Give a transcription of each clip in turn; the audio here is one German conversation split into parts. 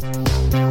St.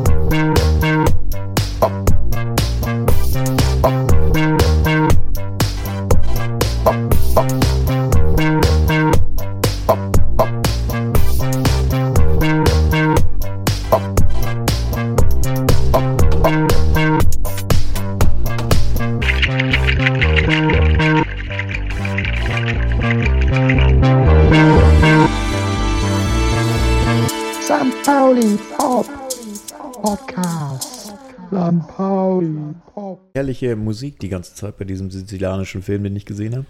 Herrliche Musik die ganze Zeit bei diesem sizilianischen Film, den ich gesehen habe.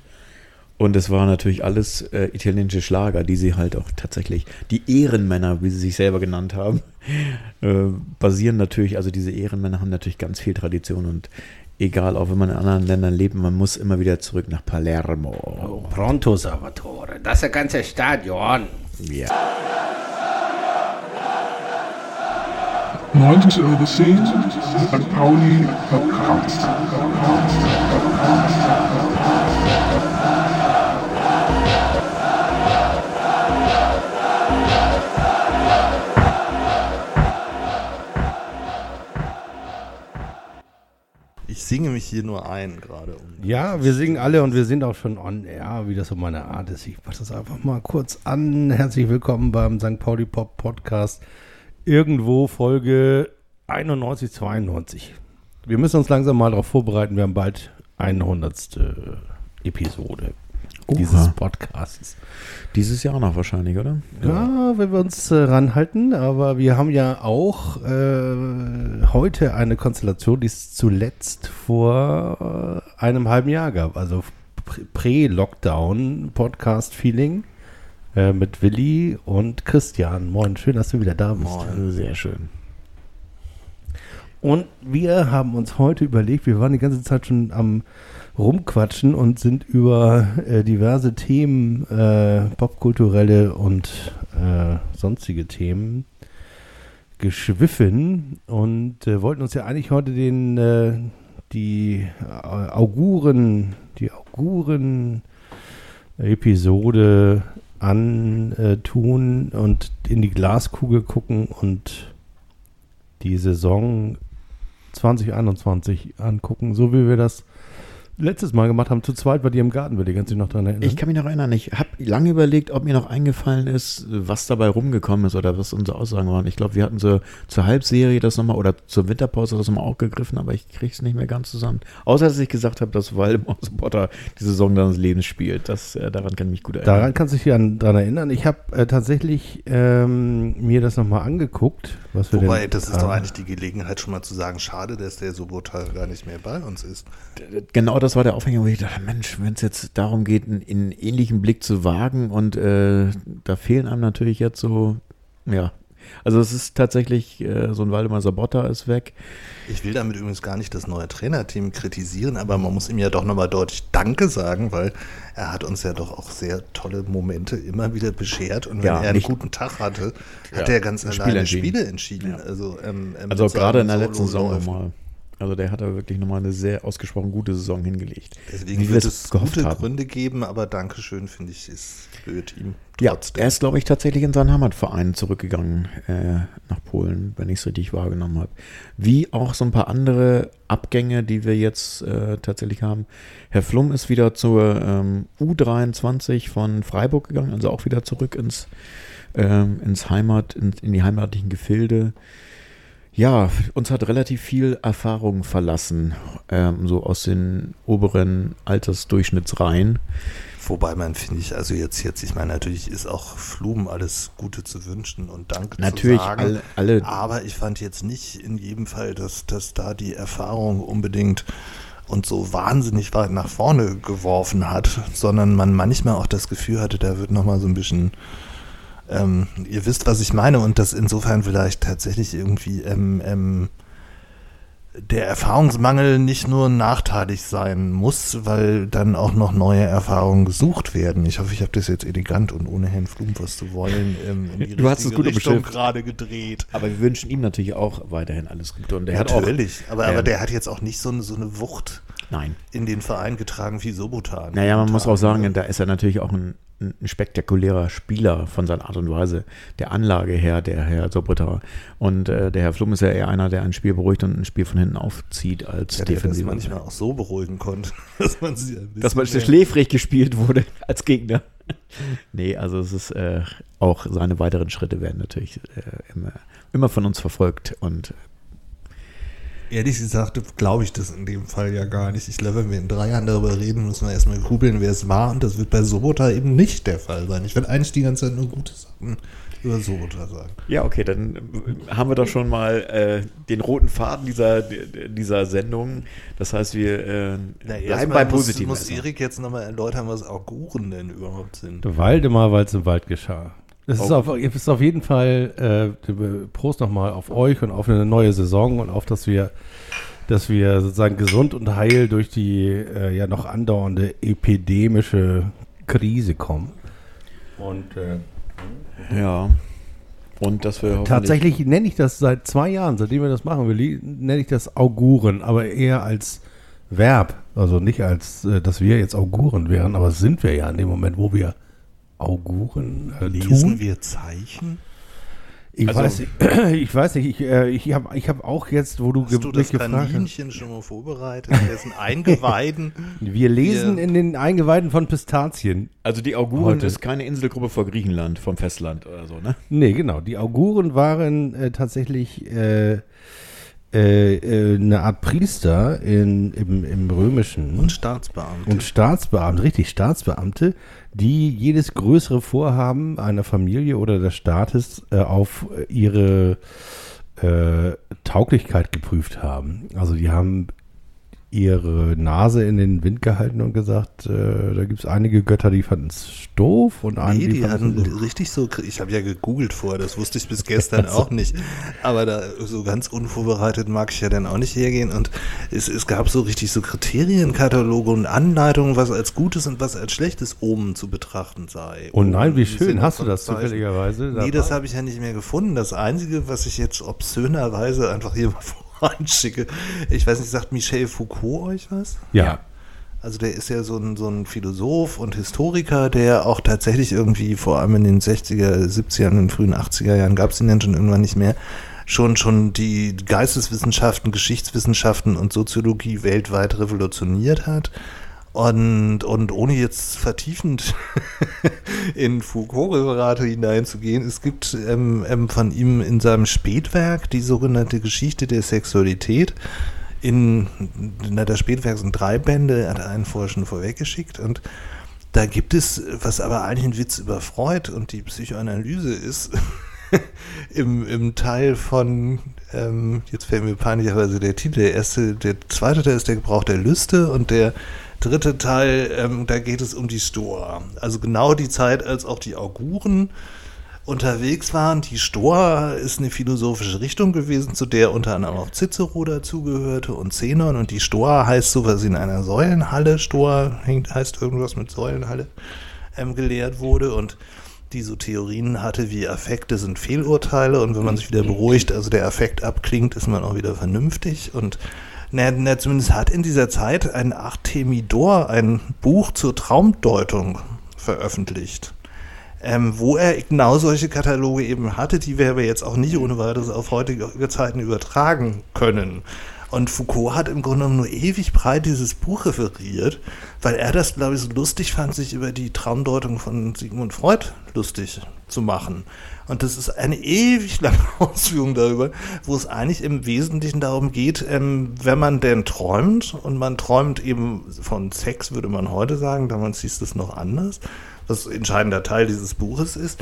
Und es war natürlich alles äh, italienische Schlager, die sie halt auch tatsächlich, die Ehrenmänner, wie sie sich selber genannt haben, äh, basieren natürlich, also diese Ehrenmänner haben natürlich ganz viel Tradition und egal, auch wenn man in anderen Ländern lebt, man muss immer wieder zurück nach Palermo. Oh, Pronto, Salvatore. Das ganze Stadion. Ja. 90 Euro 10. St. Pauli Podcast. Ich singe mich hier nur ein gerade. Um Ja, wir singen alle und wir sind auch schon on air, wie das so meine Art ist. Ich mache das einfach mal kurz an. Herzlich willkommen beim St. Pauli Pop Podcast. Irgendwo Folge 91, 92. Wir müssen uns langsam mal darauf vorbereiten. Wir haben bald 100. Episode dieses Oha. Podcasts. Dieses Jahr noch wahrscheinlich, oder? Ja, wenn wir uns äh, ranhalten, aber wir haben ja auch äh, heute eine Konstellation, die es zuletzt vor äh, einem halben Jahr gab. Also Prä- Prä-Lockdown-Podcast-Feeling äh, mit Willi und Christian. Moin, schön, dass du wieder da bist. Moin. Sehr schön. Und wir haben uns heute überlegt, wir waren die ganze Zeit schon am Rumquatschen und sind über äh, diverse Themen, äh, popkulturelle und äh, sonstige Themen geschwiffen und äh, wollten uns ja eigentlich heute den, äh, die Auguren, die Auguren-Episode antun und in die Glaskugel gucken und die Saison 2021 angucken, so wie wir das letztes Mal gemacht haben, zu zweit bei dir im Garten, würde ich ganz noch dran erinnern. Ich kann mich noch erinnern, ich habe lange überlegt, ob mir noch eingefallen ist, was dabei rumgekommen ist oder was unsere Aussagen waren. Ich glaube, wir hatten so zur Halbserie das nochmal oder zur Winterpause das nochmal aufgegriffen, aber ich kriege es nicht mehr ganz zusammen. Außer, dass ich gesagt habe, dass Waldemar Potter die Saison seines Lebens spielt. Das, äh, daran kann ich mich gut erinnern. Daran kannst du dich an, dran erinnern. Ich habe äh, tatsächlich ähm, mir das nochmal angeguckt. Was wir Wobei, denn, das ist äh, doch eigentlich die Gelegenheit, schon mal zu sagen, schade, dass der Sobotal gar nicht mehr bei uns ist. Genau das war der Aufhänger, wo ich dachte, Mensch, wenn es jetzt darum geht, einen, einen ähnlichen Blick zu wagen und äh, da fehlen einem natürlich jetzt so, ja. Also es ist tatsächlich, äh, so ein Waldemar Sabotta ist weg. Ich will damit übrigens gar nicht das neue Trainerteam kritisieren, aber man muss ihm ja doch nochmal deutlich Danke sagen, weil er hat uns ja doch auch sehr tolle Momente immer wieder beschert und wenn Ja, er einen guten Tag hatte, Ja, hat er ganz ein Spiel alleine entschieden. Spiele entschieden. Ja. Also, ähm, ähm, Also gerade in der letzten Saison Solo-Läufen. Also der hat da wirklich nochmal eine sehr ausgesprochen gute Saison hingelegt. Deswegen Wie wir wird es gute haben. Gründe geben, aber Dankeschön, finde ich, ist blöd ihm. Ja, er ist, glaube ich, tatsächlich in seinen Heimatverein zurückgegangen äh, nach Polen, wenn ich es richtig wahrgenommen habe. Wie auch so ein paar andere Abgänge, die wir jetzt äh, tatsächlich haben. Herr Flum ist wieder zur ähm, U23 von Freiburg gegangen, also auch wieder zurück ins, ähm, ins Heimat, in, in die heimatlichen Gefilde. Ja, uns hat relativ viel Erfahrung verlassen, ähm, so aus den oberen Altersdurchschnittsreihen. Wobei man, finde ich, also jetzt, jetzt, ich meine, natürlich ist auch Flum alles Gute zu wünschen und Danke Natürlich zu sagen. alle, alle Aber ich fand jetzt nicht in jedem Fall, dass, dass da die Erfahrung unbedingt und so wahnsinnig weit nach vorne geworfen hat, sondern man manchmal auch das Gefühl hatte, da wird nochmal so ein bisschen, ähm, ihr wisst, was ich meine, und das insofern vielleicht tatsächlich irgendwie ähm, ähm, der Erfahrungsmangel nicht nur nachteilig sein muss, weil dann auch noch neue Erfahrungen gesucht werden. Ich hoffe, ich habe das jetzt elegant und ohne Herrn Flum was zu wollen ähm, in die Du hast es gut Richtung gerade gedreht. Aber wir wünschen ihm natürlich auch weiterhin alles Gute. Und er hat auch. Natürlich, aber, ähm, aber der hat jetzt auch nicht so eine, so eine Wucht Nein. in den Verein getragen wie Sobotan. Naja, man muss auch sagen, Total. da ist er natürlich auch ein ein spektakulärer Spieler von seiner Art und Weise, der Anlage her, der Herr Sobotta. Und äh, der Herr Flum ist ja eher einer, der ein Spiel beruhigt und ein Spiel von hinten aufzieht als Ja, der das Defensiver. manchmal auch so beruhigen konnte, dass man sie Dass man schläfrig gespielt wurde als Gegner. nee, also es ist äh, auch seine weiteren Schritte werden natürlich äh, immer, immer von uns verfolgt und Ehrlich gesagt glaube ich das in dem Fall ja gar nicht. Ich glaube, wenn wir in drei Jahren darüber reden, müssen wir erstmal grübeln, wer es war. Und das wird bei Sobota eben nicht der Fall sein. Ich werde eigentlich die ganze Zeit nur gute Sachen über Sobota sagen. Ja, okay, dann haben wir doch schon mal äh, den roten Faden dieser, dieser Sendung. Das heißt, wir äh, bleiben erstmal beim muss, Positiven. muss erstmal. Erik jetzt nochmal erläutern, was Auguren denn überhaupt sind. Waldemar, weil es im Wald geschah. Es ist, auf, es ist auf jeden Fall, äh, Prost nochmal auf euch und auf eine neue Saison und auf, dass wir, dass wir sozusagen gesund und heil durch die äh, ja noch andauernde epidemische Krise kommen. Und äh, Ja. Und dass wir tatsächlich nenne ich das seit zwei Jahren, seitdem wir das machen, nenne ich das Auguren, aber eher als Verb. Also nicht als, äh, dass wir jetzt Auguren wären, aber sind wir ja in dem Moment, wo wir Auguren äh, Lesen tun. wir Zeichen? Ich, Also- weiß, nicht, ich weiß nicht, ich, äh, ich habe ich hab auch jetzt, wo du, Hast du das mich gefragt hast, Kaninchen schon mal vorbereitet? Ein Eingeweiden. wir lesen Wir- in den Eingeweiden von Pistazien. Also die Auguren Heute. ist keine Inselgruppe vor Griechenland, vom Festland oder so, ne? Nee, genau. Die Auguren waren äh, tatsächlich äh, äh, äh, eine Art Priester in, im, im römischen Und Staatsbeamte. und Staatsbeamte, richtig Staatsbeamte, die jedes größere Vorhaben einer Familie oder des Staates äh, auf ihre äh, Tauglichkeit geprüft haben. Also die haben ihre Nase in den Wind gehalten und gesagt, äh, da gibt es einige Götter, die fanden es doof und Nee, einige die hatten doof. richtig so, ich habe ja gegoogelt vorher, das wusste ich bis gestern auch nicht. Aber da so ganz unvorbereitet mag ich ja dann auch nicht hergehen. Und es, es gab so richtig so Kriterienkataloge und Anleitungen, was als gutes und was als schlechtes Omen zu betrachten sei. Oh nein, wie schön. Hast du das zufälligerweise? Nee, dabei? das habe ich ja nicht mehr gefunden. Das Einzige, was ich jetzt obszönerweise einfach hier mal voranschicke, ich weiß nicht, sagt Michel Foucault euch was? ja. Also der ist ja so ein, so ein Philosoph und Historiker, der auch tatsächlich irgendwie vor allem in den 60er, 70er und den frühen 80er Jahren gab es ihn dann schon irgendwann nicht mehr, schon, schon die Geisteswissenschaften, Geschichtswissenschaften und Soziologie weltweit revolutioniert hat. Und, und ohne jetzt vertiefend in Foucault-Referate hineinzugehen, es gibt ähm, ähm, von ihm in seinem Spätwerk die sogenannte Geschichte der Sexualität. In, na, das Spätwerk sind drei Bände, er hat einen vorher schon vorweggeschickt und da gibt es, was aber eigentlich ein Witz über Freud und die Psychoanalyse ist, im, im Teil von, ähm, jetzt fällt mir peinlicherweise der Titel, der erste, der zweite Teil ist der Gebrauch der Lüste und der dritte Teil, ähm, da geht es um die Stoa. Also genau die Zeit, als auch die Auguren unterwegs waren. Die Stoa ist eine philosophische Richtung gewesen, zu der unter anderem auch Cicero dazugehörte und Zenon. Und die Stoa heißt sowas in einer Säulenhalle. Stoa hängt, heißt irgendwas mit Säulenhalle, ähm, gelehrt wurde. Und die so Theorien hatte wie Affekte sind Fehlurteile und wenn man sich wieder beruhigt, also der Affekt abklingt, ist man auch wieder vernünftig und na, na, zumindest hat in dieser Zeit ein Artemidor ein Buch zur Traumdeutung veröffentlicht ähm, wo er genau solche Kataloge eben hatte, die wir aber jetzt auch nicht ohne weiteres auf heutige Zeiten übertragen können. Und Foucault hat im Grunde nur ewig breit dieses Buch referiert, weil er das, glaube ich, so lustig fand, sich über die Traumdeutung von Sigmund Freud lustig zu machen. Und das ist eine ewig lange Ausführung darüber, wo es eigentlich im Wesentlichen darum geht, ähm, wenn man denn träumt, und man träumt eben von Sex, würde man heute sagen, damals hieß das noch anders, was entscheidender Teil dieses Buches ist,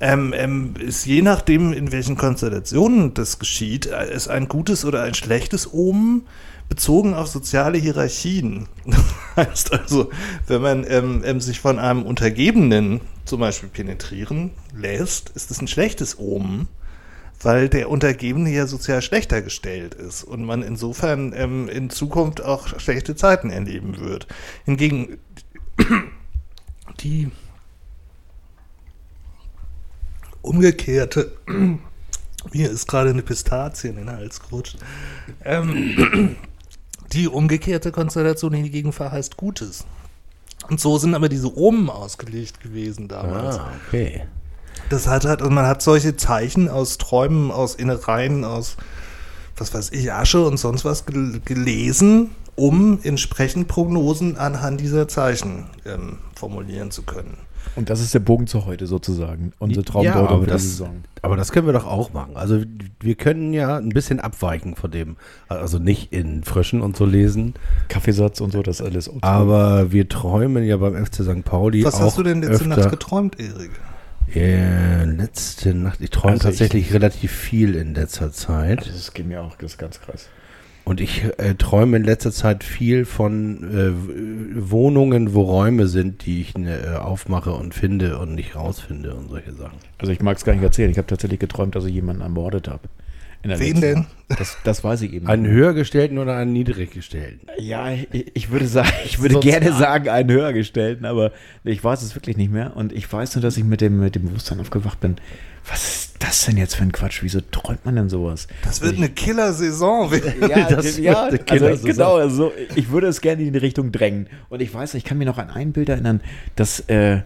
ähm, ähm, ist je nachdem, in welchen Konstellationen das geschieht, äh, ist ein gutes oder ein schlechtes Omen bezogen auf soziale Hierarchien. Das heißt also, wenn man ähm, ähm, sich von einem Untergebenen zum Beispiel penetrieren lässt, ist es ein schlechtes Omen, weil der Untergebene ja sozial schlechter gestellt ist und man insofern ähm, in Zukunft auch schlechte Zeiten erleben wird. Hingegen die umgekehrte, mir ist gerade eine Pistazie in den Hals gerutscht, ähm, die umgekehrte Konstellation hingegen verheißt Gutes. Und so sind aber diese Omen ausgelegt gewesen damals. Ah, okay. Das hat halt, und man hat solche Zeichen aus Träumen, aus Innereien, aus was weiß ich, Asche und sonst was gel gelesen, um entsprechend Prognosen anhand dieser Zeichen ähm, formulieren zu können. Und das ist der Bogen zu heute sozusagen. Unsere Ja, Traumdeutung aber für die das- Saison. Aber das können wir doch auch machen. Also wir können ja ein bisschen abweichen von dem, also nicht in Fröschen und so lesen, Kaffeesatz und so, das alles. oldschool. aber wir träumen ja beim FC St. Pauli Was auch hast du denn letzte öfter, Nacht geträumt, Erik? Äh, letzte Nacht, ich träume Also ich- tatsächlich relativ viel in letzter Zeit. Also das geht mir auch, das ist ganz krass. Und ich äh, träume in letzter Zeit viel von äh, Wohnungen, wo Räume sind, die ich äh, aufmache und finde und nicht rausfinde und solche Sachen. Also ich mag es gar nicht erzählen. Ich habe tatsächlich geträumt, dass ich jemanden ermordet habe. Wen letzten denn? Das, das weiß ich eben. Einen höhergestellten oder einen niedriggestellten? Ja, ich, ich würde sagen, ich würde Sonst- gerne sagen einen höhergestellten, aber ich weiß es wirklich nicht mehr. Und ich weiß nur, dass ich mit dem, mit dem Bewusstsein aufgewacht bin. Was ist das denn jetzt für ein Quatsch? Wieso träumt man denn sowas? Das wird eine Killer-Saison. Ja, Das ja wird eine also Killersaison. genau, also ich würde es gerne in die Richtung drängen. Und ich weiß, ich kann mich noch an ein Bild erinnern, dass, äh,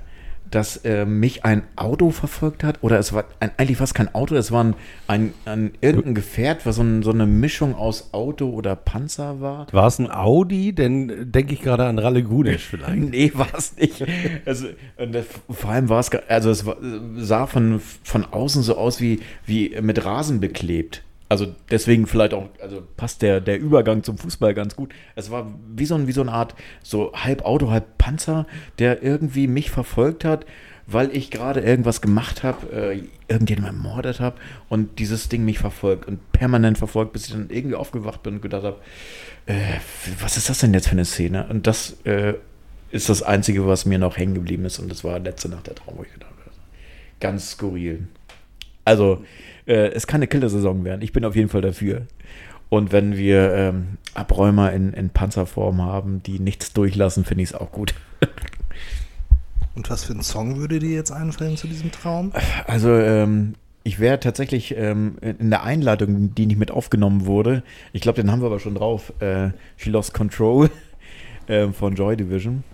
dass äh, mich ein Auto verfolgt hat. Oder es war ein, eigentlich fast kein Auto, es war ein, ein, ein irgendein Gefährt, was so, ein, so eine Mischung aus Auto oder Panzer war. War es ein Audi? Denn äh, denke ich gerade an Ralle Gunisch vielleicht. Nee, war es nicht. Also, das, vor allem war es, also es war, sah von, von außen so aus wie, wie mit Rasen beklebt. Also deswegen vielleicht auch, also passt der, der Übergang zum Fußball ganz gut. Es war wie so, ein, wie so eine Art, so halb Auto, halb Panzer, der irgendwie mich verfolgt hat, weil ich gerade irgendwas gemacht habe, äh, irgendjemanden ermordet habe und dieses Ding mich verfolgt und permanent verfolgt, bis ich dann irgendwie aufgewacht bin und gedacht habe, äh, was ist das denn jetzt für eine Szene? Und das äh, ist das Einzige, was mir noch hängen geblieben ist. Und das war letzte Nacht der Traum, wo ich gedacht habe, ganz skurril. Also, äh, es kann eine Killersaison werden. Ich bin auf jeden Fall dafür. Und wenn wir ähm, Abräumer in, in Panzerform haben, die nichts durchlassen, finde ich es auch gut. Und was für ein Song würde dir jetzt einfallen zu diesem Traum? Also, ähm, ich wäre tatsächlich ähm, in der Einladung, die nicht mit aufgenommen wurde, ich glaube, den haben wir aber schon drauf, äh, She Lost Control äh, von Joy Division.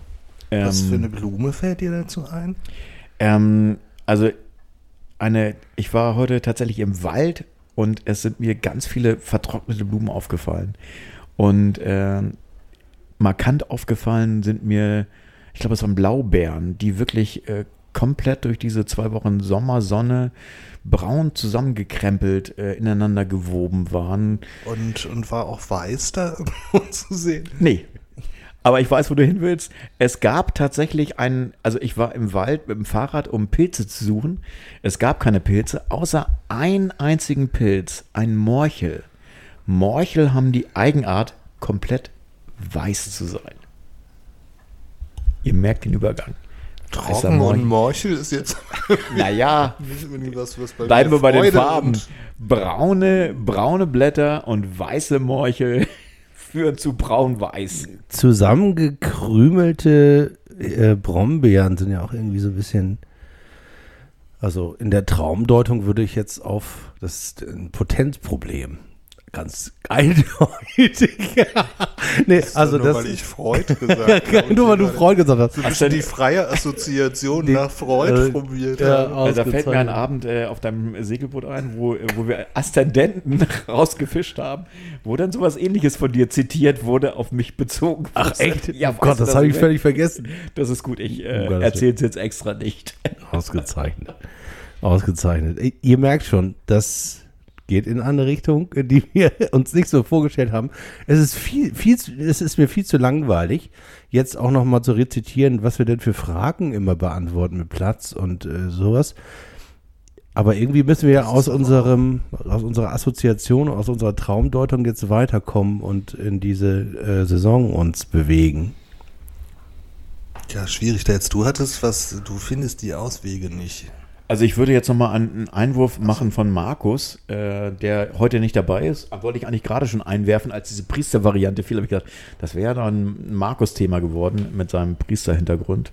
Was Ähm, für eine Blume fällt dir dazu ein? Ähm, also eine, ich war heute tatsächlich im Wald und es sind mir ganz viele vertrocknete Blumen aufgefallen. Und ähm, markant aufgefallen sind mir, ich glaube, es waren Blaubeeren, die wirklich äh, komplett durch diese zwei Wochen Sommersonne braun zusammengekrempelt äh, ineinander gewoben waren. Und, und war auch weiß da irgendwo zu sehen? Nee. Aber ich weiß, wo du hin willst. Es gab tatsächlich einen, also ich war im Wald mit dem Fahrrad, um Pilze zu suchen. Es gab keine Pilze, außer einen einzigen Pilz, ein Morchel. Morchel haben die Eigenart, komplett weiß zu sein. Ihr merkt den Übergang. Trocken Morchel. und Morchel ist jetzt Naja, was, was bei bleiben wir bei den Freude Farben. und- Braune, braune Blätter und weiße Morchel führen zu braun-weiß. Zusammengekrümelte äh, Brombeeren sind ja auch irgendwie so ein bisschen. Also in der Traumdeutung würde ich jetzt auf das Potenzproblem. Ganz eindeutig. nee, also nur das. weil ich Freud gesagt habe. nur weil du Freud gesagt hast. Ein bisschen die freie Assoziation Die- nach Freud äh, probiert ja. Also da fällt mir ein. Abend äh, auf deinem Segelboot ein, wo, wo wir Aszendenten rausgefischt haben, wo dann sowas ähnliches von dir zitiert wurde, auf mich bezogen. Ach echt? Ja, oh Gott, du das habe ich völlig vergessen. Das ist gut, ich äh, Gottes erzähle es jetzt extra nicht. Ausgezeichnet. Ausgezeichnet. Ihr merkt schon, das geht in eine Richtung, die wir uns nicht so vorgestellt haben. Es ist viel, viel, es ist mir viel zu langweilig, jetzt auch noch mal zu rezitieren, was wir denn für Fragen immer beantworten mit Platz und äh, sowas. Aber irgendwie müssen wir ja aus unserem, aus unserer Assoziation, aus unserer Traumdeutung jetzt weiterkommen und in diese äh, Saison uns bewegen. Ja, schwierig. Da jetzt du hattest was, du findest die Auswege nicht. Also ich würde jetzt nochmal einen Einwurf machen von Markus, äh, der heute nicht dabei ist. Wollte ich eigentlich gerade schon einwerfen, als diese Priestervariante fiel, habe ich gedacht, das wäre dann ein Markus-Thema geworden mit seinem Priesterhintergrund.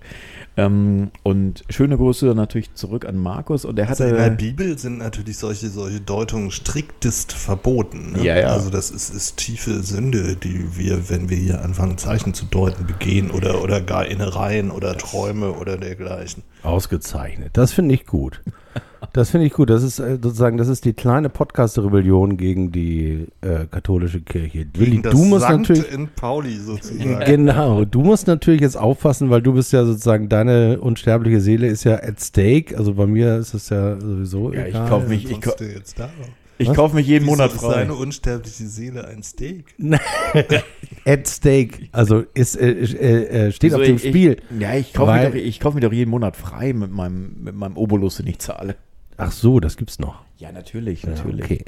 Ähm, und schöne Grüße natürlich zurück an Markus. Und er Also hatte. in der Bibel sind natürlich solche, solche Deutungen striktest verboten. Ne? Ja, ja. Also das ist, ist tiefe Sünde, die wir, wenn wir hier anfangen, Zeichen zu deuten, begehen oder, oder gar Innereien oder Träume oder dergleichen. Ausgezeichnet. Das finde ich gut. Das finde ich gut. Das ist äh, sozusagen, das ist die kleine Podcast-Rebellion gegen die äh, katholische Kirche. Willi, du musst Sankt natürlich. in Pauli sozusagen. Genau, du musst natürlich jetzt aufpassen, weil du bist ja sozusagen, deine unsterbliche Seele ist ja at stake. Also bei mir ist es ja sowieso Ja, ich egal. kauf mich- ich Kommst kau- du jetzt darauf? ich kaufe mich jeden Wieso Monat ist frei. deine unsterbliche Seele ein Steak? at stake, also ist, äh, äh, äh, steht Also auf dem ich, Spiel. Ich, ja, ich kaufe Weil- doch- ich kauf mich doch jeden Monat frei mit meinem, mit meinem Obolus, den ich zahle. Ach so, das gibt's noch. Ja, natürlich, Ja, natürlich. okay.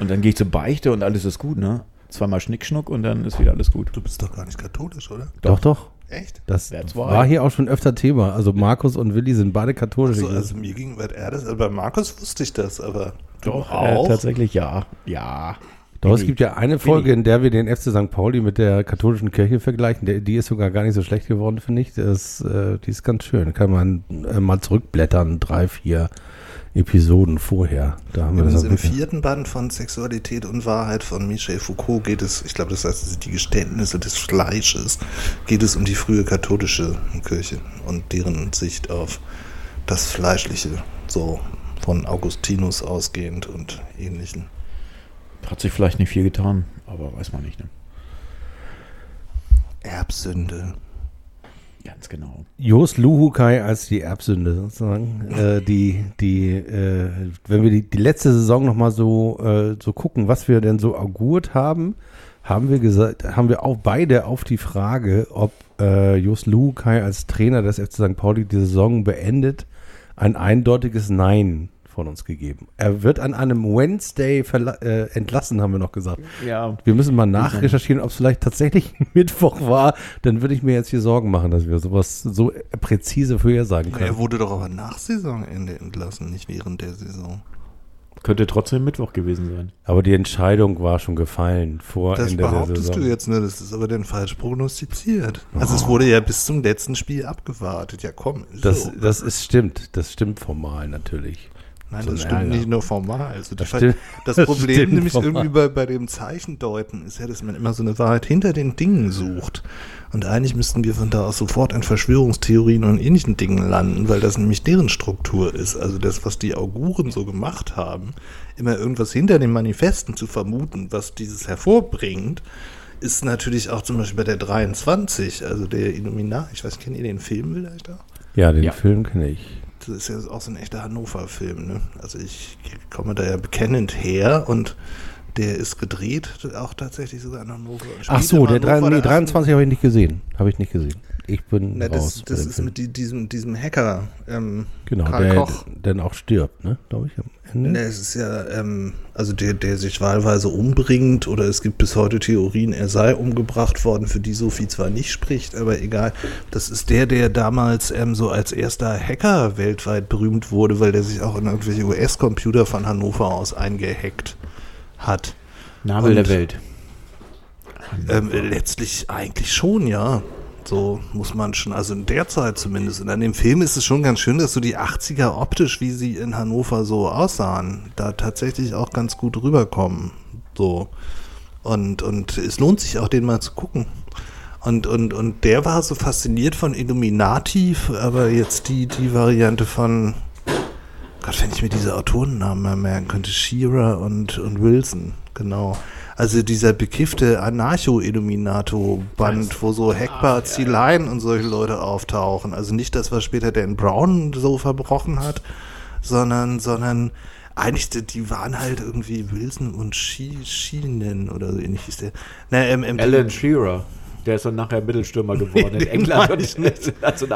Und dann gehe ich zur Beichte und alles ist gut, ne? Zweimal Schnickschnuck und dann ist wieder alles gut. Du bist doch gar nicht katholisch, oder? Doch, doch. Echt? Das war hier auch schon öfter Thema. Also Markus und Willi sind beide katholisch. So, also mir gegenüber er das, aber bei Markus wusste ich das, aber du Doch, auch. Äh, tatsächlich ja. Ja. Doch, es gibt ja eine Folge, in der wir den FC St. Pauli mit der katholischen Kirche vergleichen. Der, die ist sogar gar nicht so schlecht geworden, finde ich. Das, äh, die ist ganz schön. Da kann man äh, mal zurückblättern, drei, vier Episoden vorher. Da haben wir das auch im vierten Band von Sexualität und Wahrheit von Michel Foucault geht es, ich glaube, das heißt die Geständnisse des Fleisches, geht es um die frühe katholische Kirche und deren Sicht auf das Fleischliche, so von Augustinus ausgehend und ähnlichen. Hat sich vielleicht nicht viel getan, aber weiß man nicht, ne? Erbsünde. Ganz genau. Jos Luhukai als die Erbsünde sozusagen. äh, die, die, äh, wenn wir die, die letzte Saison nochmal so, äh, so gucken, was wir denn so augurt haben, haben wir gesagt, haben wir auch beide auf die Frage, ob äh, Jos Luhukai als Trainer des FC St. Pauli die Saison beendet, ein eindeutiges Nein von uns gegeben. Er wird an einem Wednesday verla- äh, entlassen, haben wir noch gesagt. Ja. Wir müssen mal nachrecherchieren, ob es vielleicht tatsächlich Mittwoch war. Dann würde ich mir jetzt hier Sorgen machen, dass wir sowas so präzise vorhersagen können. Er wurde doch aber nach Saisonende entlassen, nicht während der Saison. Könnte trotzdem Mittwoch gewesen sein. Aber die Entscheidung war schon gefallen vor Das Ende der behauptest Saison. du jetzt, ne? Das ist aber dann falsch prognostiziert. Also es wurde ja bis zum letzten Spiel abgewartet. Ja, komm. ist Das, so. das ist stimmt. Das stimmt formal natürlich. Nein, so das stimmt Ärger. nicht nur formal. Also Das das das Problem stimmt nämlich formal. irgendwie bei, bei dem Zeichendeuten ist ja, dass man immer so eine Wahrheit hinter den Dingen sucht. Und eigentlich müssten wir von da aus sofort in Verschwörungstheorien und ähnlichen Dingen landen, weil das nämlich deren Struktur ist. Also das, was die Auguren so gemacht haben, immer irgendwas hinter den Manifesten zu vermuten, was dieses hervorbringt, ist natürlich auch zum Beispiel bei der 23, also der Illuminati. Ich weiß, kennt ihr den Film vielleicht auch? Ja, den Ja. Film kenne ich. Das ist ja auch so ein echter Hannover-Film, ne? Also ich komme da ja bekennend her und der ist gedreht, auch tatsächlich sogar in Hannover. Ach so, der, drei, Hannover nee, der 23 habe ich nicht gesehen. Habe ich nicht gesehen. Ich bin Na, raus. das bei das ist Film. mit die, diesem, diesem Hacker, ähm, genau, Karl der Koch. dann auch stirbt, ne? Glaube ich am Ende. Ne, es ist ja, ähm, also der, der sich wahlweise umbringt oder es gibt bis heute Theorien, er sei umgebracht worden, für die Sophie zwar nicht spricht, aber egal. Das ist der, der damals ähm, so als erster Hacker weltweit berühmt wurde, weil der sich auch in irgendwelche US-Computer von Hannover aus eingehackt hat. Nabel Und- der Welt. Ähm, letztlich eigentlich schon, ja. So muss man schon, also in der Zeit zumindest. Und an dem Film ist es schon ganz schön, dass so die 80er optisch, wie sie in Hannover so aussahen, da tatsächlich auch ganz gut rüberkommen. So. Und, und es lohnt sich auch, den mal zu gucken. Und, und, und der war so fasziniert von Illuminati, aber jetzt die, die Variante von, Gott, wenn ich mir diese Autorennamen mal merken könnte, Shearer und, und Wilson, genau. Also dieser bekiffte Anarcho-Illuminato-Band, wo so Hackbar, Zieleien und solche Leute auftauchen. Also nicht das, was später Dan Brown so verbrochen hat, sondern, sondern eigentlich, die, waren halt irgendwie Wilson und She Sheenen oder so ähnlich hieß der. Na, ähm, ähm, Alan Shearer. Der ist dann nachher Mittelstürmer geworden in England und als so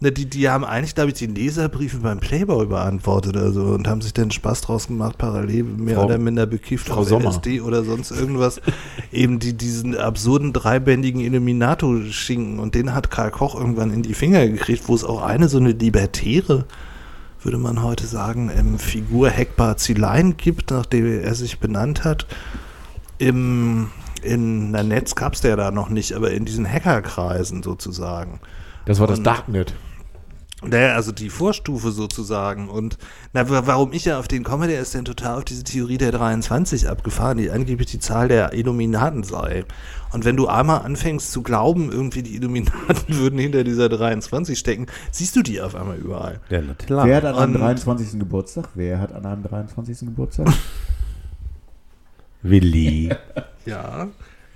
Na, die, die haben eigentlich, glaube ich, die Leserbriefe beim Playboy beantwortet also, und haben sich dann Spaß draus gemacht, parallel mehr Frau- oder minder bekifft Frau auf Sommer. LSD oder sonst irgendwas, eben die, diesen absurden dreibändigen Illuminato-Schinken und den hat Karl Koch irgendwann in die Finger gekriegt, wo es auch eine so eine libertäre würde man heute sagen, ähm, Figur Heckbar Zilein gibt, nachdem er sich benannt hat. Im, in na, Netz gab es der da noch nicht, aber in diesen Hackerkreisen sozusagen. Das war das Und- Darknet. Naja, also die Vorstufe sozusagen. Und na, wa- warum ich ja auf den komme, der ist denn total auf diese Theorie der 23 abgefahren, die angeblich die Zahl der Illuminaten sei. Und wenn du einmal anfängst zu glauben, irgendwie die Illuminaten würden hinter dieser 23 stecken, siehst du die auf einmal überall. Ja, natürlich. Wer hat an einem Und- 23. Geburtstag? Wer hat an einem 23. Geburtstag? Willi. Ja.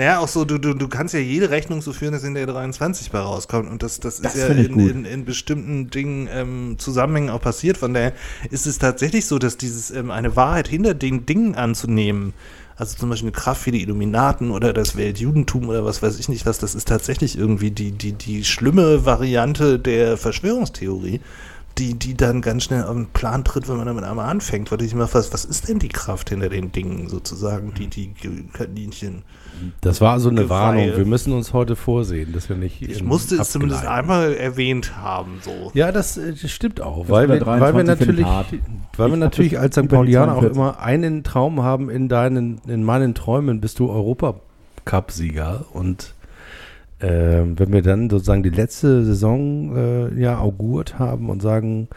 Naja, auch so, du, du, du kannst ja jede Rechnung so führen, dass in der 23 bei rauskommt. Und das, das, Das ist ja in, in, in bestimmten Dingen, ähm, Zusammenhängen auch passiert. Von daher ist es tatsächlich so, dass dieses ähm, eine Wahrheit hinter den Dingen anzunehmen, also zum Beispiel eine Kraft wie die Illuminaten oder das Weltjudentum oder was weiß ich nicht was, das ist tatsächlich irgendwie die, die, die schlimme Variante der Verschwörungstheorie. Die, die dann ganz schnell auf den Plan tritt, wenn man damit einmal anfängt, weil ich immer was, was ist denn die Kraft hinter den Dingen sozusagen, die, die Kaninchen Das war also eine Geweihe. Warnung. Wir müssen uns heute vorsehen, dass wir nicht. Ich musste es zumindest einmal erwähnt haben, so. Ja, das, äh, das stimmt auch, Das weil wir, weil wir 23 finde ich natürlich, weil wir natürlich als St. Paulianer auch 42. immer einen Traum haben in deinen, in meinen Träumen bist du Europacup-Sieger und ähm, wenn wir dann sozusagen die letzte Saison äh, ja augurt haben und sagen,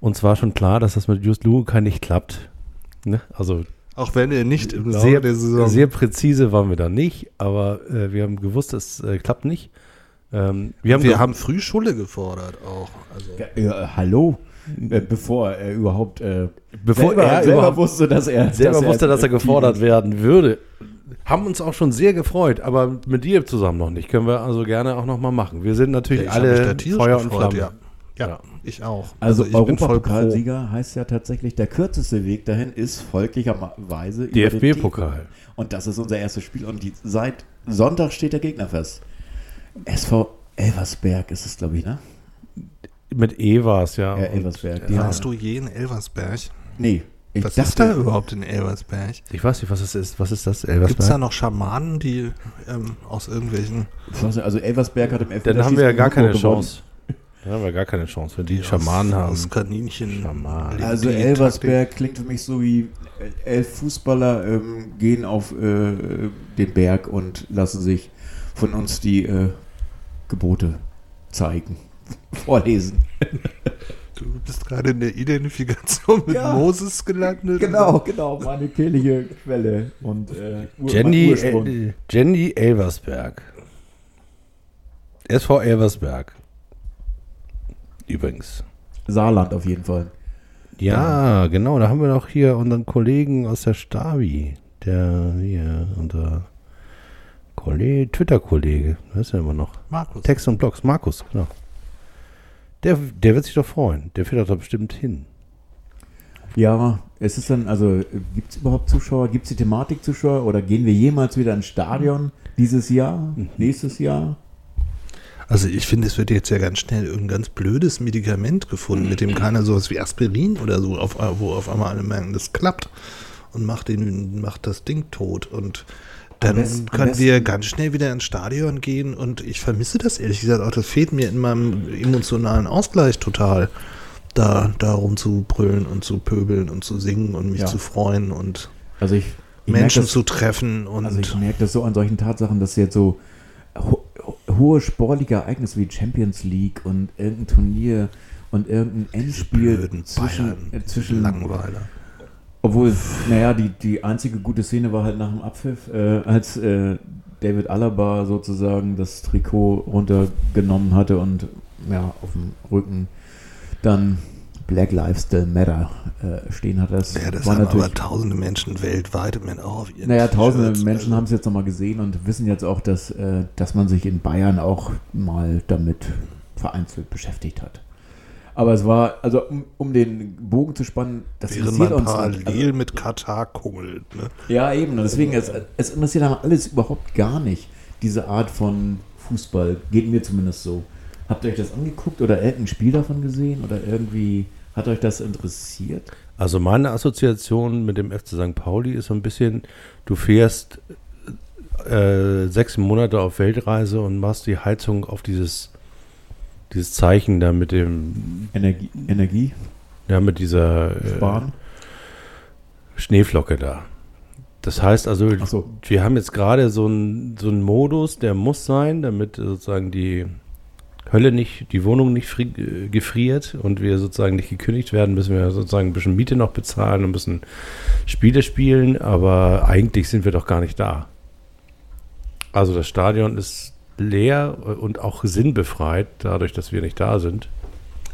uns war schon klar, dass das mit Just Luca nicht klappt. Ne? Also Auch wenn er nicht im Laufe sehr, der Saison. sehr präzise waren wir da nicht, aber äh, wir haben gewusst, das äh, klappt nicht. Ähm, wir haben, wir haben früh Schule gefordert auch. Also. Ja, hallo? Äh, bevor er überhaupt äh, Bevor selber, er selber überhaupt- wusste, dass er selber wusste, dass er gefordert werden würde. Haben uns auch schon sehr gefreut, aber mit dir zusammen noch nicht. Können wir also gerne auch noch mal machen. Wir sind natürlich da alle Feuer und Flamme. ja. Ja, Ja. ich auch. Also, pro. Europapokalsieger heißt ja tatsächlich, der kürzeste Weg dahin ist folglicherweise DFB-Pokal. Und das ist unser erstes Spiel und die, seit Sonntag steht der Gegner fest. SV Elversberg ist es, glaube ich, ne? Mit E war es ja. Ja, Elversberg. Ja. Warst du je in Elversberg? Nee, ich Was dachte, ist da überhaupt in Elversberg? Ich weiß nicht, was es ist. Was ist das? Gibt es da Elversberg? noch Schamanen, die ähm, aus irgendwelchen nicht, also Elversberg hat im Dann Elfmeterschießen haben wir ja gar keine. Chance. Dann haben wir gar keine Chance, wenn die aus- Schamanen haben. aus Kaninchen. Schamanen. Also Elversberg klingt für mich so wie elf Fußballer ähm, gehen auf äh, den Berg und lassen sich von uns die äh, Gebote zeigen, vorlesen. Du bist gerade in der Identifikation mit Ja. Moses gelandet. Genau, genau, meine kirchliche Quelle und äh, Jenny, Ursprung. äh, Jenny Elversberg. SV Elversberg. Übrigens. Saarland auf jeden Fall. Ja, genau. Da haben wir doch hier unseren Kollegen aus der Stabi. Der hier, unser Kollege, Twitter-Kollege. Das ist ja immer noch. Markus. Text und Blogs. Markus, genau. Der, der wird sich doch freuen. Der fährt doch da bestimmt hin. Ja, es ist dann, also gibt es überhaupt Zuschauer? Gibt es die Thematik Zuschauer oder gehen wir jemals wieder ins Stadion dieses Jahr, nächstes Jahr? Also ich finde, es wird jetzt ja ganz schnell irgendein ganz blödes Medikament gefunden, mit dem keiner sowas wie Aspirin oder so, auf, wo auf einmal alle merken, das klappt und macht, den, macht das Ding tot. Und dann besten- können wir ganz schnell wieder ins Stadion gehen und ich vermisse das ehrlich gesagt auch. Das fehlt mir in meinem emotionalen Ausgleich total, da, da rumzubrüllen und zu pöbeln und zu singen und mich Ja. zu freuen und Also ich, ich Menschen das- zu treffen und Also ich merke das so an solchen Tatsachen, dass jetzt so ho hohe sportliche Ereignisse wie Champions League und irgendein Turnier und irgendein Endspiel zwischen, äh, zwischen Langweiler. Obwohl, naja, die, die einzige gute Szene war halt nach dem Abpfiff, äh, als äh, David Alaba sozusagen das Trikot runtergenommen hatte und ja, auf dem Rücken dann Black Lives Still Matter äh, stehen hat. Das Ja, das war haben natürlich aber tausende Menschen weltweit im Moment auch auf ihren Naja, tausende. Menschen Also, haben es jetzt nochmal gesehen und wissen jetzt auch, dass, äh, dass man sich in Bayern auch mal damit vereinzelt beschäftigt hat. Aber es war, also um, um den Bogen zu spannen, das Während interessiert man uns. parallel also, mit Katar kungelt. Ne? ja, eben. Und deswegen, es, es interessiert aber alles überhaupt gar nicht, diese Art von Fußball. Geht mir zumindest so. Habt ihr euch das angeguckt oder irgendein Spiel davon gesehen? Oder irgendwie hat euch das interessiert? Also meine Assoziation mit dem FC St. Pauli ist so ein bisschen, du fährst äh, sechs Monate auf Weltreise und machst die Heizung auf dieses, dieses Zeichen da mit dem, Energie? Energie? Ja, mit dieser äh. Schneeflocke da. Das heißt also, so. wir haben jetzt gerade so einen so einen Modus, der muss sein, damit sozusagen die Hölle nicht, die Wohnung nicht äh, gefriert und wir sozusagen nicht gekündigt werden, müssen wir sozusagen ein bisschen Miete noch bezahlen und müssen Spiele spielen, aber eigentlich sind wir doch gar nicht da. Also das Stadion ist leer und auch sinnbefreit, dadurch, dass wir nicht da sind.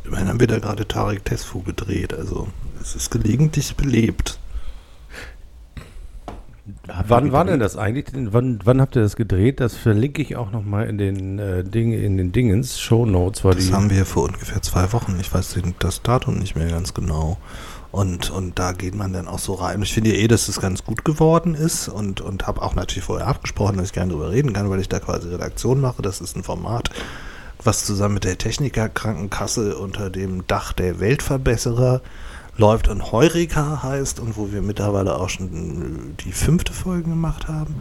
Immerhin haben wir da gerade Tarek Tesfu gedreht, also es ist gelegentlich belebt. Wann war denn das eigentlich? Wann, wann habt ihr das gedreht? Das verlinke ich auch nochmal in den äh, Ding, in den Dingens, Show Notes, Das die. haben wir vor ungefähr zwei Wochen. Ich weiß das Datum nicht mehr ganz genau. Und, und da geht man dann auch so rein. Ich finde ja eh, dass es ganz gut geworden ist und, und habe auch natürlich vorher abgesprochen, dass ich gerne drüber reden kann, weil ich da quasi Redaktion mache. Das ist ein Format, was zusammen mit der Technikerkrankenkasse unter dem Dach der Weltverbesserer läuft und Heureka heißt und wo wir mittlerweile auch schon die fünfte Folge gemacht haben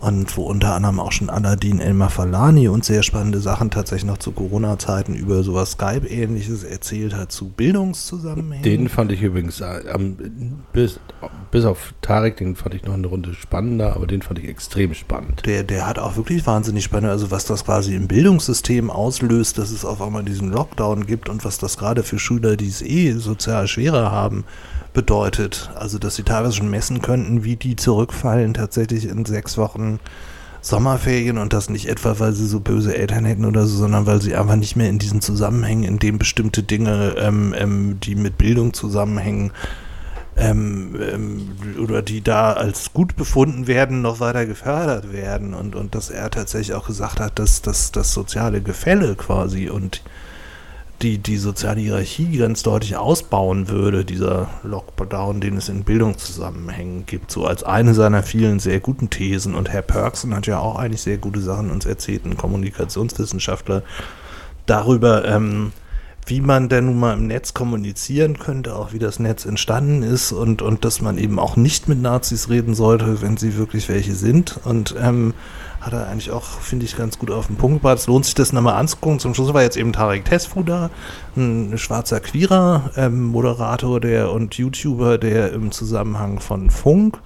und wo unter anderem auch schon Aladdin Elmar Falani und sehr spannende Sachen tatsächlich noch zu Corona-Zeiten über sowas Skype-ähnliches erzählt hat, zu Bildungszusammenhängen. Den fand ich übrigens äh, am, bis, bis auf Tarek, den fand ich noch eine Runde spannender, aber den fand ich extrem spannend. Der, der hat auch wirklich wahnsinnig spannend, also was das quasi im Bildungssystem auslöst, dass es auf einmal diesen Lockdown gibt und was das gerade für Schüler, die es eh sozial schwerer haben, bedeutet. Also, dass sie teilweise schon messen könnten, wie die zurückfallen tatsächlich in sechs Wochen Sommerferien und das nicht etwa, weil sie so böse Eltern hätten oder so, sondern weil sie einfach nicht mehr in diesen Zusammenhängen, in denen bestimmte Dinge, ähm, ähm, die mit Bildung zusammenhängen, ähm, ähm, oder die da als gut befunden werden, noch weiter gefördert werden und, und dass er tatsächlich auch gesagt hat, dass, dass das soziale Gefälle quasi und die, die soziale Hierarchie ganz deutlich ausbauen würde, dieser Lockdown, den es in Bildungszusammenhängen gibt, so als eine seiner vielen sehr guten Thesen. Und Herr Perksen hat ja auch eigentlich sehr gute Sachen uns erzählt, ein Kommunikationswissenschaftler, darüber, ähm, wie man denn nun mal im Netz kommunizieren könnte, auch wie das Netz entstanden ist und, und dass man eben auch nicht mit Nazis reden sollte, wenn sie wirklich welche sind. Und ähm, hat er eigentlich auch, finde ich, ganz gut auf den Punkt gebracht. Es lohnt sich, das nochmal anzugucken. Zum Schluss war jetzt eben Tarek Tesfu da, ein schwarzer Queerer, ähm, Moderator der und YouTuber, der im Zusammenhang von Funk,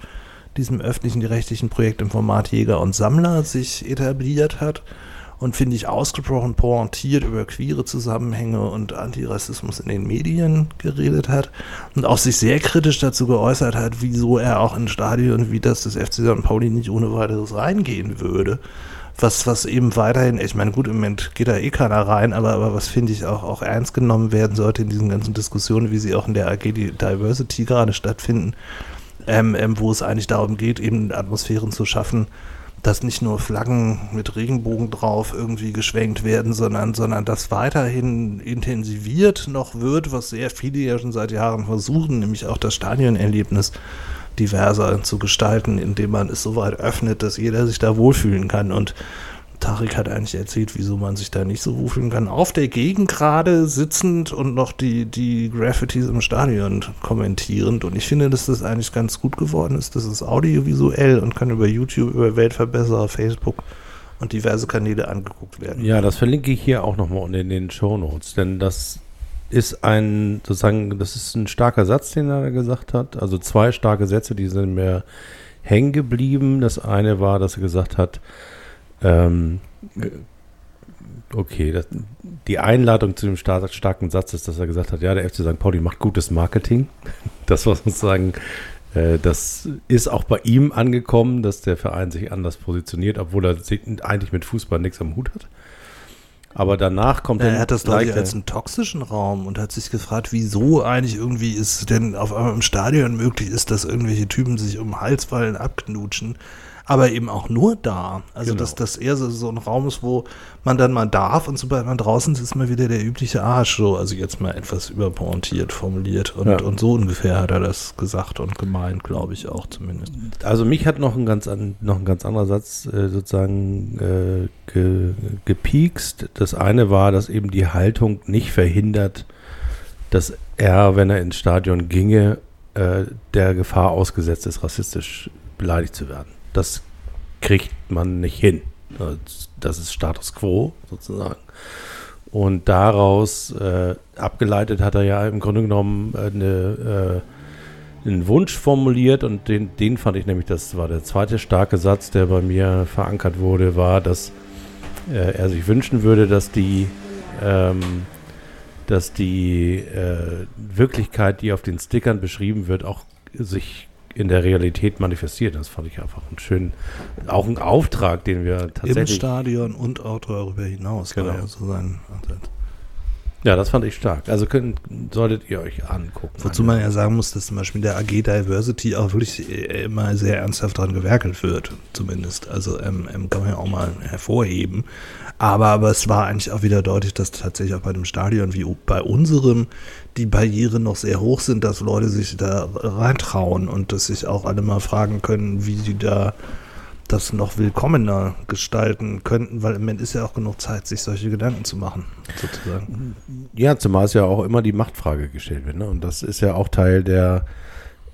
diesem öffentlichen rechtlichen Projekt im Format Jäger und Sammler, sich etabliert hat und finde ich ausgesprochen pointiert über queere Zusammenhänge und Antirassismus in den Medien geredet hat und auch sich sehr kritisch dazu geäußert hat, wieso er auch in Stadion wie das des FC St. Pauli nicht ohne weiteres reingehen würde. Was, was eben weiterhin, ich meine, gut, im Moment geht da eh keiner rein, aber, aber was finde ich auch, auch ernst genommen werden sollte in diesen ganzen Diskussionen, wie sie auch in der AG die Diversity gerade stattfinden, ähm, ähm, wo es eigentlich darum geht, eben Atmosphären zu schaffen, dass nicht nur Flaggen mit Regenbogen drauf irgendwie geschwenkt werden, sondern, sondern dass weiterhin intensiviert noch wird, was sehr viele ja schon seit Jahren versuchen, nämlich auch das Stadionerlebnis diverser zu gestalten, indem man es so weit öffnet, dass jeder sich da wohlfühlen kann. Und Tarek hat eigentlich erzählt, wieso man sich da nicht so wohlfühlen kann. Auf der Gegend gerade sitzend und noch die, die Graffitis im Stadion kommentierend. Und ich finde, dass das eigentlich ganz gut geworden ist. Das ist audiovisuell und kann über YouTube, über Weltverbesserer, Facebook und diverse Kanäle angeguckt werden. Ja, das verlinke ich hier auch nochmal in den Show Notes, denn das ist ein, sozusagen, das ist ein starker Satz, den er gesagt hat. Also zwei starke Sätze, die sind mir hängen geblieben. Das eine war, dass er gesagt hat, ähm, okay, das, die Einladung zu dem stark, starken Satz ist, dass er gesagt hat, ja, der FC St. Pauli macht gutes Marketing. Das war sozusagen, äh, das ist auch bei ihm angekommen, dass der Verein sich anders positioniert, obwohl er eigentlich mit Fußball nichts am Hut hat. Aber danach kommt Er dann hat das, glaube ich, als einen toxischen Raum und hat sich gefragt, wieso eigentlich irgendwie ist denn auf einmal im Stadion möglich ist, dass irgendwelche Typen sich um den Hals fallen, abknutschen. Aber eben auch nur da. Also, Genau. dass das eher so, so ein Raum ist, wo man dann mal darf und sobald man draußen ist, ist mal wieder der übliche Arsch. So, also jetzt mal etwas überpointiert formuliert. Und, Ja. und so ungefähr hat er das gesagt und gemeint, glaube ich auch zumindest. Also mich hat noch ein ganz, an, noch ein ganz anderer Satz äh, sozusagen äh, ge, gepiekst. Das eine war, dass eben die Haltung nicht verhindert, dass er, wenn er ins Stadion ginge, äh, der Gefahr ausgesetzt ist, rassistisch beleidigt zu werden. Das kriegt man nicht hin. Das ist Status quo sozusagen. Und daraus äh, abgeleitet hat er ja im Grunde genommen äh, eine, äh, einen Wunsch formuliert und den, den fand ich nämlich, das war der zweite starke Satz, der bei mir verankert wurde, war, dass äh, er sich wünschen würde, dass die, ähm, dass die äh, Wirklichkeit, die auf den Stickern beschrieben wird, auch sich in der Realität manifestiert. Das fand ich einfach einen schönen, auch ein Auftrag, den wir Im tatsächlich. Stadion und auch darüber hinaus. Genau. ja so sein. Ja, das fand ich stark. Also könnt, solltet ihr euch angucken. Wozu man ja sagen muss, dass zum Beispiel der AG Diversity auch wirklich äh, immer sehr ernsthaft dran gewerkelt wird, zumindest. Also ähm, ähm, kann man ja auch mal hervorheben. Aber, aber es war eigentlich auch wieder deutlich, dass tatsächlich auch bei einem Stadion wie bei unserem die Barrieren noch sehr hoch sind, dass Leute sich da reintrauen und dass sich auch alle mal fragen können, wie sie da das noch willkommener gestalten könnten, weil im Moment ist ja auch genug Zeit, sich solche Gedanken zu machen, sozusagen. Ja, zumal es ja auch immer die Machtfrage gestellt wird. Ne? Und das ist ja auch Teil der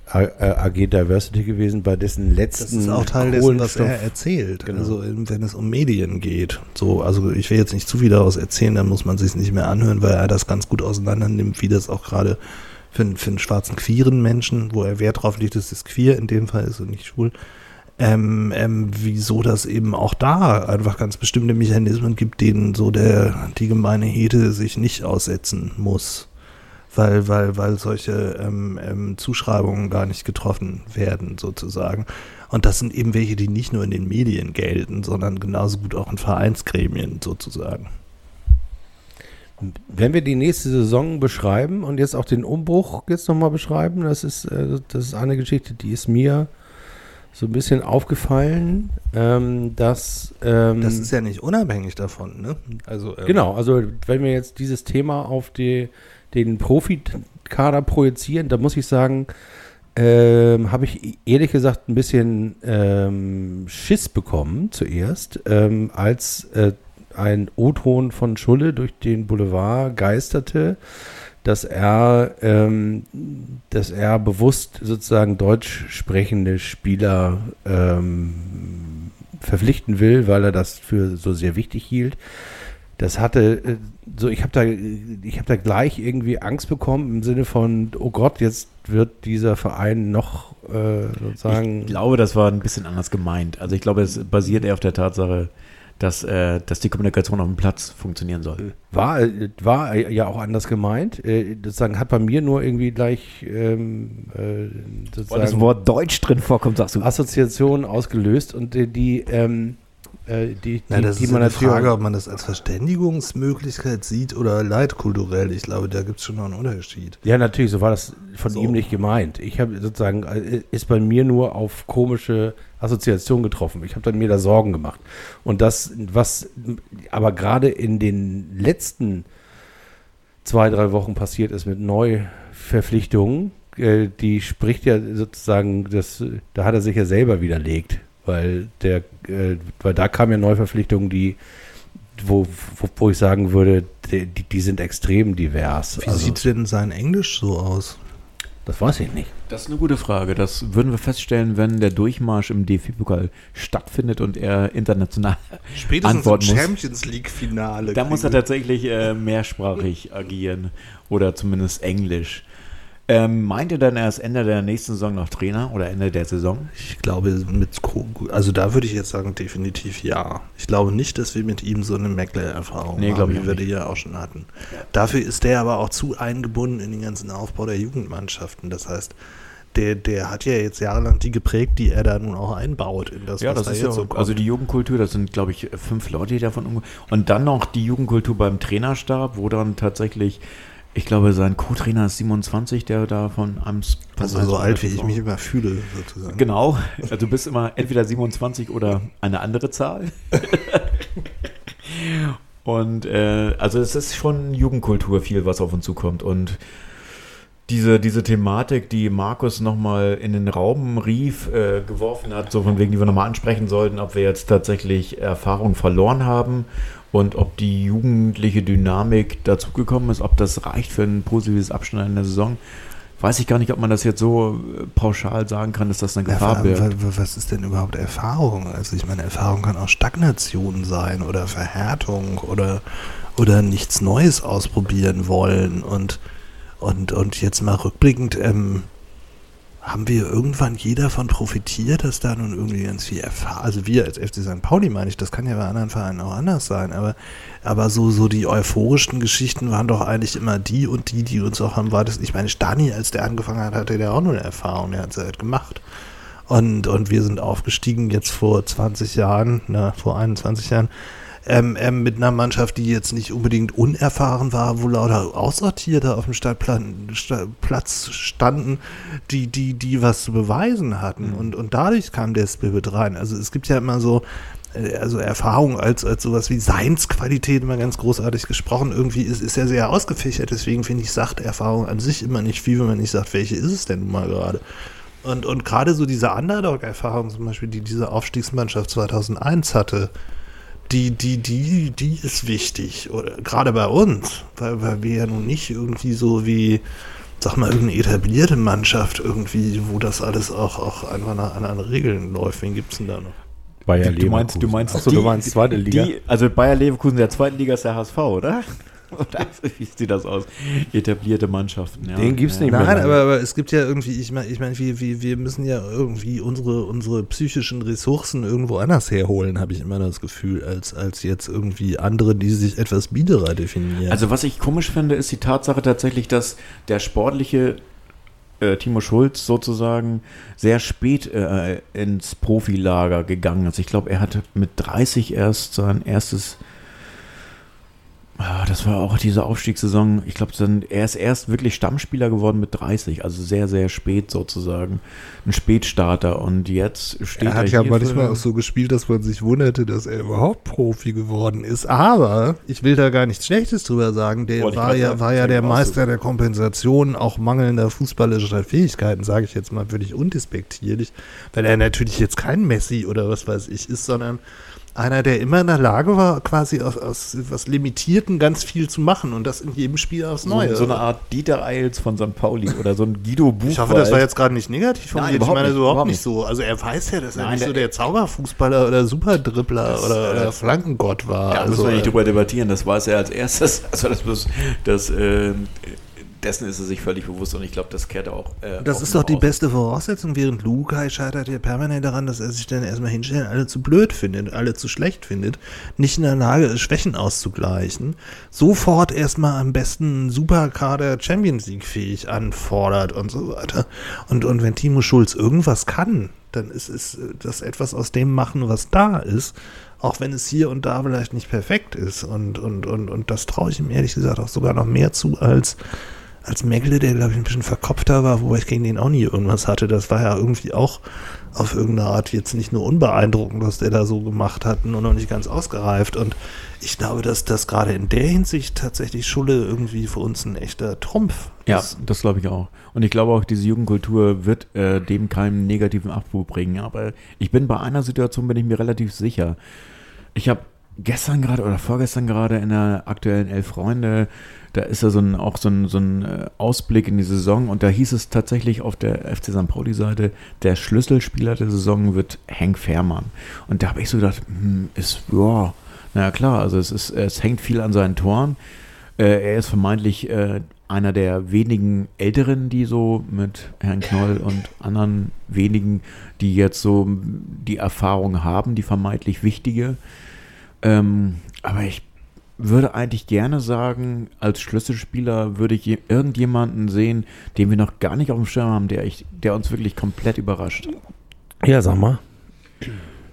AG Diversity gewesen, bei dessen letzten Das ist auch Teil dessen, was er erzählt. Genau. Also ähm, wenn es um Medien geht. So, also ich will jetzt nicht zu viel daraus erzählen, dann muss man sich nicht mehr anhören, weil er das ganz gut auseinander nimmt, wie das auch gerade für, einen- für einen schwarzen queeren Menschen, wo er Wert drauf legt, dass es queer in dem Fall ist und nicht schwul. Ähm, ähm, wieso das eben auch da einfach ganz bestimmte Mechanismen gibt, denen so der die gemeine Hete sich nicht aussetzen muss weil, weil, weil solche ähm, ähm, Zuschreibungen gar nicht getroffen werden, sozusagen. Und das sind eben welche, die nicht nur in den Medien gelten, sondern genauso gut auch in Vereinsgremien, sozusagen. Wenn wir die nächste Saison beschreiben und jetzt auch den Umbruch jetzt nochmal beschreiben, das ist, äh, das ist eine Geschichte, die ist mir so ein bisschen aufgefallen, ähm, dass ähm, Das ist ja nicht unabhängig davon, ne? Also, ähm, Genau, also wenn wir jetzt dieses Thema auf die, den Profikader projizieren, da muss ich sagen, ähm, habe ich ehrlich gesagt ein bisschen ähm, Schiss bekommen zuerst, ähm, als äh, ein O-Ton von Schulle durch den Boulevard geisterte, dass er, ähm, dass er bewusst sozusagen deutsch sprechende Spieler ähm, verpflichten will, weil er das für so sehr wichtig hielt. Das hatte äh, so, ich habe da, ich habe da gleich irgendwie Angst bekommen im Sinne von, oh Gott, jetzt wird dieser Verein noch äh, sozusagen. Ich glaube, das war ein bisschen anders gemeint. Also ich glaube, es basiert eher auf der Tatsache, dass, äh, dass die Kommunikation auf dem Platz funktionieren soll. War, äh, war ja auch anders gemeint. Äh, sozusagen hat bei mir nur irgendwie gleich ähm, äh, Weil das sozusagen Wort Deutsch drin vorkommt, sagst du. Assoziationen ausgelöst und die, die, ähm, äh, die, Na, die, das die ist man natürlich. Frage, ob man das als Verständigungsmöglichkeit sieht oder leitkulturell. Ich glaube, da gibt es schon noch einen Unterschied. Ja, natürlich, so war das von So. ihm nicht gemeint. Ich habe sozusagen, äh, ist bei mir nur auf komische Assoziationen getroffen. Ich habe dann mir da Sorgen gemacht. Und das, was aber gerade in den letzten zwei, drei Wochen passiert ist mit Neuverpflichtungen, äh, die spricht ja sozusagen, das, da hat er sich ja selber widerlegt. Weil der, äh, weil da kamen ja Neuverpflichtungen, die, wo, wo, wo ich sagen würde, die, die die sind extrem divers. Wie Also- sieht denn sein Englisch so aus? das weiß ich nicht. Das ist eine gute Frage. Das würden wir feststellen, wenn der Durchmarsch im DFB-Pokal stattfindet und er international. Spätestens Antworten im muss. Champions League-Finale. Da muss er tatsächlich äh, mehrsprachig agieren oder zumindest Englisch. Ähm, meint ihr dann erst Ende der nächsten Saison noch Trainer oder Ende der Saison? Ich glaube, mit Ko- also da würde ich jetzt sagen, definitiv ja. Ich glaube nicht, dass wir mit ihm so eine Meckler-Erfahrung Nee, haben, glaube ich wie wir die ja auch schon hatten. Dafür ist der aber auch zu eingebunden in den ganzen Aufbau der Jugendmannschaften. Das heißt, der, der hat ja jetzt jahrelang die geprägt, die er da nun auch einbaut in das, Ja, was das da ist jetzt ja, so kommt. also die Jugendkultur, das sind, glaube ich, fünf Leute, die davon umgehen. Und dann noch die Jugendkultur beim Trainerstab, wo dann tatsächlich, ich glaube, sein Co-Trainer ist 27, der da von einem also so alt, wie ich mich immer fühle, sozusagen. Genau, also du bist immer entweder 27 oder eine andere Zahl. Und äh, also es ist schon Jugendkultur viel, was auf uns zukommt. Und diese, diese Thematik, die Markus nochmal in den Raum rief, äh, geworfen hat, so von wegen, die wir nochmal ansprechen sollten, ob wir jetzt tatsächlich Erfahrung verloren haben und ob die jugendliche Dynamik dazugekommen ist, ob das reicht für ein positives Abschneiden der Saison. Weiß ich gar nicht, ob man das jetzt so äh, pauschal sagen kann, dass das eine Ja, Gefahr allem, wa- wa- was ist denn überhaupt Erfahrung? Also ich meine, Erfahrung kann auch Stagnation sein oder Verhärtung oder, oder nichts Neues ausprobieren wollen. Und, und, und jetzt mal rückblickend, ähm, haben wir irgendwann jeder davon profitiert, dass da nun irgendwie ganz viel erfahren. Also wir als FC St. Pauli meine ich, das kann ja bei anderen Vereinen auch anders sein, aber, aber so, so die euphorischen Geschichten waren doch eigentlich immer die und die, die uns auch am weitesten. Ich meine, Stani, als der angefangen hat, hatte der auch nur eine Erfahrung, der hat es halt gemacht. Und, und wir sind aufgestiegen jetzt vor 20 Jahren, na, vor 21 Jahren, ähm, ähm, mit einer Mannschaft, die jetzt nicht unbedingt unerfahren war, wo lauter Aussortierte auf dem Stadtplatz standen, die, die, die was zu beweisen hatten. Mhm. Und, und dadurch kam der Spirit rein. Also es gibt ja immer so, äh, also Erfahrung als, als sowas wie Seinsqualität immer ganz großartig gesprochen. Irgendwie ist, ist ja sehr ausgefächert, deswegen finde ich, sagt Erfahrung an sich immer nicht viel, wenn man nicht sagt, welche ist es denn nun mal gerade. Und, und gerade so diese Underdog-Erfahrung, zum Beispiel, die diese Aufstiegsmannschaft 2001 hatte, die, die, die, die ist wichtig. Oder gerade bei uns, weil, weil wir ja nun nicht irgendwie so wie, sag mal, irgendeine etablierte Mannschaft irgendwie, wo das alles auch, auch einfach nach anderen Regeln läuft. Wen gibt es denn da noch? Bayer du meinst, du meinst, Achso, du meinst zweite Liga? Die, also Bayer Leverkusen der zweiten Liga ist der HSV, oder? Oder wie sieht das aus? Etablierte Mannschaften, ja. Den gibt es nicht mehr. Nein, aber, aber, es gibt ja irgendwie, ich meine, ich mein, wir, wir, wir müssen ja irgendwie unsere, unsere psychischen Ressourcen irgendwo anders herholen, habe ich immer das Gefühl, als, als jetzt irgendwie andere, die sich etwas biederer definieren. Also was ich komisch finde, ist die Tatsache tatsächlich, dass der sportliche äh, Timo Schulz sozusagen sehr spät äh, ins Profilager gegangen ist. Ich glaube, er hatte mit 30 erst sein erstes Das war auch diese Aufstiegssaison. Ich glaube, er ist erst wirklich Stammspieler geworden mit 30, also sehr, sehr spät sozusagen. Ein Spätstarter. Und jetzt steht er. Hat er hat ja manchmal auch so gespielt, dass man sich wunderte, dass er überhaupt Profi geworden ist. Aber ich will da gar nichts Schlechtes drüber sagen. Der war ja, war ja der Meister der Kompensation, auch mangelnder fußballischer Fähigkeiten, sage ich jetzt mal völlig undespektierlich, weil er natürlich jetzt kein Messi oder was weiß ich ist, sondern einer, der immer in der Lage war, quasi aus, aus was Limitierten ganz viel zu machen und das in jedem Spiel aufs Neue. So, so eine Art Dieter Eils von St. Pauli oder so ein Guido Buch. Ich hoffe, das war jetzt gerade nicht negativ formuliert. Ich meine, nicht, überhaupt nicht so. Also er weiß ja, dass er Nein, nicht so der Zauberfußballer oder Superdribbler oder, oder Flankengott war. Ja, also, müssen wir nicht drüber debattieren. Das weiß er als erstes. Also das, das äh, dessen ist er sich völlig bewusst und ich glaube, das kehrt auch. Äh, das auch ist doch die aus. beste Voraussetzung, während Lukai scheitert ja permanent daran, dass er sich dann erstmal hinstellt, alle zu blöd findet, alle zu schlecht findet, nicht in der Lage ist, Schwächen auszugleichen, sofort erstmal am besten Superkader Champions League fähig anfordert und so weiter. Und, und wenn Timo Schulz irgendwas kann, dann ist, ist das etwas aus dem machen, was da ist auch wenn es hier und da vielleicht nicht perfekt ist. Und, und, und, und das traue ich ihm ehrlich gesagt auch sogar noch mehr zu als als Megle, der glaube ich ein bisschen verkopfter war, wobei ich gegen den auch nie irgendwas hatte. Das war ja irgendwie auch auf irgendeine Art jetzt nicht nur unbeeindruckend, was der da so gemacht hat, nur noch nicht ganz ausgereift. Und ich glaube, dass das gerade in der Hinsicht tatsächlich Schule irgendwie für uns ein echter Trumpf ist. Ja, das glaube ich auch. Und ich glaube auch, diese Jugendkultur wird äh, dem keinen negativen Abbruch bringen. Aber ich bin bei einer Situation, bin ich mir relativ sicher. Ich habe gestern gerade oder vorgestern gerade in der aktuellen Elf Freunde da ist ja so ein, auch so ein, so ein äh, Ausblick in die Saison und da hieß es tatsächlich auf der FC St. Pauli-Seite, der Schlüsselspieler der Saison wird Henk Fährmann. Und da habe ich so gedacht, hm, ist, ja, naja klar, also es, ist, es hängt viel an seinen Toren. Äh, er ist vermeintlich äh, einer der wenigen Älteren, die so mit Herrn Knoll und anderen wenigen, die jetzt so die Erfahrung haben, die vermeintlich wichtige. Ähm, aber ich würde eigentlich gerne sagen, als Schlüsselspieler würde ich irgendjemanden sehen, den wir noch gar nicht auf dem Schirm haben, der, ich, der uns wirklich komplett überrascht. Ja, sag mal.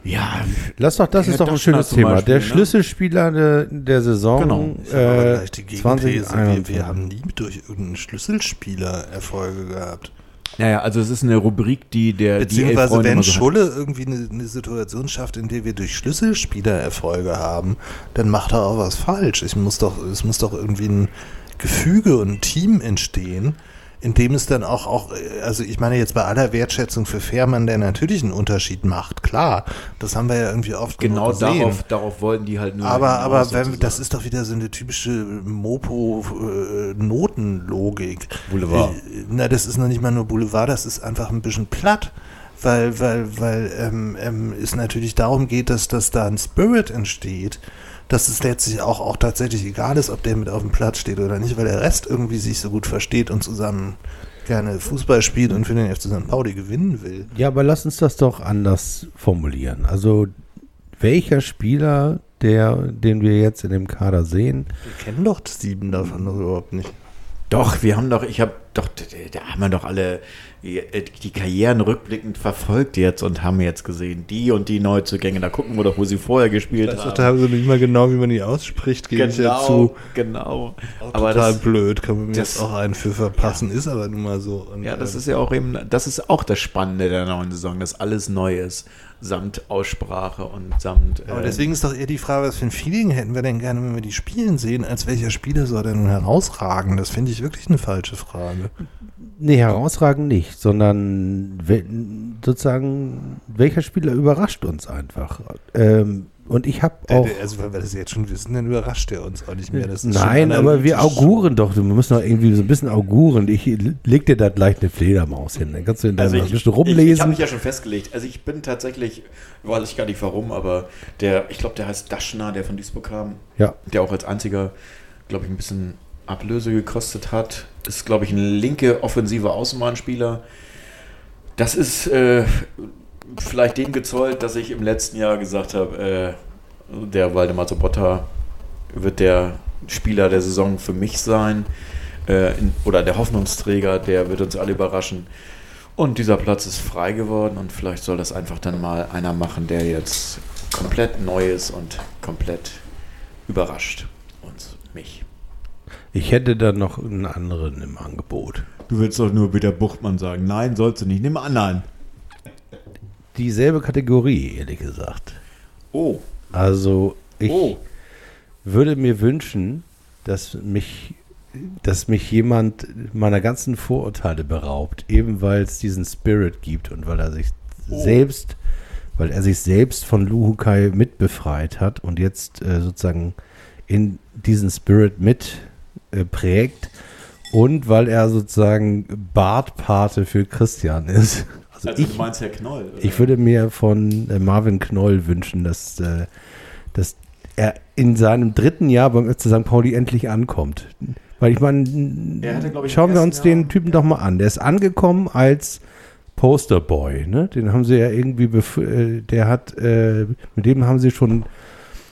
Ja, lass doch, das ist doch ein schönes Thema. Beispiel, der ne? Schlüsselspieler der, der Saison. Genau. Äh, die 20, wir, wir haben nie durch irgendeinen Schlüsselspieler Erfolge gehabt. Naja, also es ist eine Rubrik, die der Beziehungsweise die wenn so Schulle irgendwie eine, eine, Situation schafft, in der wir durch Schlüsselspieler Erfolge haben, dann macht er auch was falsch. Es muss doch, es muss doch irgendwie ein Gefüge und ein Team entstehen, in dem es dann auch, auch, also ich meine jetzt bei aller Wertschätzung für Fährmann, der natürlich einen Unterschied macht, klar, das haben wir ja irgendwie oft genau gesehen. darauf, darauf wollten die halt nur. Aber, aber wenn, das ist doch wieder so eine typische Mopo-Notenlogik. Boulevard. Äh, na, das ist noch nicht mal nur Boulevard, das ist einfach ein bisschen platt weil, weil, weil ähm, ähm, es natürlich darum geht, dass, dass da ein Spirit entsteht, dass es letztlich auch, auch tatsächlich egal ist, ob der mit auf dem Platz steht oder nicht, weil der Rest irgendwie sich so gut versteht und zusammen gerne Fußball spielt und für den FC St. Pauli gewinnen will. Ja, aber lass uns das doch anders formulieren. Also, welcher Spieler, der, den wir jetzt in dem Kader sehen, Wir kennen doch sieben davon noch überhaupt nicht. Doch, wir haben doch, ich habe doch, da haben wir doch alle die, die Karrieren rückblickend verfolgt jetzt und haben jetzt gesehen, die und die Neuzugänge. Da gucken wir doch, wo sie vorher gespielt Das haben. total so nicht mal genau, wie man die ausspricht, gebe ich ja zu. genau. Auch Aber total das, blöd, kann man mir das- jetzt auch einen für verpassen, ist aber nun mal so. Und, ja, das äh, ist ja auch eben, das ist auch das Spannende der neuen Saison, dass alles neu ist, samt Aussprache und samt. Aber äh, deswegen ist doch eher die Frage, was für ein Feeling hätten wir denn gerne, wenn wir die spielen sehen, als welcher Spieler soll denn nun herausragen? Das finde ich wirklich eine falsche Frage. Nee, herausragend nicht, sondern sozusagen, welcher Spieler überrascht uns einfach? Ähm, und ich habe auch. also, wenn wir das jetzt schon wissen, dann überrascht er uns auch nicht mehr. Nein, aber wir auguren doch. Wir müssen doch irgendwie so ein bisschen auguren. Ich leg dir da gleich eine Fledermaus hin. Dann kannst du in Also ich, ein bisschen ich, ich habe rumlesen. mich ja schon festgelegt. Also ich bin tatsächlich, weiß ich gar nicht warum, aber der, ich glaube, der heißt Daschner, der von Duisburg kam, ja, der auch als einziger, glaube ich, ein bisschen Ablöse gekostet hat. Ist, glaube ich, ein linke offensive Außenbahnspieler. Das ist äh, vielleicht dem gezollt, dass ich im letzten Jahr gesagt habe, äh, der Waldemar Sobotta wird der Spieler der Saison für mich sein. Äh, in, oder der Hoffnungsträger, der wird uns alle überraschen. Und dieser Platz ist frei geworden und vielleicht soll das einfach dann mal einer machen, der jetzt komplett neu ist und komplett überrascht uns, mich. ich hätte da noch einen anderen im Angebot. Du willst doch nur Peter Buchtmann sagen. Nein, sollst du nicht. Nimm anderen. Dieselbe Kategorie, ehrlich gesagt. Oh, Also ich oh. würde mir wünschen, dass mich, dass mich jemand meiner ganzen Vorurteile beraubt, eben weil es diesen Spirit gibt und weil er sich Oh. selbst, weil er sich selbst von Luhukai mitbefreit hat und jetzt äh, sozusagen in diesen Spirit mit äh, prägt und weil er sozusagen Bartpate für Christian ist. Also, ich, du meinst Herr Knoll? oder? ich würde mir von äh, Marvin Knoll wünschen, dass, äh, dass er in seinem dritten Jahr beim FC St. Pauli endlich ankommt. Weil ich meine, schauen wir uns den Jahr- Typen doch mal an. Der ist angekommen als Posterboy. Ne? Den haben sie ja irgendwie, bef- äh, der hat, äh, mit dem haben sie schon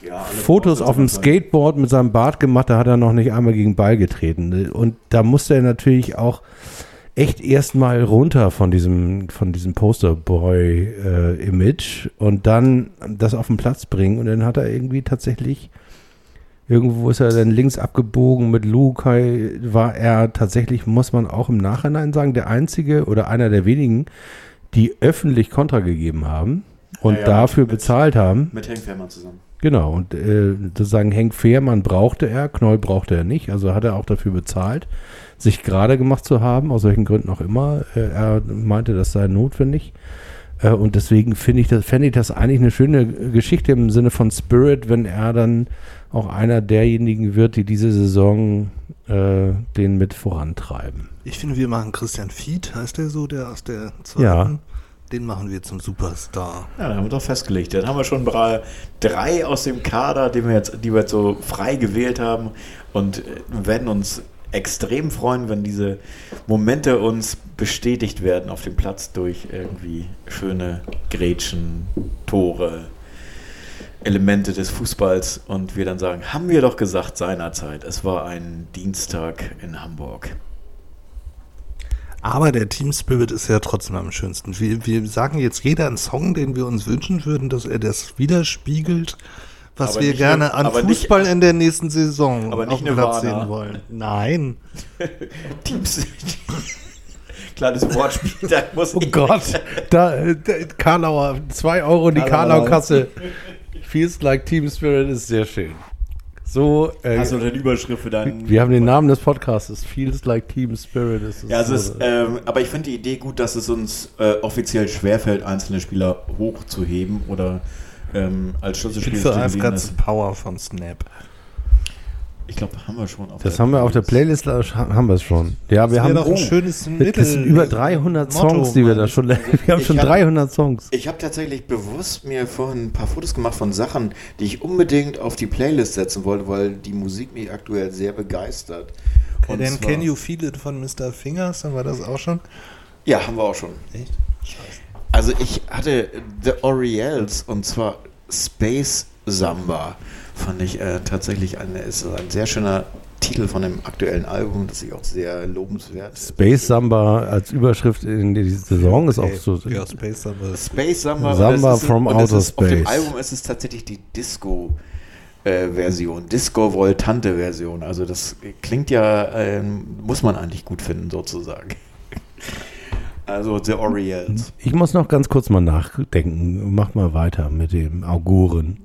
Ja, Fotos auf dem. Skateboard mit seinem Bart gemacht, da hat er noch nicht einmal gegen Ball getreten. Und da musste er natürlich auch echt erstmal runter von diesem, von diesem Posterboy-Image und dann das auf den Platz bringen. Und dann hat er irgendwie tatsächlich, irgendwo ist er dann links abgebogen mit Lukai, war er tatsächlich, muss man auch im Nachhinein sagen, der einzige oder einer der wenigen, die öffentlich Kontra gegeben haben und Ja, ja, dafür mit- bezahlt haben. Mit Henk Fährmann zusammen. Genau, und äh, sozusagen Henk Fehrmann brauchte er, Knoll brauchte er nicht, also hat er auch dafür bezahlt, sich gerade gemacht zu haben, aus welchen Gründen auch immer. Äh, er meinte, das sei notwendig. Äh, und deswegen finde ich das, fände ich das eigentlich eine schöne Geschichte im Sinne von Spirit, wenn er dann auch einer derjenigen wird, die diese Saison äh, den mit vorantreiben. Ich finde, wir machen Christian Fied, heißt der so, der aus der zweiten. Ja. Den machen wir zum Superstar. Ja, dann haben wir doch festgelegt. Dann haben wir schon drei, drei aus dem Kader, den wir jetzt, die wir jetzt so frei gewählt haben und äh, werden uns extrem freuen, wenn diese Momente uns bestätigt werden auf dem Platz durch irgendwie schöne Grätschen, Tore, Elemente des Fußballs und wir dann sagen, haben wir doch gesagt seinerzeit, es war ein Dienstag in Hamburg. Aber der Team Spirit ist ja trotzdem am schönsten. Wir, wir sagen jetzt jeder einen Song, den wir uns wünschen würden, dass er das widerspiegelt, was Aber wir gerne eine- an aber nicht- Fußball in der nächsten Saison aber nicht auf Platz sehen wollen. Nein. Teams. Kleines Wortspiel, da muss Oh Gott, da, da Karlauer, 2 Euro in die. Karlau-Kasse. Feels like Team Spirit ist sehr schön. So, äh, Hast du denn Überschrift für deinen. wir haben den Namen des Podcasts, Feels like Team Spirit. Es ist Ja, es so- ist, ähm, aber ich finde die Idee gut, dass es uns äh, offiziell schwerfällt, einzelne Spieler hochzuheben oder ähm, als Ich bin Schlüsselspieler für lassen. Power von Snap. Ich glaube, haben wir schon. Auf Das haben wir auf der Playlist, äh, haben wir es schon. Ja, wir Das haben doch ein schönes das sind über 300 Songs, die wir da schon, wir haben Ich schon hab- 300 Songs. Ich habe tatsächlich bewusst mir vorhin ein paar Fotos gemacht von Sachen, die ich unbedingt auf die Playlist setzen wollte, weil die Musik mich aktuell sehr begeistert. Und dann Can You Feel It von Mr. Fingers, dann war das auch schon. Ja, haben wir auch schon. Echt? Scheiße. Also ich hatte The Oriels und zwar Space Samba. Fand ich äh, tatsächlich eine, ist ein sehr schöner Titel von dem aktuellen Album, das ich auch sehr lobenswert. Space Samba als Überschrift in die Saison ist auch so. Ja, Space Samba. Space Samba, Samba ist, from Outer ist, Auf dem Space. Album ist es tatsächlich die Disco. äh, Version, Disco-Voltante Version. Also das klingt ja, ähm, muss man eigentlich gut finden sozusagen. Also The Oriels. Ich muss noch ganz kurz mal nachdenken. Mach mal weiter mit dem Auguren.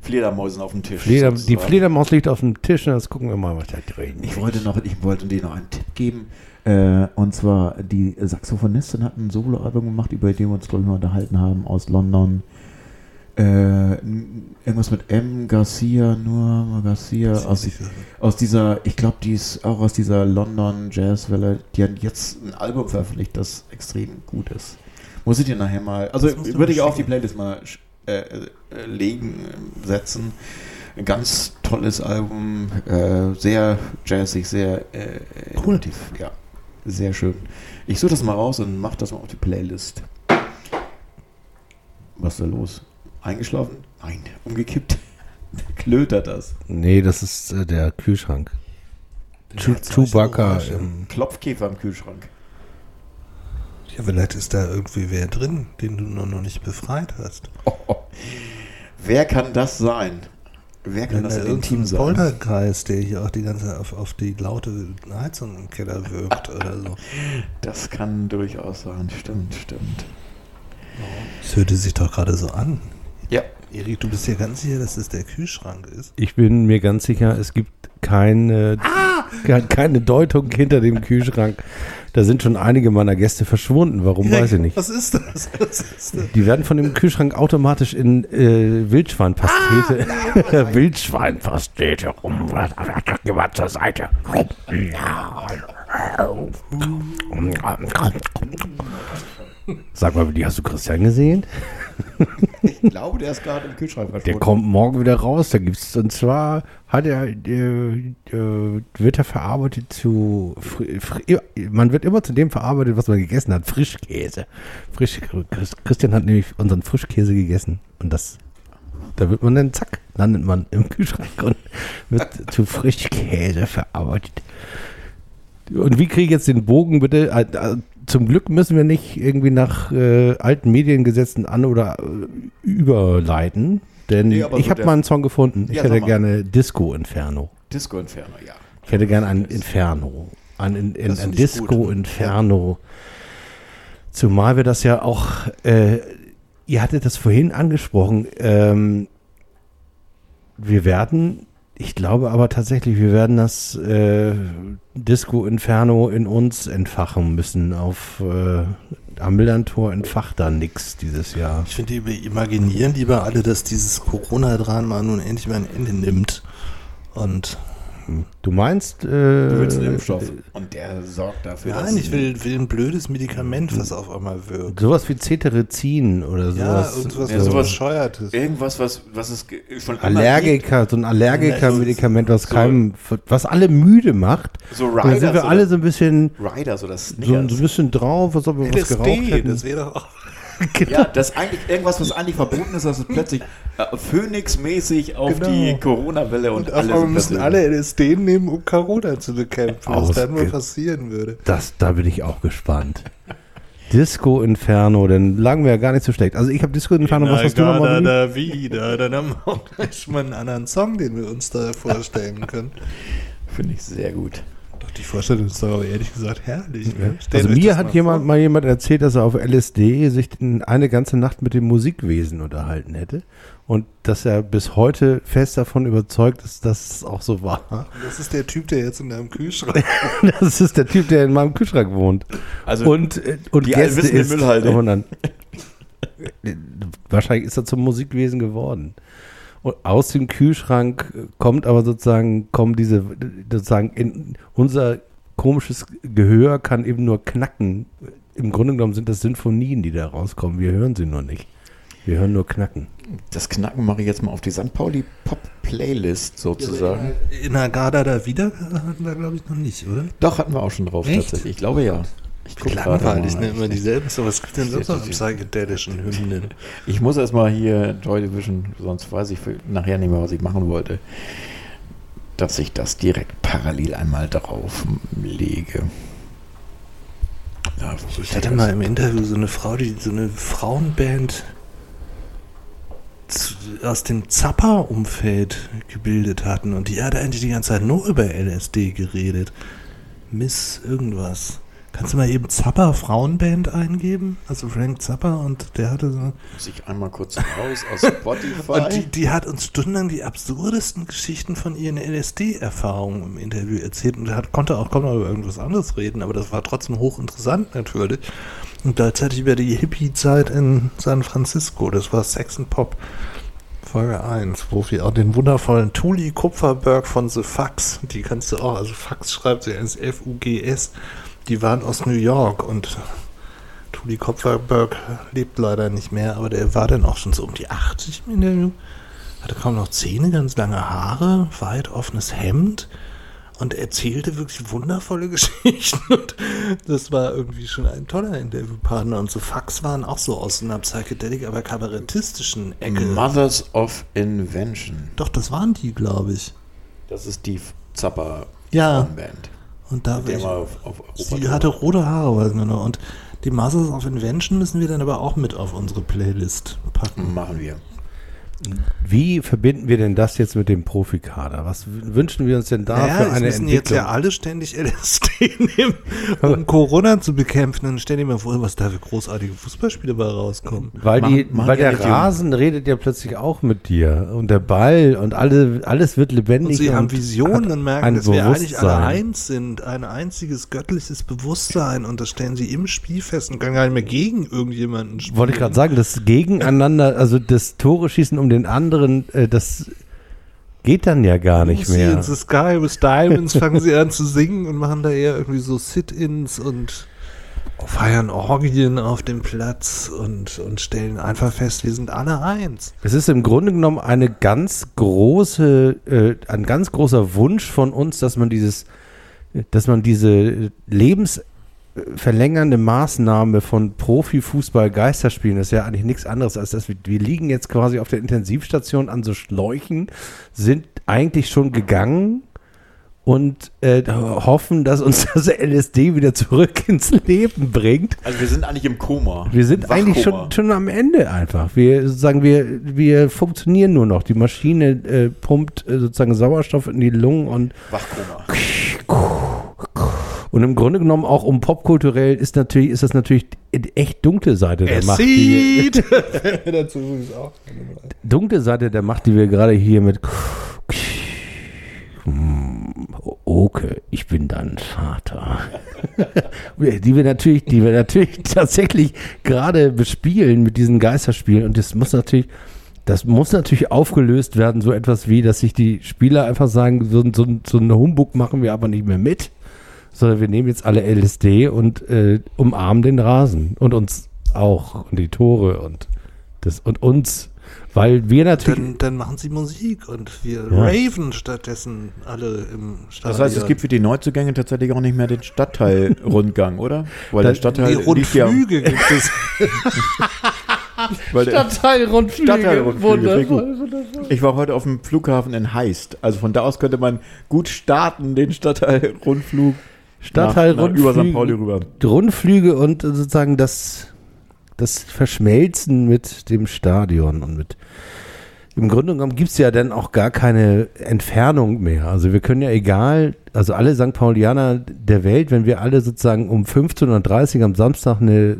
Fledermäusen auf dem Tisch. Fleder, die. Fledermaus liegt auf dem Tisch und jetzt gucken wir mal, was da drin Ich wollte noch, ich wollte dir noch einen Tipp geben. Äh, und zwar, die Saxophonistin hat ein Soloalbum gemacht, über den wir uns, glaube ich, mal unterhalten haben, aus London. Äh, irgendwas mit M. Garcia, nur Garcia, aus, aus dieser, ich glaube, die ist auch aus dieser London Jazzwelle. Die hat jetzt ein Album veröffentlicht, das extrem gut ist. Muss ich dir nachher mal, also würde ich auf die. Playlist mal äh, äh, legen, äh, setzen. Ein ganz tolles Album, äh, sehr jazzig, sehr äh, Cool. innovativ, ja, sehr schön. Ich suche das mal raus und mach das mal auf die Playlist. Was ist da los? Eingeschlafen? Nein, umgekippt. Klötert das. Nee, das ist äh, der Kühlschrank. Solche Chewbacca. Im- Klopfkäfer im Kühlschrank. Ja, vielleicht ist da irgendwie wer drin, den du noch noch nicht befreit hast. Oh, oh. Wer kann das sein? Wer kann Wenn das da in Team sein? Polterkreis, der hier auch die ganze Zeit auf, auf die laute Heizung im Keller wirkt oder so. Das kann durchaus sein. Stimmt, stimmt. Das hörte sich doch gerade so an. Ja. Erik, du bist ja ganz sicher, dass es der Kühlschrank ist. Ich bin mir ganz sicher, es gibt keine, ke- keine Deutung hinter dem Kühlschrank. Da sind schon einige meiner Gäste verschwunden. Warum, weiß ich nicht. Was ist das? Was ist das? Die werden von dem Kühlschrank automatisch in äh, Wildschweinpastete. Wildschweinpastete rum. Geh mal zur Seite. Sag mal, die hast du Christian gesehen? Ich glaube, der ist gerade im Kühlschrank Der verschwunden. kommt morgen wieder raus. Da gibt's und zwar hat er äh, äh, wird er verarbeitet zu man wird immer zu dem verarbeitet, was man gegessen hat. Frischkäse. Frisch, Chris- Christian hat nämlich unseren Frischkäse gegessen und das da wird man dann zack landet man im Kühlschrank und wird zu Frischkäse verarbeitet. Und wie kriege ich jetzt den Bogen bitte? Zum Glück müssen wir nicht irgendwie nach äh, alten Mediengesetzen an- oder äh, überleiten, denn Nee, ich habe mal einen Song gefunden. Ich Ja, hätte gerne Disco Inferno. Disco Inferno, ja. Ich hätte gerne ein Inferno. Ein, ein, ein, ein Disco gut. Inferno. Zumal wir das ja auch, äh, ihr hattet das vorhin angesprochen, ähm, wir werden, ich glaube aber tatsächlich, wir werden das äh, Disco Inferno in uns entfachen müssen. Auf äh, am entfacht da nix dieses Jahr. Ich finde, wir imaginieren lieber alle, dass dieses Corona-Drama nun endlich mal ein Ende nimmt. Und Du meinst, äh, Du willst einen Impfstoff. Und der sorgt dafür, dass... nein, ich will, will ein blödes Medikament, was auf einmal wirkt. sowas wie Cetirizin oder Ja, sowas. irgendwas Ja, was sowas- bescheuertes. Irgendwas, was, was es schon immer Allergiker, so ein Allergiker-Medikament, was So- keinem, was alle müde macht. So Da Riders sind wir alle so ein bisschen, Riders oder so, Snickers. so ein bisschen drauf, als ob wir was geraucht LSD, hätten. das wäre doch auch. Ja, das eigentlich irgendwas, was eigentlich verboten ist, dass es plötzlich äh, Phoenix-mäßig auf Genau. die Corona-Welle und, Und auf alle einmal sind müssen alle LSD nehmen, um Corona zu bekämpfen, was dann wohl Ausge- passieren würde. Das, da bin ich auch gespannt. Disco Inferno, dann lagen wir ja gar nicht so schlecht. Also ich habe Disco Inferno, was hast du da, nochmal? da wieder, dann haben wir auch gleich mal einen anderen Song, den wir uns da vorstellen können. Finde ich sehr gut. Doch, die Vorstellung ist doch aber ehrlich gesagt herrlich. Ne? Stellt Also mir hat mal jemand vor. mal jemand erzählt, dass er auf LSD sich in eine ganze Nacht mit dem Musikwesen unterhalten hätte und dass er bis heute fest davon überzeugt ist, dass es auch so war. Das ist der Typ, der jetzt in deinem Kühlschrank Das ist der Typ, der in meinem Kühlschrank wohnt. Also, und, äh, und die Gäste ist. Müllhalde. Und dann, wahrscheinlich ist er zum Musikwesen geworden. Und aus dem Kühlschrank kommt aber sozusagen, kommen diese, sozusagen in unser komisches Gehör kann eben nur knacken. Im Grunde genommen sind das Sinfonien, die da rauskommen. Wir hören sie nur nicht. Wir hören nur knacken. Das Knacken mache ich jetzt mal auf die St. Pauli Pop Playlist sozusagen. In der Garda da wieder hatten wir, glaube ich, noch nicht, oder? Doch, hatten wir auch schon drauf Echt? tatsächlich. Ich glaube ja. Ich gerade Langweilig, ne? Immer dieselben. So, was gibt denn sonst noch im psychedelischen Hymnen? Ich muss erstmal hier Joy Division, sonst weiß ich nachher nicht mehr, was ich machen wollte, dass ich das direkt parallel einmal drauf lege. Ja, Ich hatte mal im Interview so eine Frau, die so eine Frauenband aus dem Zappa-Umfeld gebildet hatten und die hat eigentlich die ganze Zeit nur über LSD geredet. Miss irgendwas. Kannst du mal eben Zappa Frauenband eingeben? Also Frank Zappa und der hatte so. Muss ich einmal kurz raus aus Spotify. Und die, die hat uns stundenlang die absurdesten Geschichten von ihren LSD-Erfahrungen im Interview erzählt und hat, konnte auch kaum noch über irgendwas anderes reden, aber das war trotzdem hochinteressant natürlich. Und gleichzeitig über die Hippie-Zeit in San Francisco, das war Sex and Pop. Folge 1, wo wir auch den wundervollen Tuli Kupferberg von The Fax, die kannst du auch, also Fax schreibt sie als F-U-G-S, die waren aus New York und Tuli Kupferberg lebt leider nicht mehr, aber der war dann auch schon so um die 80 im Interview. Hatte kaum noch Zähne, ganz lange Haare, weit offenes Hemd und erzählte wirklich wundervolle Geschichten. Und das war irgendwie schon ein toller Interviewpartner. Und so Fax waren auch so aus einer Psychedelic, aber kabarettistischen Ecke. Mothers of Invention. Doch, das waren die, glaube ich. Das ist die Zappa Ja. Band. Und da mal auf, auf ich, sie hatte rote Haare, weiß ich noch. Und die Masters of Invention müssen wir dann aber auch mit auf unsere Playlist packen. machen wir. Wie verbinden wir denn das jetzt mit dem Profikader? Was wünschen wir uns denn da Naja, für eine müssen jetzt Entwicklung? ja alle ständig LSD nehmen, um Corona zu bekämpfen. Dann stell dir mal vor, was da für großartige Fußballspiele bei rauskommen. Weil, die, Machen- machen weil der Rasen redet ja plötzlich auch mit dir und der Ball und alle, alles wird lebendig. Und sie haben und Visionen hat und merken, dass wir eigentlich alle eins sind, ein einziges göttliches Bewusstsein und das stellen sie im Spiel fest und können gar nicht mehr gegen irgendjemanden spielen. Wollte ich gerade sagen, das Gegeneinander, also das Tore schießen um den anderen, äh, das geht dann ja gar nicht mehr. in the Sky with Diamonds fangen sie an zu singen und machen da eher irgendwie so Sit-ins und feiern Orgien auf dem Platz und, und stellen einfach fest, wir sind alle eins. Es ist im Grunde genommen eine ganz große, äh, ein ganz großer Wunsch von uns, dass man dieses, dass man diese lebensverlängernde Maßnahme von Profifußball Geisterspielen, ist ja eigentlich nichts anderes als das, wir, wir liegen jetzt quasi auf der Intensivstation an so Schläuchen, sind eigentlich schon gegangen und äh, hoffen, dass uns das LSD wieder zurück ins Leben bringt. Also wir sind eigentlich im Koma. Wir sind eigentlich schon, schon am Ende einfach. Wir sozusagen, wir, wir funktionieren nur noch. Die Maschine äh, pumpt äh, sozusagen Sauerstoff in die Lungen und, Wachkoma. Und im Grunde genommen auch um popkulturell ist natürlich, ist das natürlich echt dunkle Seite der Macht. Die, auch. dunkle Seite der Macht, die wir gerade hier mit Okay, ich bin dein Vater. die wir natürlich, die wir natürlich tatsächlich gerade bespielen mit diesen Geisterspielen. Und das muss natürlich, das muss natürlich aufgelöst werden, so etwas wie, dass sich die Spieler einfach sagen, so, so, so eine Humbug machen wir aber nicht mehr mit, sondern wir nehmen jetzt alle LSD und äh, umarmen den Rasen und uns auch und die Tore und das und uns, weil wir natürlich Dann, dann machen sie Musik und wir Ja. raven stattdessen alle im Stadion. Das heißt, es gibt für die Neuzugänge tatsächlich auch nicht mehr den Stadtteil-Rundgang, oder? Weil Da- der Stadtteil die liegt ja, Rundflüge gibt es. Stadtteilrundflüge. Stadtteilrundflüge, ich gut. Ich war heute auf dem Flughafen in Heist. Also von da aus könnte man gut starten, den Stadtteilrundflug nach, nach, über St. Pauli rüber. Rundflüge und sozusagen das, das Verschmelzen mit dem Stadion und mit. Im Grunde genommen gibt es ja dann auch gar keine Entfernung mehr. Also wir können ja egal, also alle St. Paulianer der Welt, wenn wir alle sozusagen um 15.30 Uhr am Samstag eine,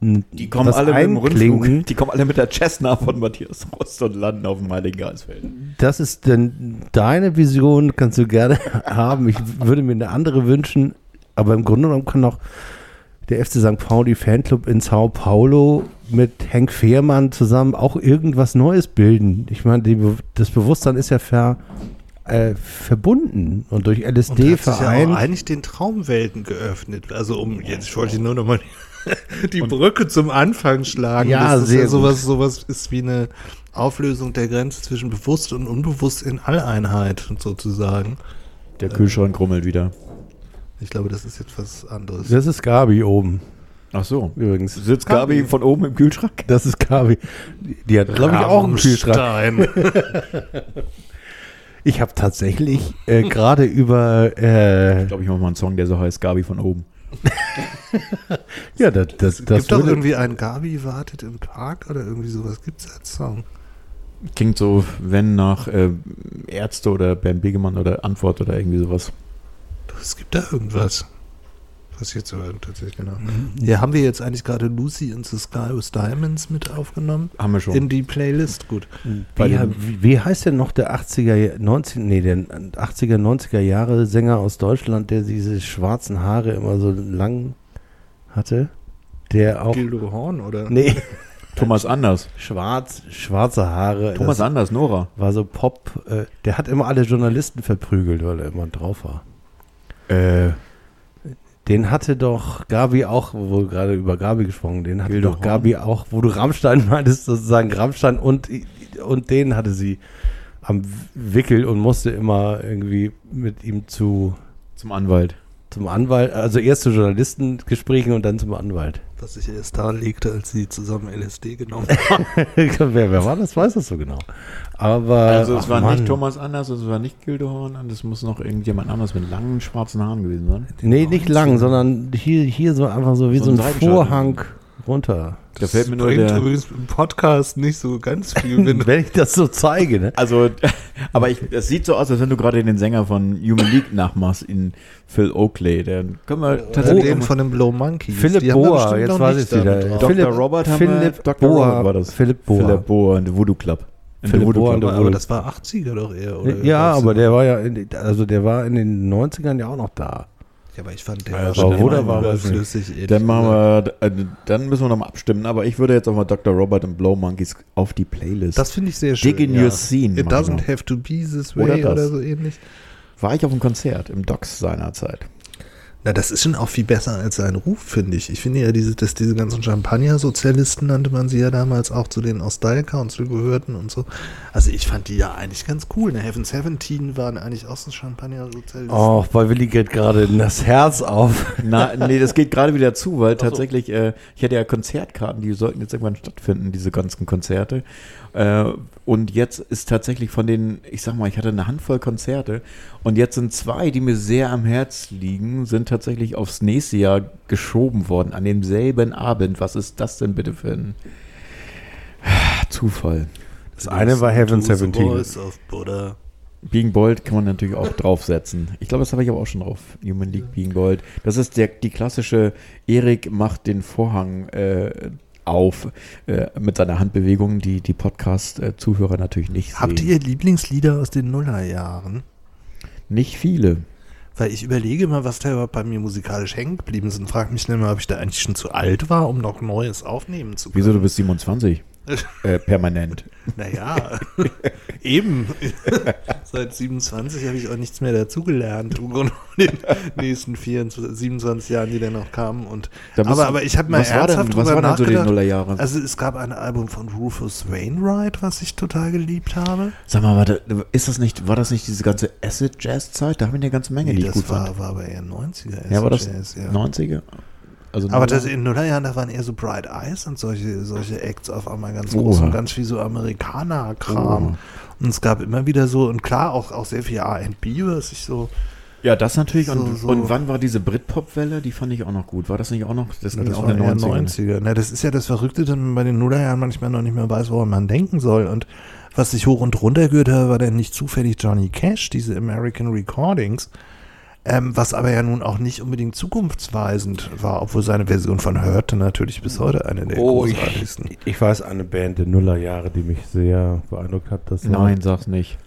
eine Die kommen alle mit dem Rundflug. Die kommen alle mit der Cessna von Matthias Rost und landen auf dem Heiligen Geistfeld. Das ist denn deine Vision, kannst du gerne haben. Ich würde mir eine andere wünschen, aber im Grunde genommen kann auch der FC St. Pauli Fanclub in Sao Paulo mit Henk Fehrmann zusammen auch irgendwas Neues bilden. Ich meine, die das Bewusstsein ist ja ver, äh, verbunden und durch Und LSD ja vereint. auch eigentlich den Traumwelten geöffnet. Also um jetzt ich wollte nur noch mal die Brücke zum Anfang schlagen. Ja, das ist sehr ja sowas, sowas ist wie eine Auflösung der Grenze zwischen bewusst und unbewusst in Alleinheit sozusagen. Der Kühlschrank rummelt wieder. Ich glaube, das ist jetzt was anderes. das ist Gabi oben, Ach so. übrigens. Sitzt Gabi von oben im Kühlschrank? Das ist Gabi. Die hat, glaube ich, auch einen Kühlschrank. Ich habe tatsächlich äh, gerade über äh, Ich glaube, ich mache mal einen Song, der so heißt Gabi von oben. ja, das, das, Es das gibt doch irgendwie ein Gabi wartet im Park oder irgendwie sowas. Gibt es als Song? Klingt so, wenn nach äh, Ärzte oder Bernd Begemann oder Antwort oder irgendwie sowas. Es gibt da irgendwas. Was jetzt hören, tatsächlich, genau. Mhm. Ja, haben wir jetzt eigentlich gerade Lucy in the Sky with Diamonds mit aufgenommen? Haben wir schon. In die Playlist? Gut. bei Wie, wie, wie heißt denn noch der 80er, 19, nee, der 80er, 90er Jahre Sänger aus Deutschland, der diese schwarzen Haare immer so lang hatte? Der auch. Gildo Horn, oder? Nee, Thomas Anders. schwarz, schwarze Haare. Thomas das Anders, Nora. war so Pop. Äh, der hat immer alle Journalisten verprügelt, weil er immer drauf war. Äh, Den hatte doch Gabi auch, wo wir gerade über Gabi gesprochen, den hatte Gildo doch Horn. Gabi auch, wo du Rammstein meintest, sozusagen Rammstein und, und den hatte sie am Wickel und musste immer irgendwie mit ihm zu zum Anwalt. Zum Anwalt, also erst zu Journalistengesprächen und dann zum Anwalt. Was sich erst da legte, als sie zusammen LSD genommen haben. wer, wer war das? Weiß das so genau. Aber Also es war Mann. nicht Thomas Anders, es war nicht Gildehorn und es muss noch irgendjemand anderes mit langen schwarzen Haaren gewesen sein. Nee, nicht lang, sondern hier, hier so einfach so wie So so, ein. Vorhang runter. Da fällt mir nur bringt der. übrigens im Podcast nicht so ganz viel, wenn Wenn ich das so zeige, ne? Also, aber ich, es sieht so aus, als wenn du gerade den Sänger von Human League nachmachst, in Phil Oakley. Dann können wir Oder tatsächlich. den auch von den Blow Monkeys. Philipp wir Boa, jetzt noch weiß ich es wieder. Dr. Philipp- Robert haben wir. Philipp Dr. Boa Robert war das. Philipp Boa. Philipp Boa und der Voodoo Club. In Philipp der Aber Voodoo- das war 80er doch eher, oder? ja, aber der war ja, in, also der war in den 90ern ja auch noch da. Ja, aber ich fand der Ja, war aber schon Wunder immer war was nicht. überflüssig. ehrlich Dann machen wir, äh, dann müssen wir nochmal abstimmen. Aber ich würde jetzt auch mal Dr. Robert und Blow Monkeys auf die Playlist. Das finde ich sehr schön. Dig in your scene. It doesn't have to be this Oder way das. oder, so ähnlich. War ich auf einem Konzert im Docks seinerzeit. Na, das ist schon auch viel besser als sein Ruf, finde ich. Ich finde ja, diese, dass diese ganzen Champagner-Sozialisten nannte man sie ja damals auch zu den Ostal Council gehörten und so. Also ich fand die ja eigentlich ganz cool. Ne? Heaven 17 waren eigentlich auch so Champagner-Sozialisten. Oh, bei Willi geht gerade das Herz auf. Na, nee, das geht gerade wieder zu, weil tatsächlich, äh, ich hatte ja Konzertkarten, die sollten jetzt irgendwann stattfinden, diese ganzen Konzerte. Äh, und jetzt ist tatsächlich von den, ich sag mal, ich hatte eine Handvoll Konzerte und jetzt sind zwei, die mir sehr am Herz liegen, sind tatsächlich aufs nächste Jahr geschoben worden, an demselben Abend. Was ist das denn bitte für ein Zufall? Das eine war Heaven To the 17. Voice of Buddha. Being Bold kann man natürlich auch draufsetzen. Ich glaube, das habe ich aber auch schon drauf. Human League Being Bold. Das ist der, die klassische Erik macht den Vorhang äh, auf äh, mit seiner Handbewegung, die die Podcast-Zuhörer natürlich nicht Habt sehen. ihr Lieblingslieder aus den Nullerjahren? Nicht viele. Weil ich überlege mal, was da überhaupt bei mir musikalisch hängen geblieben ist und frage mich dann mal, ob ich da eigentlich schon zu alt war, um noch Neues aufnehmen zu können. Wieso, du bist 27? Äh, permanent. Naja, eben. Seit 27 habe ich auch nichts mehr dazugelernt. In den nächsten 24, 27 Jahren, die dann noch kamen. Und, aber, du- aber ich habe mal was denn, ernsthaft was drüber war denn so die nachgedacht. Nullerjahre? Also es gab ein Album von Rufus Wainwright, was ich total geliebt habe. Sag mal, warte, ist das nicht, war das nicht diese ganze Acid-Jazz-Zeit? Da haben wir eine ganze Menge, die ich das gut war, fand. war aber eher 90er. Ja, war das Jazz, ja. 90er? Also Aber das in Nullerjahren, da waren eher so Bright Eyes und solche, solche Acts auf einmal ganz Oha. groß und ganz viel so Amerikaner-Kram. Und es gab immer wieder so, und klar, auch, auch sehr viel R&B, was ich so, Ja, das natürlich. Und, So, so. und wann war diese Britpop-Welle? Die fand ich auch noch gut. War das nicht auch noch? Das, Ja, das auch war in den eher 90ern. 90er. Na, das ist ja das Verrückte, dass man bei den Nullerjahren manchmal noch nicht mehr weiß, woran man denken soll. Und was sich hoch und runter gehört habe, war dann nicht zufällig Johnny Cash, diese American Recordings. Ähm, was aber ja nun auch nicht unbedingt zukunftsweisend war, obwohl seine Version von Hörte natürlich bis heute eine der Oh, ich, großartigsten. ich weiß eine Band der Nullerjahre, die mich sehr beeindruckt hat. Das Nein, sag's nicht.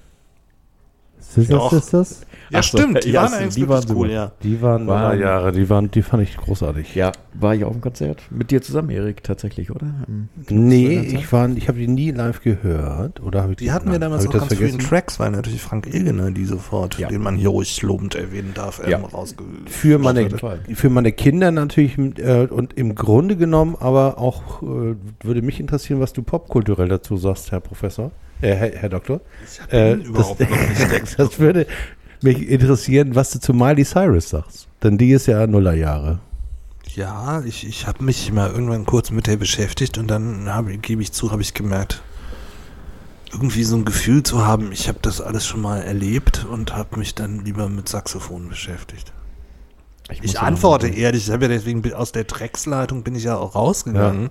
Sisters. Sisters? Ja, Ach so, stimmt, die ja, waren die eigentlich waren wirklich super. cool, ja. Die waren Waren- Jahre, die waren, die fand ich großartig. Ja, war ich auf dem Konzert? Mit dir zusammen, Erik, tatsächlich, oder? Im Nee, ich war, ich habe die nie live gehört. Oder habe ich Die hatten wir damals auch ganz vielen vergessen? Tracks, weil natürlich Frank Ilgener die sofort, Ja. den man hier ruhig lobend erwähnen darf, Ja. ähm, rausge... Für meine, für meine Kinder natürlich äh, und im Grunde genommen aber auch äh, würde mich interessieren, was du popkulturell dazu sagst, Herr Professor, äh, Herr, Herr Doktor. Äh, bin überhaupt das, noch nicht das würde mich interessieren, was du zu Miley Cyrus sagst. Denn die ist ja Nullerjahre. Ja, ich, ich habe mich mal irgendwann kurz mit der beschäftigt und dann habe, gebe ich zu, habe ich gemerkt, irgendwie so ein Gefühl zu haben, ich habe das alles schon mal erlebt und habe mich dann lieber mit Saxophon beschäftigt. Ich ja antworte noch- ehrlich, ich habe ja deswegen aus der Drecksleitung bin ich ja auch rausgegangen,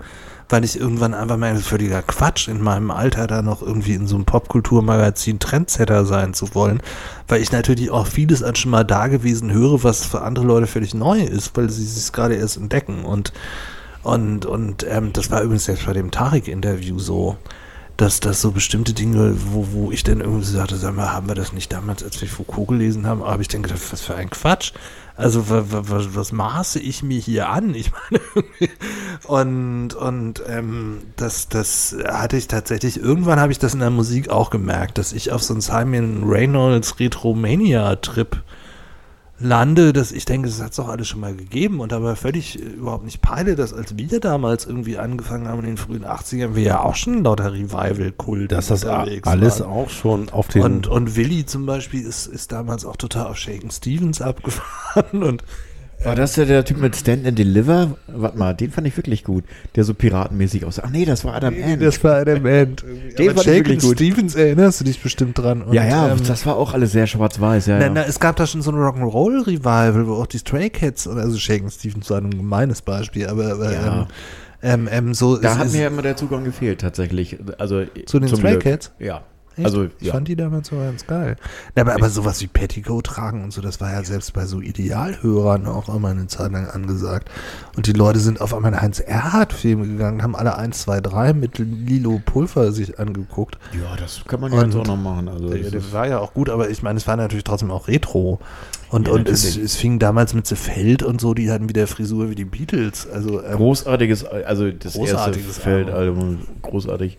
weil ich irgendwann einfach mal völliger Quatsch in meinem Alter da noch irgendwie in so einem Popkulturmagazin Trendsetter sein zu wollen, weil ich natürlich auch vieles an schon mal da gewesen höre, was für andere Leute völlig neu ist, weil sie es gerade erst entdecken. Und und und ähm, das war übrigens jetzt bei dem Tarek-Interview so, dass das so bestimmte Dinge, wo, wo ich dann irgendwie so sagte, sag mal, haben wir das nicht damals, als wir Foucault gelesen haben, habe ich dann gedacht, was für ein Quatsch. Also wa- wa- wa- was maße ich mir hier an? Ich meine, und und ähm, das das hatte ich tatsächlich. Irgendwann habe ich das in der Musik auch gemerkt, dass ich auf so einen Simon Reynolds Retromania Trip lande, dass ich denke, das hat es doch alles schon mal gegeben und aber völlig äh, überhaupt nicht peile, dass als wir damals irgendwie angefangen haben in den frühen 80ern, wir ja auch schon lauter Revival-Kult Dass das alles waren. auch schon auf den. Und, und Willi zum Beispiel ist, ist damals auch total auf Shaken Stevens abgefahren und War das ja der Typ mit Stand and Deliver? Warte mal, den fand ich wirklich gut. Der so piratenmäßig aussah. Ach nee, das war Adam Ant. das war Adam Ant. Den Aber fand ich wirklich gut. Stevens erinnerst du dich bestimmt dran. Und, ja, ja, ähm, das war auch alles sehr schwarz-weiß. Ja, Na, ja. na, es gab da schon so ein Rock'n'Roll-Revival, wo auch die Stray Cats, also Shaken Stevens war ein gemeines Beispiel, aber, aber Ja. ähm, ähm, ähm, so da es hat ist- mir immer der Zugang gefehlt, tatsächlich. Also, Zu den Stray. Cats? Ja. Echt? Also, ich ja. fand die damals so ganz geil. Na, aber, aber sowas wie Petticoat tragen und so, das war ja selbst bei so Idealhörern auch immer eine Zeit lang angesagt. Und die Leute sind auf einmal in Heinz Erhardt-Filme gegangen, haben alle 1, 2, 3 mit Lilo Pulver sich angeguckt. ja, das kann man ja jetzt auch noch machen. Also, Der, das war ja auch gut, aber ich meine, es war natürlich trotzdem auch Retro. Und, Ja, und es, es fing damals mit The Feld und so, die hatten wieder Frisur wie die Beatles. Also ähm, großartiges, also das erste Feldalbum, großartig.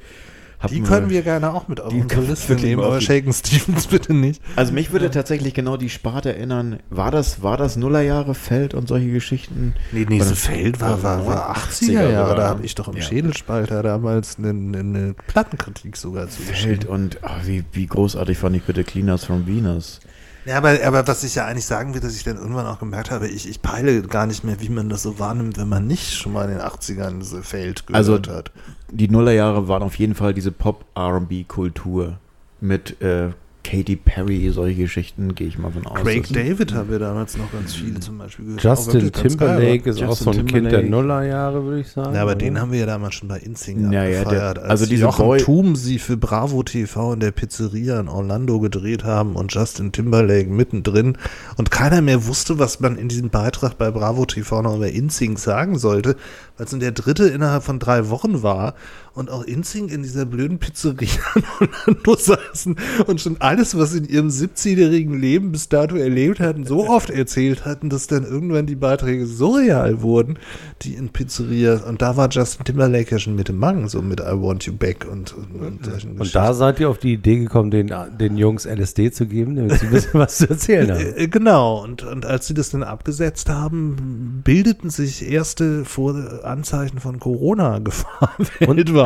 Die können wir gerne auch mit auf unsere Liste nehmen, aber Shaken Stevens bitte nicht. Also mich würde tatsächlich genau die Sparte erinnern. War das, war das Nullerjahre Feld und solche Geschichten? Nee, nee, das- Feld war, war, war 80er 80er Jahre. Da habe ich doch im Ja. Schädelspalter damals eine, eine, Plattenkritik sogar Feld zugeschrieben. und ah, wie, wie großartig fand ich bitte Cleaners from Venus. Ja, aber, aber was ich ja eigentlich sagen will, dass ich dann irgendwann auch gemerkt habe, ich, ich peile gar nicht mehr, wie man das so wahrnimmt, wenn man nicht schon mal in den 80ern The Feld gehört Also hat. Die Nullerjahre waren auf jeden Fall diese Pop-R&B-Kultur mit äh, Katy Perry, solche Geschichten, gehe ich mal von aus. Craig David haben wir damals noch ganz viele zum Beispiel gehört. Auch Justin Timberlake ist auch Justin so ein Kind der Timberlake. Nullerjahre, würde ich sagen. aber- Ja, aber oder? den haben wir ja damals schon bei Insing Ja, ja, abgefeiert. der- als also diese Jochen Boy- Thum sie für Bravo TV in der Pizzeria in Orlando gedreht haben und Justin Timberlake mittendrin und keiner mehr wusste, was man in diesem Beitrag bei Bravo TV noch über Insing sagen sollte, weil es in der dritte innerhalb von drei Wochen war und auch Insing in dieser blöden Pizzeria Orlando saßen und schon alles, was sie in ihrem 17-jährigen Leben bis dato erlebt hatten, so oft erzählt hatten, dass dann irgendwann die Beiträge so real wurden, die in Pizzerias. Und da war Justin Timberlake ja schon mit dem Mang, so mit I Want You Back und, und, und Und da seid ihr auf die Idee gekommen, den, den Jungs LSD zu geben, damit sie wissen, was zu erzählen haben. Äh, Genau, und, und als sie das dann abgesetzt haben, bildeten sich erste Vor Anzeichen von Corona-Gefahr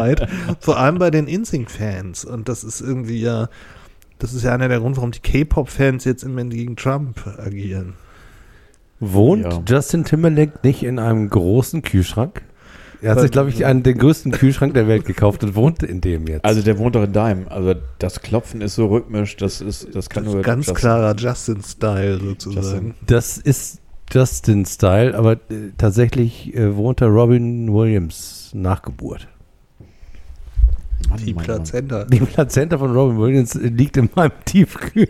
weltweit, vor allem bei den Insync-Fans. Und das ist irgendwie ja, das ist ja einer der Gründe, warum die K-Pop-Fans jetzt immer gegen Trump agieren. Wohnt Ja. Justin Timberlake nicht in einem großen Kühlschrank? Er hat sich, glaube ich, einen, den größten Kühlschrank der Welt gekauft und wohnt in dem jetzt. Also der wohnt doch in Deim. Also das Klopfen ist so rhythmisch, das ist, das kann nur Ganz Justin- klarer Justin-Style sozusagen. das ist Justin-Style, aber äh, tatsächlich äh, wohnt da Robin Williams Nachgeburt. Mann, Die Mann, Mann. Plazenta. Die Plazenta von Robin Williams liegt in meinem Tiefkühl.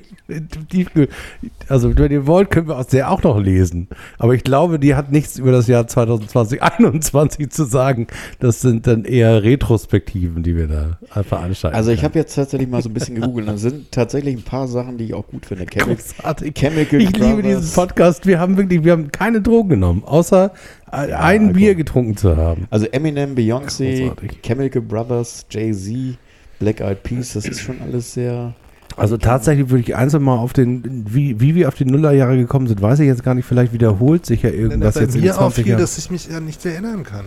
Also, wenn ihr wollt, können wir aus der auch noch lesen. Aber ich glaube, die hat nichts über das Jahr 2020, 2021 zu sagen. Das sind dann eher Retrospektiven, die wir da veranstalten. Also ich habe jetzt tatsächlich mal so ein bisschen gegoogelt. Da sind tatsächlich ein paar Sachen, die ich auch gut finde. Chemi Großartig. Chemical Ich liebe diesen Podcast. Wir haben wirklich, wir haben keine Drogen genommen, außer ein Ja. Bier getrunken zu haben. Also Eminem, Beyoncé, Großartig. Chemical Brothers, Jay-Z, Black Eyed Peas, das ist schon alles sehr. Also tatsächlich würde ich einzeln mal auf den, wie, wie wir auf die Nullerjahre gekommen sind, weiß ich jetzt gar nicht, vielleicht wiederholt sich ja irgendwas jetzt in den mir 20 auffiel, Jahren. dass ich mich ja nicht erinnern kann.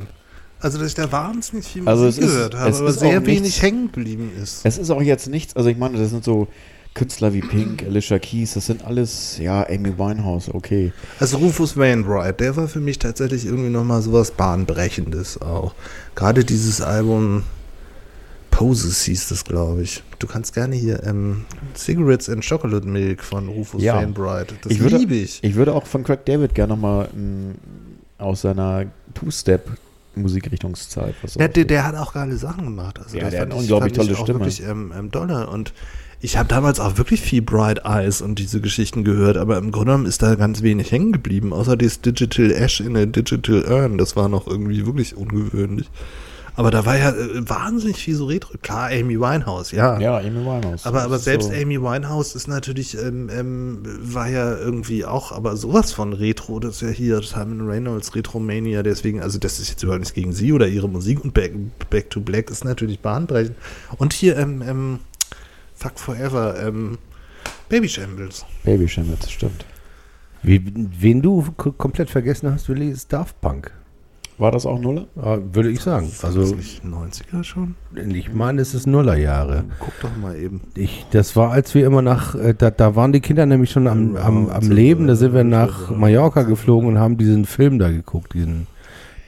Also, dass ich da wahnsinnig viel Also Musik es ist- gehört habe, es aber ist sehr wenig nichts- hängen geblieben ist. Es ist auch jetzt nichts, also ich meine, das sind so Künstler wie Pink, Alicia Keys, das sind alles, ja, Amy Winehouse, okay. Also Rufus Wainwright, der war für mich tatsächlich irgendwie nochmal sowas Bahnbrechendes auch. Gerade dieses Album Poses hieß das, glaube ich. Du kannst gerne hier ähm, Cigarettes and Chocolate Milk von Rufus Ja. Wainwright. Das Ich würde- liebe ich. Ich würde auch von Craig David gerne nochmal aus seiner Two-Step-Musikrichtungszeit was Der, der, der hat auch geile Sachen gemacht. Also Ja, der hat eine ich- unglaublich tolle Stimme. Wirklich ähm, ähm, dolle. Und ich habe damals auch wirklich viel Bright Eyes und diese Geschichten gehört, aber im Grunde genommen ist da ganz wenig hängen geblieben, außer das Digital Ash in der Digital Urn. Das war noch irgendwie wirklich ungewöhnlich. Aber da war ja äh, wahnsinnig viel so Retro. Klar, Amy Winehouse, ja. Ja, Amy Winehouse. Aber, aber selbst so. Amy Winehouse ist natürlich, ähm, ähm, war ja irgendwie auch, aber sowas von Retro, das ist ja hier Simon Reynolds, Retromania, deswegen, also das ist jetzt überhaupt nichts gegen sie oder ihre Musik und Back, Back to Black ist natürlich bahnbrechend. Und hier, ähm, ähm, Fuck Forever, ähm, Baby Shambles. Baby Shambles, stimmt. Wie, wen du komplett vergessen hast, Willi, ist Daft Punk. War das auch Nuller? Ah, würde ich sagen. War das Also, nicht 90er schon? ich meine, es ist Nullerjahre. Guck doch mal eben. Ich, das war, als wir immer nach, äh, da, da waren die Kinder nämlich schon am, am, am so, Leben, da sind wir äh, nach. Mallorca geflogen und haben diesen Film da geguckt, diesen,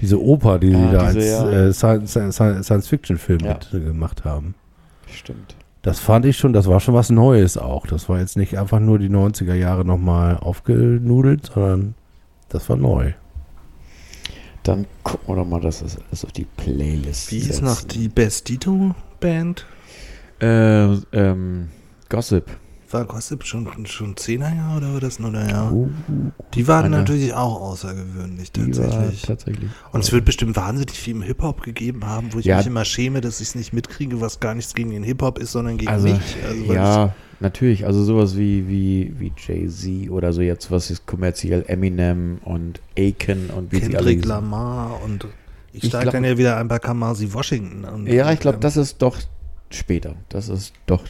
diese Oper, die Ja, sie da diese, als ja. äh, Science- Science- Science-Fiction-Film Ja. mit, äh, gemacht haben. Stimmt. Das fand ich schon, das war schon was Neues auch. Das war jetzt nicht einfach nur die 90er Jahre nochmal aufgenudelt, sondern das war neu. Dann gucken wir doch mal, dass das alles auf die Playlist Wie ist noch die Bestito Band? Äh, ähm, Gossip. War Gossip schon, schon 10er Jahre oder war das nur der Jahr? Uh, Die waren Eine- natürlich auch außergewöhnlich tatsächlich. tatsächlich. Und es wird bestimmt wahnsinnig viel im Hip-Hop gegeben haben, wo ich Ja. mich immer schäme, dass ich es nicht mitkriege, was gar nichts gegen den Hip-Hop ist, sondern gegen Also, mich. Also, ja, natürlich. Also sowas wie, wie, wie Jay-Z oder so jetzt, was ist kommerziell Eminem und Aiken und wie ich sie alle Kendrick. Lamar und ich, Ich steige dann ja wieder ein bei Kamasi Washington. Und, Ja, ich glaube, ähm, das ist doch später. Das ist doch,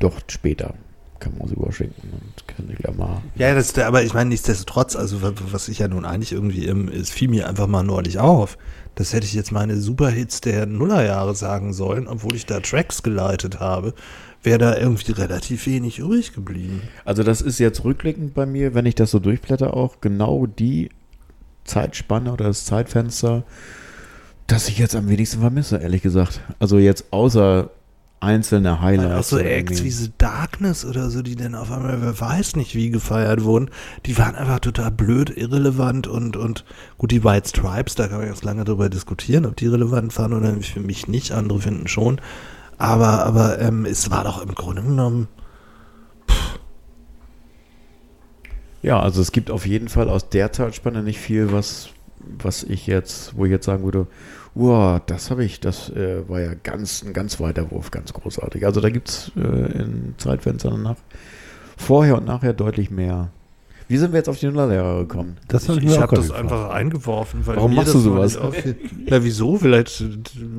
doch, später. Kamasi Washington und Kendrick Lamar. Ja, das, aber ich meine, nichtsdestotrotz, also wa- was ich ja nun eigentlich irgendwie, ähm, es fiel mir einfach mal neulich auf. Das hätte ich jetzt meine Superhits der Nullerjahre sagen sollen, obwohl ich da Tracks geleitet habe, wäre da irgendwie relativ wenig übrig geblieben. Also das ist jetzt rückblickend bei mir, wenn ich das so durchblätter auch, genau die Zeitspanne oder das Zeitfenster, das ich jetzt am wenigsten vermisse, ehrlich gesagt. Also jetzt außer einzelne Highlights. Auch so Acts irgendwie. wie The Darkness oder so, die dann auf einmal, wer weiß nicht wie gefeiert wurden, die waren einfach total blöd, irrelevant und, und gut, die White Stripes, da kann man jetzt lange drüber diskutieren, ob die relevant waren oder. Für mich nicht, andere finden schon. Aber, aber ähm, es war doch im Grunde genommen, Ja, also es gibt auf jeden Fall aus der Zeitspanne nicht viel, was, was ich jetzt, wo ich jetzt sagen würde, wow, das habe ich, das äh, war ja ganz, ein ganz weiter Wurf, ganz großartig. Also da gibt es äh, in Zeitfenstern nach vorher und nachher deutlich mehr. Wie sind wir jetzt auf die Nullerjahre gekommen? Das hab ich, mir ich auch habe das gefragt. einfach eingeworfen. Weil Warum machst das du sowas? Na, wieso? Vielleicht äh,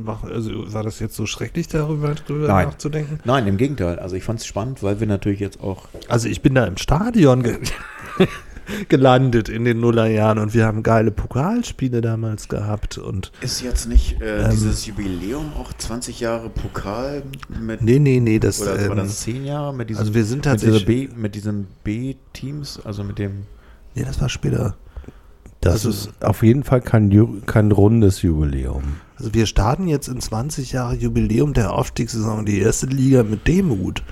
mach, also, war das jetzt so schrecklich, darüber, drüber Nein. nachzudenken? Nein, im Gegenteil. Also ich fand es spannend, weil wir natürlich jetzt auch Also ich bin da im Stadion gelandet in den Nullerjahren und wir haben geile Pokalspiele damals gehabt und Ist jetzt nicht äh, Ähm, dieses Jubiläum auch 20 Jahre Pokal mit nee, nee, nee, das, oder war ähm, das 10 Jahre mit diesem also wir sind mit, tatsächlich, B, mit diesen B-Teams, also mit dem nee, das war später. Das Also- ist auf jeden Fall kein, Ju kein rundes Jubiläum. Also wir starten jetzt in 20 Jahre Jubiläum der Aufstiegssaison in die erste Liga mit Demut,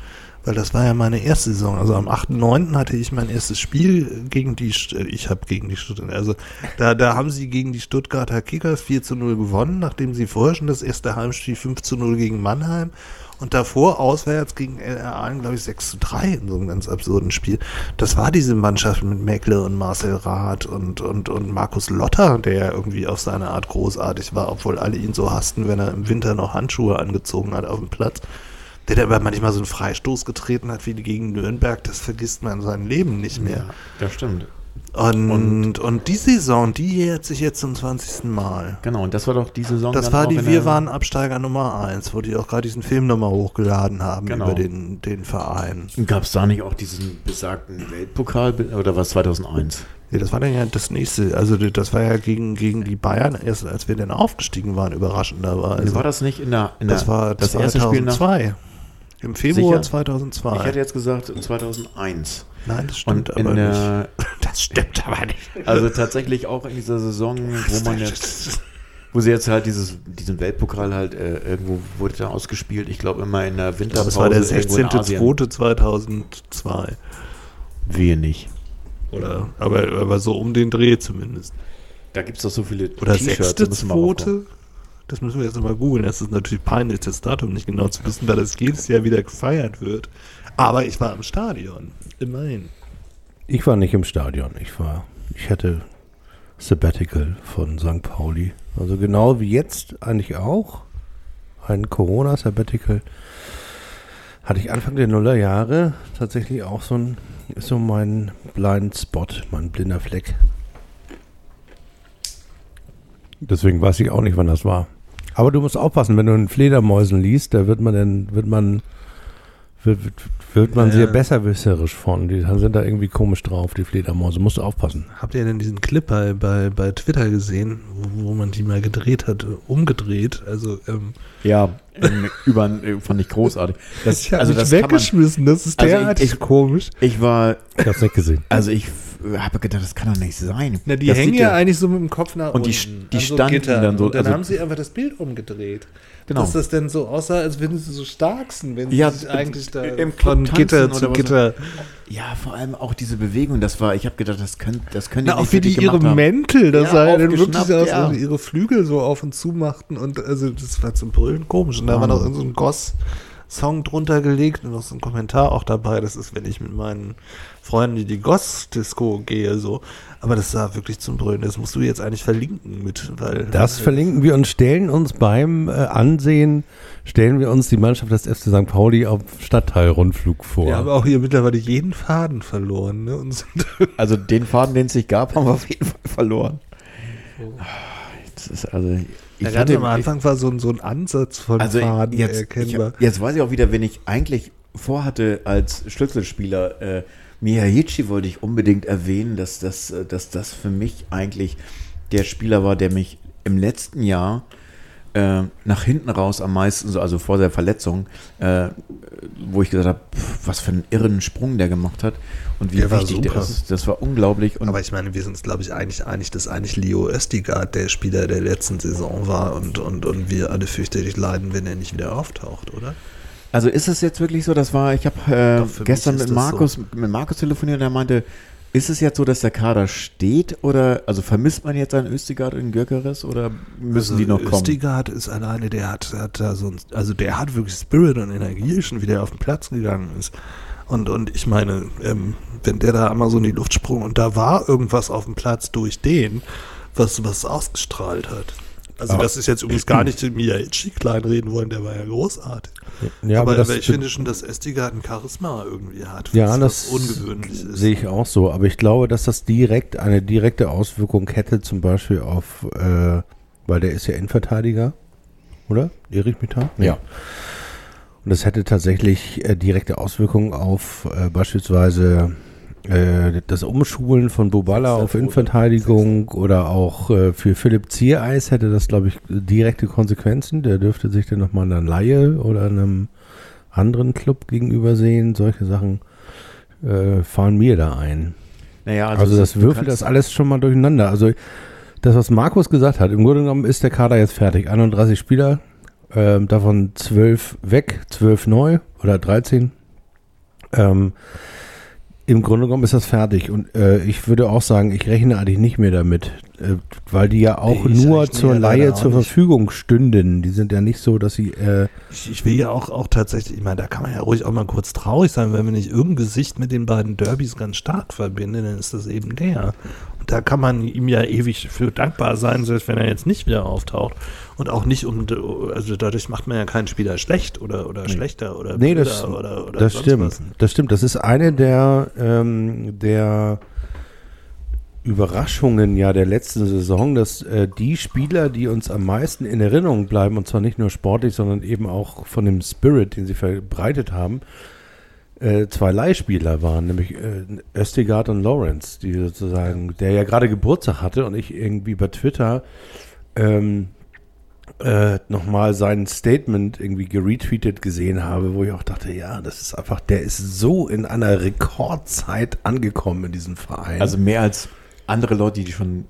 Weil das war ja meine erste Saison. Also am 8.9. hatte ich mein erstes Spiel gegen die, äh, ich habe gegen die Stuttgart, also da, da haben sie gegen die Stuttgarter Kickers 4 zu 0 gewonnen, nachdem sie vorher schon das erste Heimspiel 5 zu 0 gegen Mannheim und davor auswärts gegen LRA, glaube ich, 6 zu 3 in so einem ganz absurden Spiel. Das war diese Mannschaft mit Meckle und Marcel Rath und, und, und Markus Lotter, der ja irgendwie auf seine Art großartig war, obwohl alle ihn so hassten, wenn er im Winter noch Handschuhe angezogen hat auf dem Platz. Der da aber manchmal so einen Freistoß getreten hat wie gegen Nürnberg, das vergisst man in seinem Leben nicht mehr. das stimmt. Und, und, die Saison, die jährt sich jetzt zum 20. Mal. Genau, und das war doch die Saison. Das war die Wir waren Absteiger Nummer 1, wo die auch gerade diesen Film nochmal hochgeladen haben Genau. über den, den Verein. Gab es da nicht auch diesen besagten Weltpokal oder was 2001? Nee, das war dann ja das nächste. Also das war ja gegen, gegen die Bayern, erst als wir dann aufgestiegen waren, überraschenderweise. war das nicht in der, in der das war das erste Spiel nach 2002. Im Februar Sicher? 2002. Ich hätte jetzt gesagt 2001. Nein, das stimmt Und aber nicht. der, Das stimmt aber nicht. also tatsächlich auch in dieser Saison, wo man jetzt, wo sie jetzt halt dieses, diesen Weltpokal halt äh, irgendwo wurde da ausgespielt. Ich glaube immer in der Winterpause. es war der irgendwo in Asien. 16.02.2002. Wehe nicht. Oder, aber, aber so um den Dreh zumindest. Da gibt es doch so viele Oder T-Shirts, da müssen wir auch drauf. 6.02. Das müssen wir jetzt nochmal googeln. Das ist natürlich peinlich, das Datum nicht genau zu wissen, weil das jedes Jahr wieder gefeiert wird. Aber ich war im Stadion. Immerhin. Ich war nicht im Stadion. Ich war, ich hatte Sabbatical von St. Pauli. Also genau wie jetzt eigentlich auch. Ein Corona-Sabbatical. Hatte ich Anfang der Nullerjahre tatsächlich auch so ein, ist so mein Blind Spot, mein blinder Fleck. Deswegen weiß ich auch nicht, wann das war. Aber du musst aufpassen, wenn du einen Fledermäusen liest, da wird man dann, wird man, wird, wird, wird man Ja, sehr ja. besserwisserisch von. Die sind da irgendwie komisch drauf, die Fledermäuse. Musst du aufpassen. Habt ihr denn diesen Clip bei, bei, bei Twitter gesehen, wo, wo man die mal gedreht hat, umgedreht? Also, ähm, Ja, ähm, über, äh, fand ich großartig. Das, also das kann man, weggeschmissen. das ist Also ich- derartig ich- komisch. ich war, Ich hab's nicht gesehen. also ich habe gedacht, das kann doch nicht sein. Na, die das hängen ja eigentlich so mit dem Kopf nach Und die- unten. die an so standen Gittern. dann so- Und dann also- haben sie einfach das Bild umgedreht. Genau. Dass das denn so aussah, als wenn sie so stark sind, wenn Ja, sie sich eigentlich da im von Gitter zu Gitter. Ja, vor allem auch diese Bewegung, das war, ich habe gedacht, das können, das können Na, die auch nicht wie die ihre haben. Mäntel, das sah ja dann wirklich aus, ja. als sie ihre Flügel so auf und zu machten und also das war zum Brüllen komisch. Und da war noch so ein Goss-Song drunter gelegt und noch so ein Kommentar auch dabei. Das ist, wenn ich mit meinen Freunden in die Goss-Disco gehe, so. Aber das sah wirklich zum Brüllen. Das musst du jetzt eigentlich verlinken mit, weil. Das verlinken wir und stellen uns beim äh, Ansehen, stellen wir uns die Mannschaft des FC St. Pauli auf Stadtteilrundflug vor. Wir haben auch hier mittlerweile jeden Faden verloren, ne? Und sind Also den Faden, den es sich gab, haben wir auf jeden Fall verloren. Das ist also, ich ja, hatte am Anfang war so ein, so ein Ansatz von also Faden jetzt, ich, erkennbar. jetzt weiß ich auch wieder, wen ich eigentlich vorhatte als Schlüsselspieler. Äh, Miyahichi wollte ich unbedingt erwähnen, dass das, äh, dass das für mich eigentlich der Spieler war, der mich im letzten Jahr äh, nach hinten raus am meisten, so, also vor der Verletzung, äh, wo ich gesagt habe, was für einen irren Sprung der gemacht hat und wie Der wichtig der ist. Das war unglaublich. Aber ich meine, wir sind uns, glaube ich, eigentlich einig, dass eigentlich Leo Östigard der Spieler der letzten Saison war und, und, und wir alle fürchterlich leiden, wenn er nicht wieder auftaucht, oder? Also ist es jetzt wirklich so, das war, ich habe äh, gestern mit Markus, mit Markus telefoniert und er meinte, ist es jetzt so, dass der Kader steht oder, also vermisst man jetzt einen Östigard und Gökeres oder müssen die noch kommen? Östigard ist alleine, der hat, hat da so ein, also der hat wirklich Spirit und Energie schon wieder auf den Platz gegangen ist. Und, und ich meine, ähm, wenn der da einmal so in die Luft sprung und da war irgendwas auf dem Platz durch den, was, was ausgestrahlt hat. Also Aber- das ist jetzt übrigens gar nicht den Miyachi kleinreden wollen, der war ja großartig. ja, aber, aber, das ich finde schon, dass Estigard ein Charisma irgendwie hat, was, ja, was das ungewöhnlich ist. sehe ich auch so. Aber ich glaube, dass das direkt eine direkte Auswirkung hätte, zum Beispiel auf, äh, weil der ist ja Innenverteidiger, oder? Irre ich mich da? Nee. Ja. Und das hätte tatsächlich äh, direkte Auswirkungen auf äh, beispielsweise äh, das Umschulen von Boballa auf Innenverteidigung oder auch äh, für Philipp Ziereis hätte das, glaube ich, direkte Konsequenzen. Der dürfte sich dann nochmal einer Laie oder einem anderen Club gegenüber sehen. Solche Sachen äh, fallen mir da ein. Naja, Also, das du würfelt das alles schon mal durcheinander. Also das, was Markus gesagt hat, im Grunde genommen ist der Kader jetzt fertig. 31 Spieler, ähm, davon 12 weg, 12 neu oder 13. Ähm, Im Grunde genommen ist das fertig und äh, ich würde auch sagen, ich rechne eigentlich nicht mehr damit, äh, weil die ja auch Nee, nur zur ja auch zur nicht. Verfügung stünden. Die sind ja nicht so, dass sie äh, Ich, ich will ja auch, auch tatsächlich, ich meine, da kann man ja ruhig auch mal kurz traurig sein, wenn wir nicht irgendein Gesicht mit den beiden Derbys ganz stark verbinden, dann ist das eben der. Und da kann man ihm ja ewig für dankbar sein, selbst wenn er jetzt nicht wieder auftaucht. Und auch nicht um, also dadurch macht man ja keinen Spieler schlecht oder, oder schlechter oder Nee, das, oder, oder das stimmt. was. Das stimmt. Das ist eine der, ähm, der Überraschungen ja der letzten Saison, dass äh, die Spieler, die uns am meisten in Erinnerung bleiben, und zwar nicht nur sportlich, sondern eben auch von dem Spirit, den sie verbreitet haben, äh, zwei Leihspieler waren, nämlich äh, Östigard und Lawrence, die sozusagen, der ja gerade Geburtstag hatte und ich irgendwie bei Twitter ähm, äh, nochmal sein Statement irgendwie geretweetet gesehen habe, wo ich auch dachte, ja, das ist einfach, der ist so in einer Rekordzeit angekommen in diesem Verein. Also mehr als andere Leute, die schon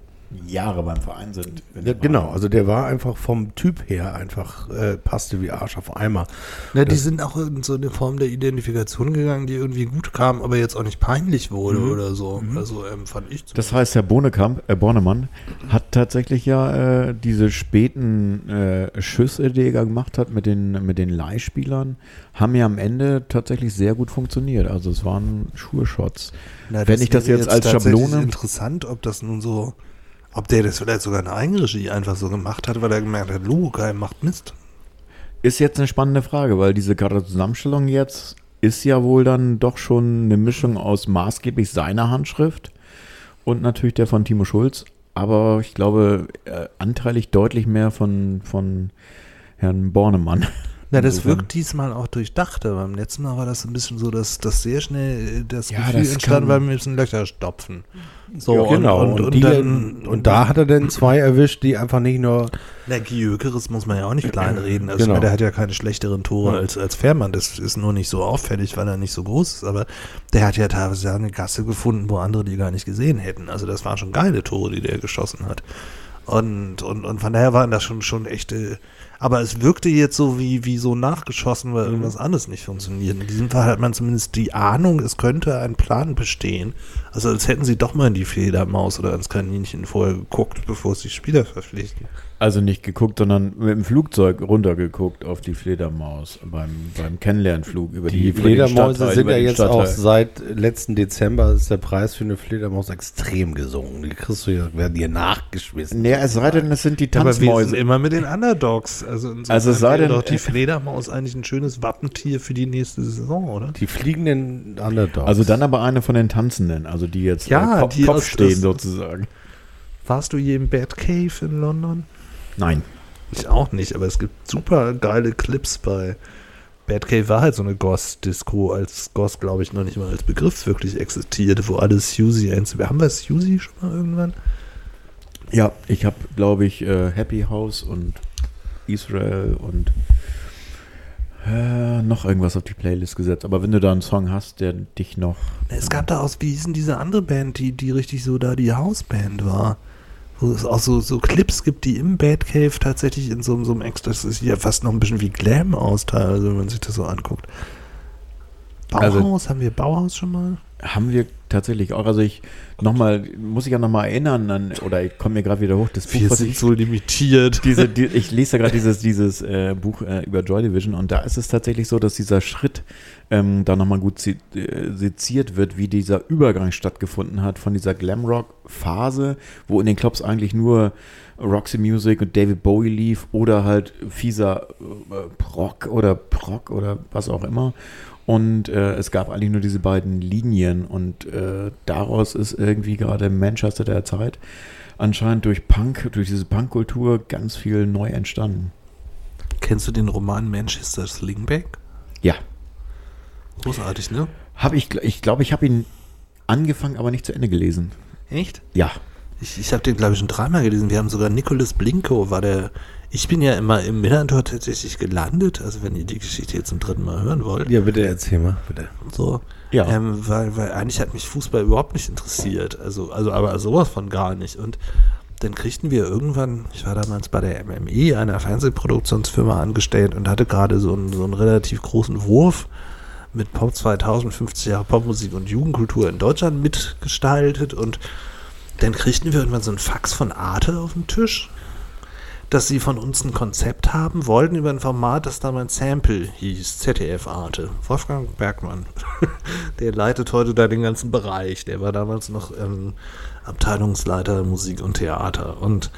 Jahre beim Verein sind. ja, genau, also der war einfach vom Typ her einfach, äh, passte wie Arsch auf Eimer. Na, die sind auch in so eine Form der Identifikation gegangen, die irgendwie gut kam, aber jetzt auch nicht peinlich wurde oder so. Also ähm, fand ich Das heißt, Herr Bonekamp, äh, Bornemann hat tatsächlich ja äh, diese späten äh, Schüsse, die er gemacht hat mit den, mit den Leihspielern, haben ja am Ende tatsächlich sehr gut funktioniert. Also es waren Schuhe-Shots. Wenn ich das wäre jetzt als Schablone- Interessant, ob das nun so, ob der das vielleicht sogar in Eigenregie einfach so gemacht hat, weil er gemerkt hat, Lukai macht Mist. Ist jetzt eine spannende Frage, weil diese gerade Zusammenstellung jetzt ist ja wohl dann doch schon eine Mischung aus maßgeblich seiner Handschrift und natürlich der von Timo Schulz. Aber ich glaube, äh, anteilig deutlich mehr von, von Herrn Bornemann. Na, das Insofern. wirkt diesmal auch durchdachter. Beim letzten Mal war das ein bisschen so, dass, dass sehr schnell äh, das Ja, Gefühl das entstand, weil wir müssen Löcher stopfen. So, Ja, genau. Und, und, und, die, dann, und da hat er dann zwei erwischt, die einfach nicht nur Na, Gyökeres muss man ja auch nicht kleinreden. Also, ich Genau. meine, der hat ja keine schlechteren Tore Ja. als, als Fährmann. Das ist nur nicht so auffällig, weil er nicht so groß ist. Aber der hat ja teilweise eine Gasse gefunden, wo andere die gar nicht gesehen hätten. Also, das waren schon geile Tore, die der geschossen hat. Und, und, und von daher waren das schon, schon echte. Aber es wirkte jetzt so wie, wie so nachgeschossen, weil irgendwas anderes nicht funktioniert. In diesem Fall hat man zumindest die Ahnung, es könnte ein Plan bestehen. Also als hätten sie doch mal in die Fledermaus oder ins Kaninchen vorher geguckt, bevor sie Spieler verpflichten. Also nicht geguckt, sondern mit dem Flugzeug runtergeguckt auf die Fledermaus beim, beim Kennenlernflug über die, Die über den Fledermäuse Stadtteil, sind ja jetzt auch Stadtteil. seit letzten Dezember ist der Preis für eine Fledermaus extrem gesunken. Die kriegst du ja, werden dir nachgeschmissen. Nee, es sei denn, es sind die Aber wir sind Tanzmäuse. immer mit den Underdogs. Also, Also es sei denn- doch die Fledermaus eigentlich ein schönes Wappentier für die nächste Saison, oder? Die fliegenden Underdogs. Also dann aber eine von den Tanzenden, also die jetzt Ja, äh, Kopf, die Kopf stehen sozusagen. Warst du je im Batcave in London? Nein. Ich auch nicht, aber es gibt super geile Clips bei Batcave war halt so eine Goss-Disco, als Goss, glaube ich, noch nicht mal als Begriff wirklich existierte, wo alle Suzy einzeln. Haben wir Suzy schon mal irgendwann? Ja, ich habe, glaube ich, äh, Happy House und Israel und äh, noch irgendwas auf die Playlist gesetzt. Aber wenn du da einen Song hast, der dich noch. Es gab da auch, wie hieß denn diese andere Band, die, die richtig so da die Hausband war? Wo es auch so, so Clips gibt, die im Batcave tatsächlich in so, so einem extra, das ist ja fast noch ein bisschen wie Glam aus teilweise, wenn man sich das so anguckt. Bauhaus, Also- haben wir Bauhaus schon mal? Haben wir tatsächlich auch. Also ich nochmal, muss ich ja nochmal erinnern an, oder ich komme mir gerade wieder hoch, das Buch, was ich so limitiert. diese, die, ich lese ja gerade dieses, dieses äh, Buch äh, über Joy Division und da ist es tatsächlich so, dass dieser Schritt ähm, da nochmal gut se äh, seziert wird, wie dieser Übergang stattgefunden hat von dieser Glamrock-Phase, wo in den Clubs eigentlich nur Roxy Music und David Bowie lief oder halt fieser äh, Proc oder Proc oder was auch immer. Und äh, es gab eigentlich nur diese beiden Linien und äh, daraus ist irgendwie gerade Manchester der Zeit anscheinend durch Punk, durch diese Punkkultur ganz viel neu entstanden. Kennst du den Roman Manchester Slingback? Ja. Großartig, ne? Habe ich, ich glaube, ich habe ihn angefangen, aber nicht zu Ende gelesen. Echt? Ja. Ich, ich habe den, glaube ich, schon dreimal gelesen. Wir haben sogar Nicholas Blinko, war der. Ich bin ja immer im Millantor tatsächlich gelandet, also wenn ihr die Geschichte jetzt zum dritten Mal hören wollt. ja, bitte erzähl mal, bitte. So. Ja. Ähm, weil, weil eigentlich hat mich Fußball überhaupt nicht interessiert. Also, also aber sowas von gar nicht. Und dann kriegten wir irgendwann, ich war damals bei der MME, einer Fernsehproduktionsfirma, angestellt und hatte gerade so einen, so einen relativ großen Wurf mit Pop 2000, 50 Jahre Popmusik und Jugendkultur in Deutschland mitgestaltet und dann kriegten wir irgendwann so einen Fax von Arte auf den Tisch, dass sie von uns ein Konzept haben wollten über ein Format, das damals Sample hieß, ZDF Arte. Wolfgang Bergmann, der leitet heute da den ganzen Bereich. Der war damals noch ähm, Abteilungsleiter Musik und Theater. Und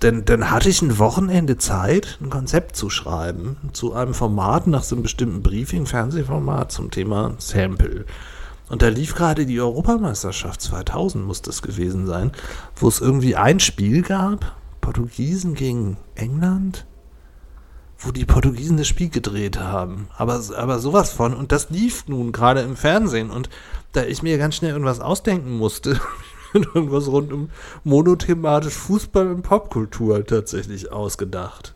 dann, dann hatte ich ein Wochenende Zeit, ein Konzept zu schreiben zu einem Format nach so einem bestimmten Briefing, Fernsehformat zum Thema Sample. Und da lief gerade die Europameisterschaft 2000, muss das gewesen sein, wo es irgendwie ein Spiel gab, Portugiesen gegen England, wo die Portugiesen das Spiel gedreht haben. Aber, aber sowas von. Und das lief nun gerade im Fernsehen. Und da ich mir ganz schnell irgendwas ausdenken musste, irgendwas rund um monothematisch Fußball und Popkultur tatsächlich ausgedacht.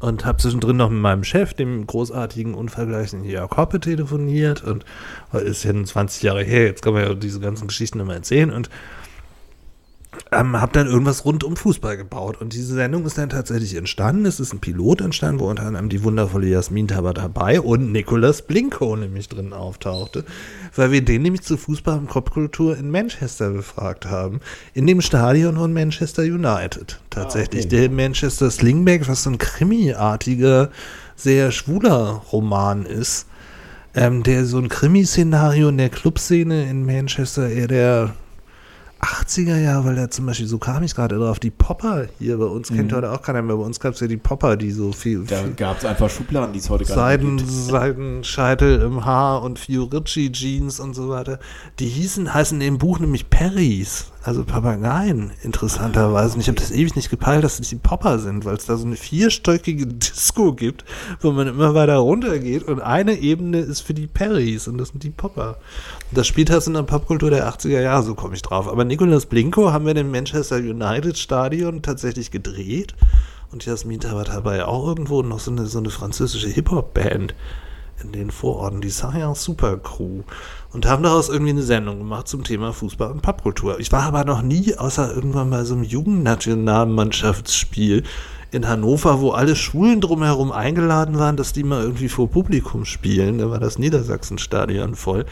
Und habe zwischendrin noch mit meinem Chef, dem großartigen, unvergleichlichen Jörg Hoppe, telefoniert. Und ist ja 20 Jahre her, jetzt kann man ja diese ganzen Geschichten immer erzählen. Und ähm, habe dann irgendwas rund um Fußball gebaut. Und diese Sendung ist dann tatsächlich entstanden. Es ist ein Pilot entstanden, wo unter anderem die wundervolle Jasmin Taber dabei und Nicolas Blinko nämlich drin auftauchte, weil wir den nämlich zu Fußball und Kopfkultur in Manchester befragt haben. In dem Stadion von Manchester United. Tatsächlich. Ah, okay. Der Manchester Slingback, was so ein krimiartiger, sehr schwuler Roman ist. Ähm, der so ein Krimi-Szenario in der Clubszene in Manchester eher der 80er Jahre, weil da zum Beispiel, so kam ich gerade drauf, die Popper hier bei uns, mhm. kennt heute auch keiner mehr, bei uns gab es ja die Popper, die so viel... Da gab es einfach Schubladen, die es heute gar Seiden, nicht gibt. Seidenscheitel im Haar und Fiorici Jeans und so weiter. Die hießen, heißen im Buch nämlich Perrys also Papageien, interessanterweise. Und ich habe das ewig nicht gepeilt, dass es die Popper sind, weil es da so eine vierstöckige Disco gibt, wo man immer weiter runtergeht und eine Ebene ist für die Perrys und das sind die Popper. Und das spielt halt in der Popkultur der 80er Jahre, so komme ich drauf. Aber Nicolas Blinko haben wir im Manchester United Stadion tatsächlich gedreht und Jasmin war dabei auch irgendwo noch so eine, so eine französische Hip-Hop-Band in den Vororten, die Science Super Crew und haben daraus irgendwie eine Sendung gemacht zum Thema Fußball und Popkultur. Ich war aber noch nie, außer irgendwann bei so einem Jugendnationalmannschaftsspiel in Hannover, wo alle Schulen drumherum eingeladen waren, dass die mal irgendwie vor Publikum spielen. Da war das Niedersachsenstadion voll.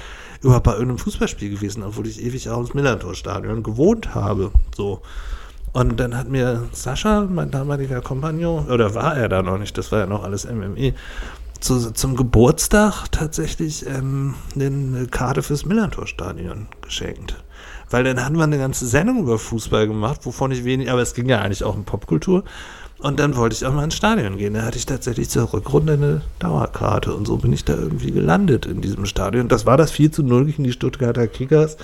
Überhaupt bei irgendeinem Fußballspiel gewesen, obwohl ich ewig auch ins Millantor-Stadion gewohnt habe. So. Und dann hat mir Sascha, mein damaliger Kompagnon, oder war er da noch nicht, das war ja noch alles MME, zu, zum Geburtstag tatsächlich ähm, eine Karte fürs Millantor-Stadion geschenkt. Weil dann hatten wir eine ganze Sendung über Fußball gemacht, wovon ich wenig, aber es ging ja eigentlich auch um Popkultur. Und dann wollte ich auch mal ins Stadion gehen. Da hatte ich tatsächlich zur Rückrunde eine Dauerkarte und so bin ich da irgendwie gelandet in diesem Stadion. Das war das 4 zu 0 gegen die Stuttgarter Kickers.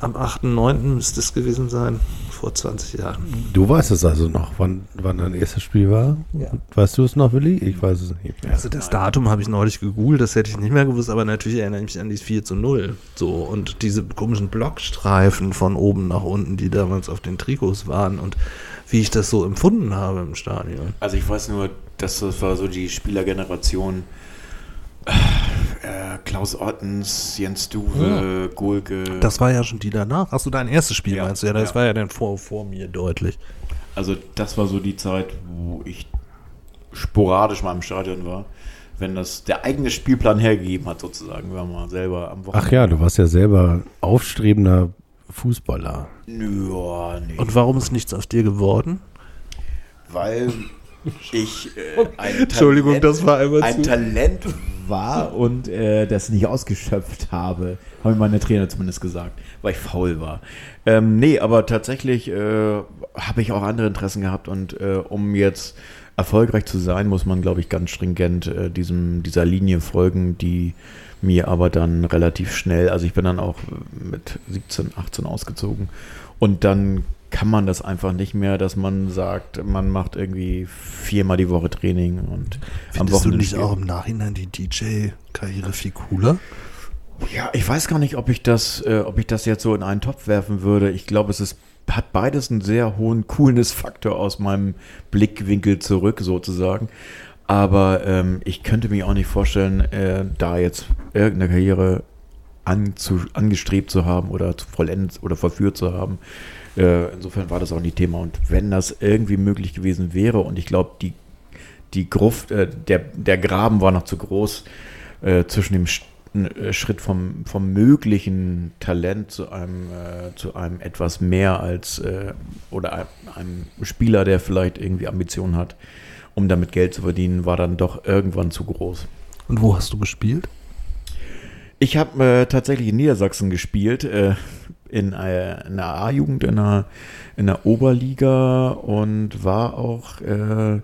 Am 8.9. müsste es gewesen sein vor 20 Jahren. Du weißt es also noch, wann, wann dein erstes Spiel war? Ja. Weißt du es noch, Willi? Ich weiß es nicht mehr. Also das Datum habe ich neulich gegoogelt, das hätte ich nicht mehr gewusst, aber natürlich erinnere ich mich an die 4 zu 0. So, und diese komischen Blockstreifen von oben nach unten, die damals auf den Trikots waren und wie ich das so empfunden habe im Stadion. Also ich weiß nur, dass das war so die Spielergeneration Klaus Ottens, Jens Duwe, ja. Gulke. Das war ja schon die danach. Hast du dein erstes Spiel ja, meinst du? Ja, das ja. war ja dann vor, vor mir deutlich. Also das war so die Zeit, wo ich sporadisch mal im Stadion war. Wenn das der eigene Spielplan hergegeben hat, sozusagen, wir mal selber am Wochenende. Ach ja, du warst ja selber aufstrebender Fußballer. Ja, nee. Und warum ist nichts aus dir geworden? Weil ich äh, ein Entschuldigung, Talent, das war einmal ein zu. Talent war und äh, das nicht ausgeschöpft habe, haben meine Trainer zumindest gesagt, weil ich faul war. Ähm, nee, aber tatsächlich äh, habe ich auch andere Interessen gehabt und äh, um jetzt erfolgreich zu sein, muss man, glaube ich, ganz stringent äh, diesem, dieser Linie folgen, die mir aber dann relativ schnell, also ich bin dann auch mit 17, 18 ausgezogen und dann kann man das einfach nicht mehr, dass man sagt, man macht irgendwie viermal die Woche Training und Findest am Wochenende. du nicht auch im Nachhinein die DJ-Karriere viel cooler? Ja, ich weiß gar nicht, ob ich das, äh, ob ich das jetzt so in einen Topf werfen würde. Ich glaube, es ist, hat beides einen sehr hohen Coolness-Faktor aus meinem Blickwinkel zurück, sozusagen. Aber ähm, ich könnte mir auch nicht vorstellen, äh, da jetzt irgendeine Karriere anzu, angestrebt zu haben oder vollendet oder verführt zu haben. Äh, insofern war das auch nicht Thema. Und wenn das irgendwie möglich gewesen wäre, und ich glaube, die, die Gruft, äh, der, der Graben war noch zu groß äh, zwischen dem ein äh, Schritt vom, vom möglichen Talent zu einem, äh, zu einem etwas mehr als äh, oder einem Spieler, der vielleicht irgendwie Ambitionen hat, um damit Geld zu verdienen, war dann doch irgendwann zu groß. Und wo hast du gespielt? Ich habe äh, tatsächlich in Niedersachsen gespielt, äh, in, äh, in der A-Jugend, in der, in der Oberliga und war auch äh,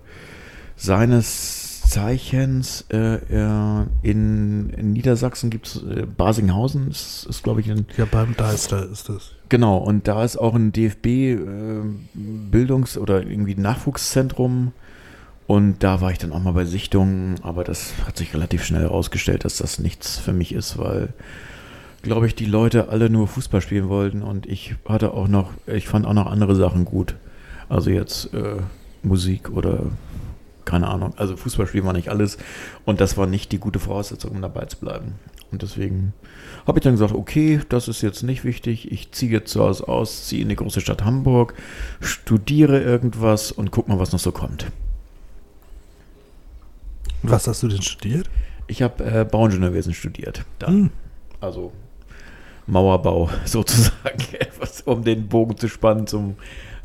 seines Zeichens äh, äh, in, in Niedersachsen gibt es Basinghausen, ist, ist glaube ich ein Ja, beim Deister ist das. Genau, und da ist auch ein DFB-Bildungs- oder irgendwie Nachwuchszentrum. Und da war ich dann auch mal bei Sichtungen, aber das hat sich relativ schnell herausgestellt, dass das nichts für mich ist, weil, glaube ich, die Leute alle nur Fußball spielen wollten und ich hatte auch noch, ich fand auch noch andere Sachen gut. Also jetzt äh, Musik oder keine Ahnung. Also Fußball spielen war nicht alles und das war nicht die gute Voraussetzung, um dabei zu bleiben. Und deswegen habe ich dann gesagt, okay, das ist jetzt nicht wichtig. Ich ziehe jetzt zu Hause aus, ziehe in die große Stadt Hamburg, studiere irgendwas und guck mal, was noch so kommt. Was hast du denn studiert? Ich habe äh, Bauingenieurwesen studiert. Dann. Hm. Also Mauerbau sozusagen, um den Bogen zu spannen zum,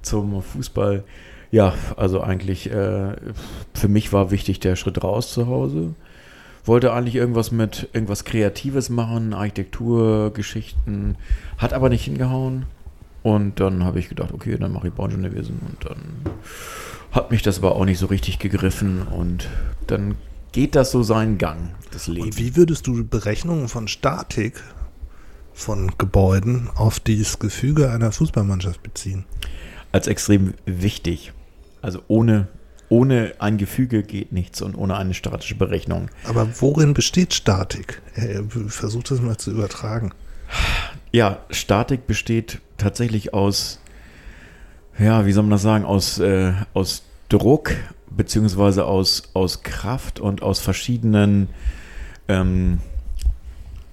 zum Fußball. Ja, also eigentlich äh, für mich war wichtig der Schritt raus zu Hause. Wollte eigentlich irgendwas mit irgendwas Kreatives machen, Architektur, Geschichten, hat aber nicht hingehauen. Und dann habe ich gedacht, okay, dann mache ich Bauingenieurwesen. Und dann hat mich das aber auch nicht so richtig gegriffen. Und dann geht das so seinen Gang, das Leben. Und wie würdest du Berechnungen von Statik von Gebäuden auf dieses Gefüge einer Fußballmannschaft beziehen? als extrem wichtig. Also ohne, ohne ein Gefüge geht nichts und ohne eine statische Berechnung. Aber worin besteht Statik? Äh, Versuch das mal zu übertragen. Ja, Statik besteht tatsächlich aus, ja, wie soll man das sagen, aus, äh, aus Druck beziehungsweise aus, aus Kraft und aus verschiedenen ähm,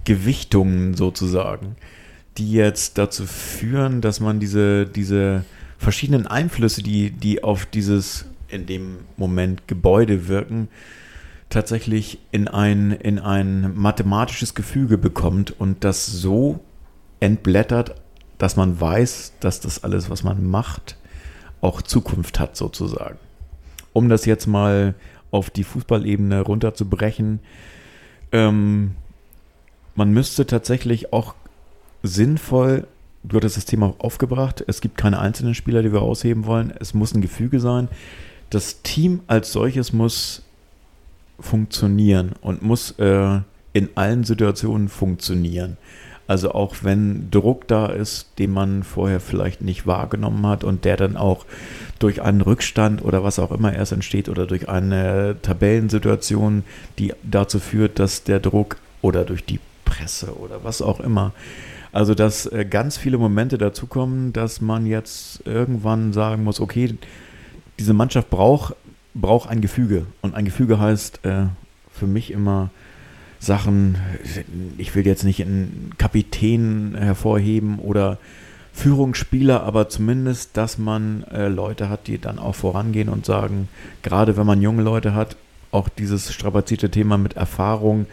Gewichtungen sozusagen, die jetzt dazu führen, dass man diese, diese verschiedenen Einflüsse, die, die auf dieses in dem Moment Gebäude wirken, tatsächlich in ein, in ein mathematisches Gefüge bekommt und das so entblättert, dass man weiß, dass das alles, was man macht, auch Zukunft hat sozusagen. Um das jetzt mal auf die Fußballebene runterzubrechen, ähm, man müsste tatsächlich auch sinnvoll, du hattest das Thema aufgebracht, es gibt keine einzelnen Spieler, die wir ausheben wollen, es muss ein Gefüge sein. Das Team als solches muss funktionieren und muss äh, in allen Situationen funktionieren. Also auch wenn Druck da ist, den man vorher vielleicht nicht wahrgenommen hat und der dann auch durch einen Rückstand oder was auch immer erst entsteht oder durch eine Tabellensituation, die dazu führt, dass der Druck oder durch die Presse oder was auch immer. Also dass äh, ganz viele Momente dazukommen, dass man jetzt irgendwann sagen muss, okay, diese Mannschaft braucht, braucht ein Gefüge. Und ein Gefüge heißt äh, für mich immer Sachen, ich will jetzt nicht einen Kapitän hervorheben oder Führungsspieler, aber zumindest, dass man äh, Leute hat, die dann auch vorangehen und sagen, gerade wenn man junge Leute hat, auch dieses strapazierte Thema mit Erfahrung.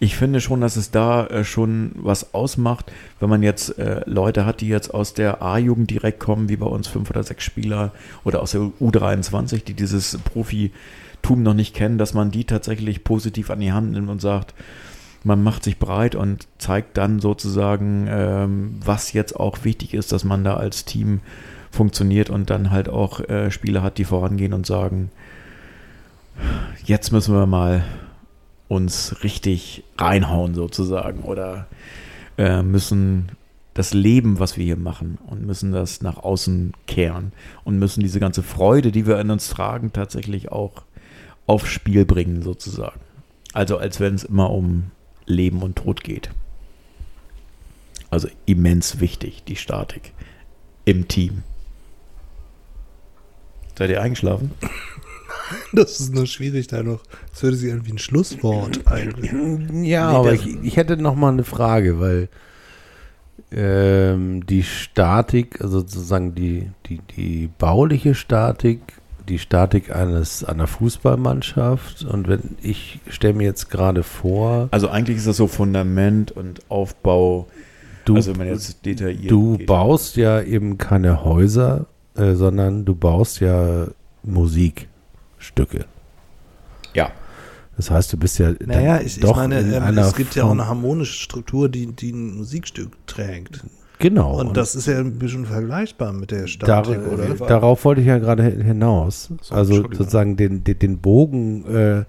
Ich finde schon, dass es da äh, schon was ausmacht, wenn man jetzt äh, Leute hat, die jetzt aus der A-Jugend direkt kommen, wie bei uns fünf oder sechs Spieler oder aus der U23, die dieses Profitum noch nicht kennen, dass man die tatsächlich positiv an die Hand nimmt und sagt, man macht sich breit und zeigt dann sozusagen, ähm, was jetzt auch wichtig ist, dass man da als Team funktioniert und dann halt auch äh, Spieler hat, die vorangehen und sagen, jetzt müssen wir mal uns richtig reinhauen sozusagen oder äh, müssen das Leben, was wir hier machen und müssen das nach außen kehren und müssen diese ganze Freude, die wir in uns tragen, tatsächlich auch aufs Spiel bringen sozusagen. Also als wenn es immer um Leben und Tod geht. Also immens wichtig, die Statik im Team. Seid ihr eingeschlafen? Das ist nur schwierig da noch. Das hört sich an wie ein Schlusswort eigentlich. Ja, Nee, aber ich, ich hätte noch mal eine Frage, weil ähm, die Statik, also sozusagen die, die, die bauliche Statik, die Statik eines einer Fußballmannschaft und wenn ich stelle mir jetzt gerade vor, Also eigentlich ist das so Fundament und Aufbau. du, also wenn man jetzt detailliert du geht. baust ja eben keine Häuser, äh, sondern du baust ja Musikstücke. Ja, Das heißt, du bist ja Naja, ich, ich doch meine, in ähm, einer es gibt ja auch eine harmonische Struktur, die, die ein Musikstück trägt. Genau Und das ist ja ein bisschen vergleichbar mit der Dar Statik, oder? darauf wollte ich ja gerade hin- hinaus. So, also sozusagen den, den, den Bogen äh,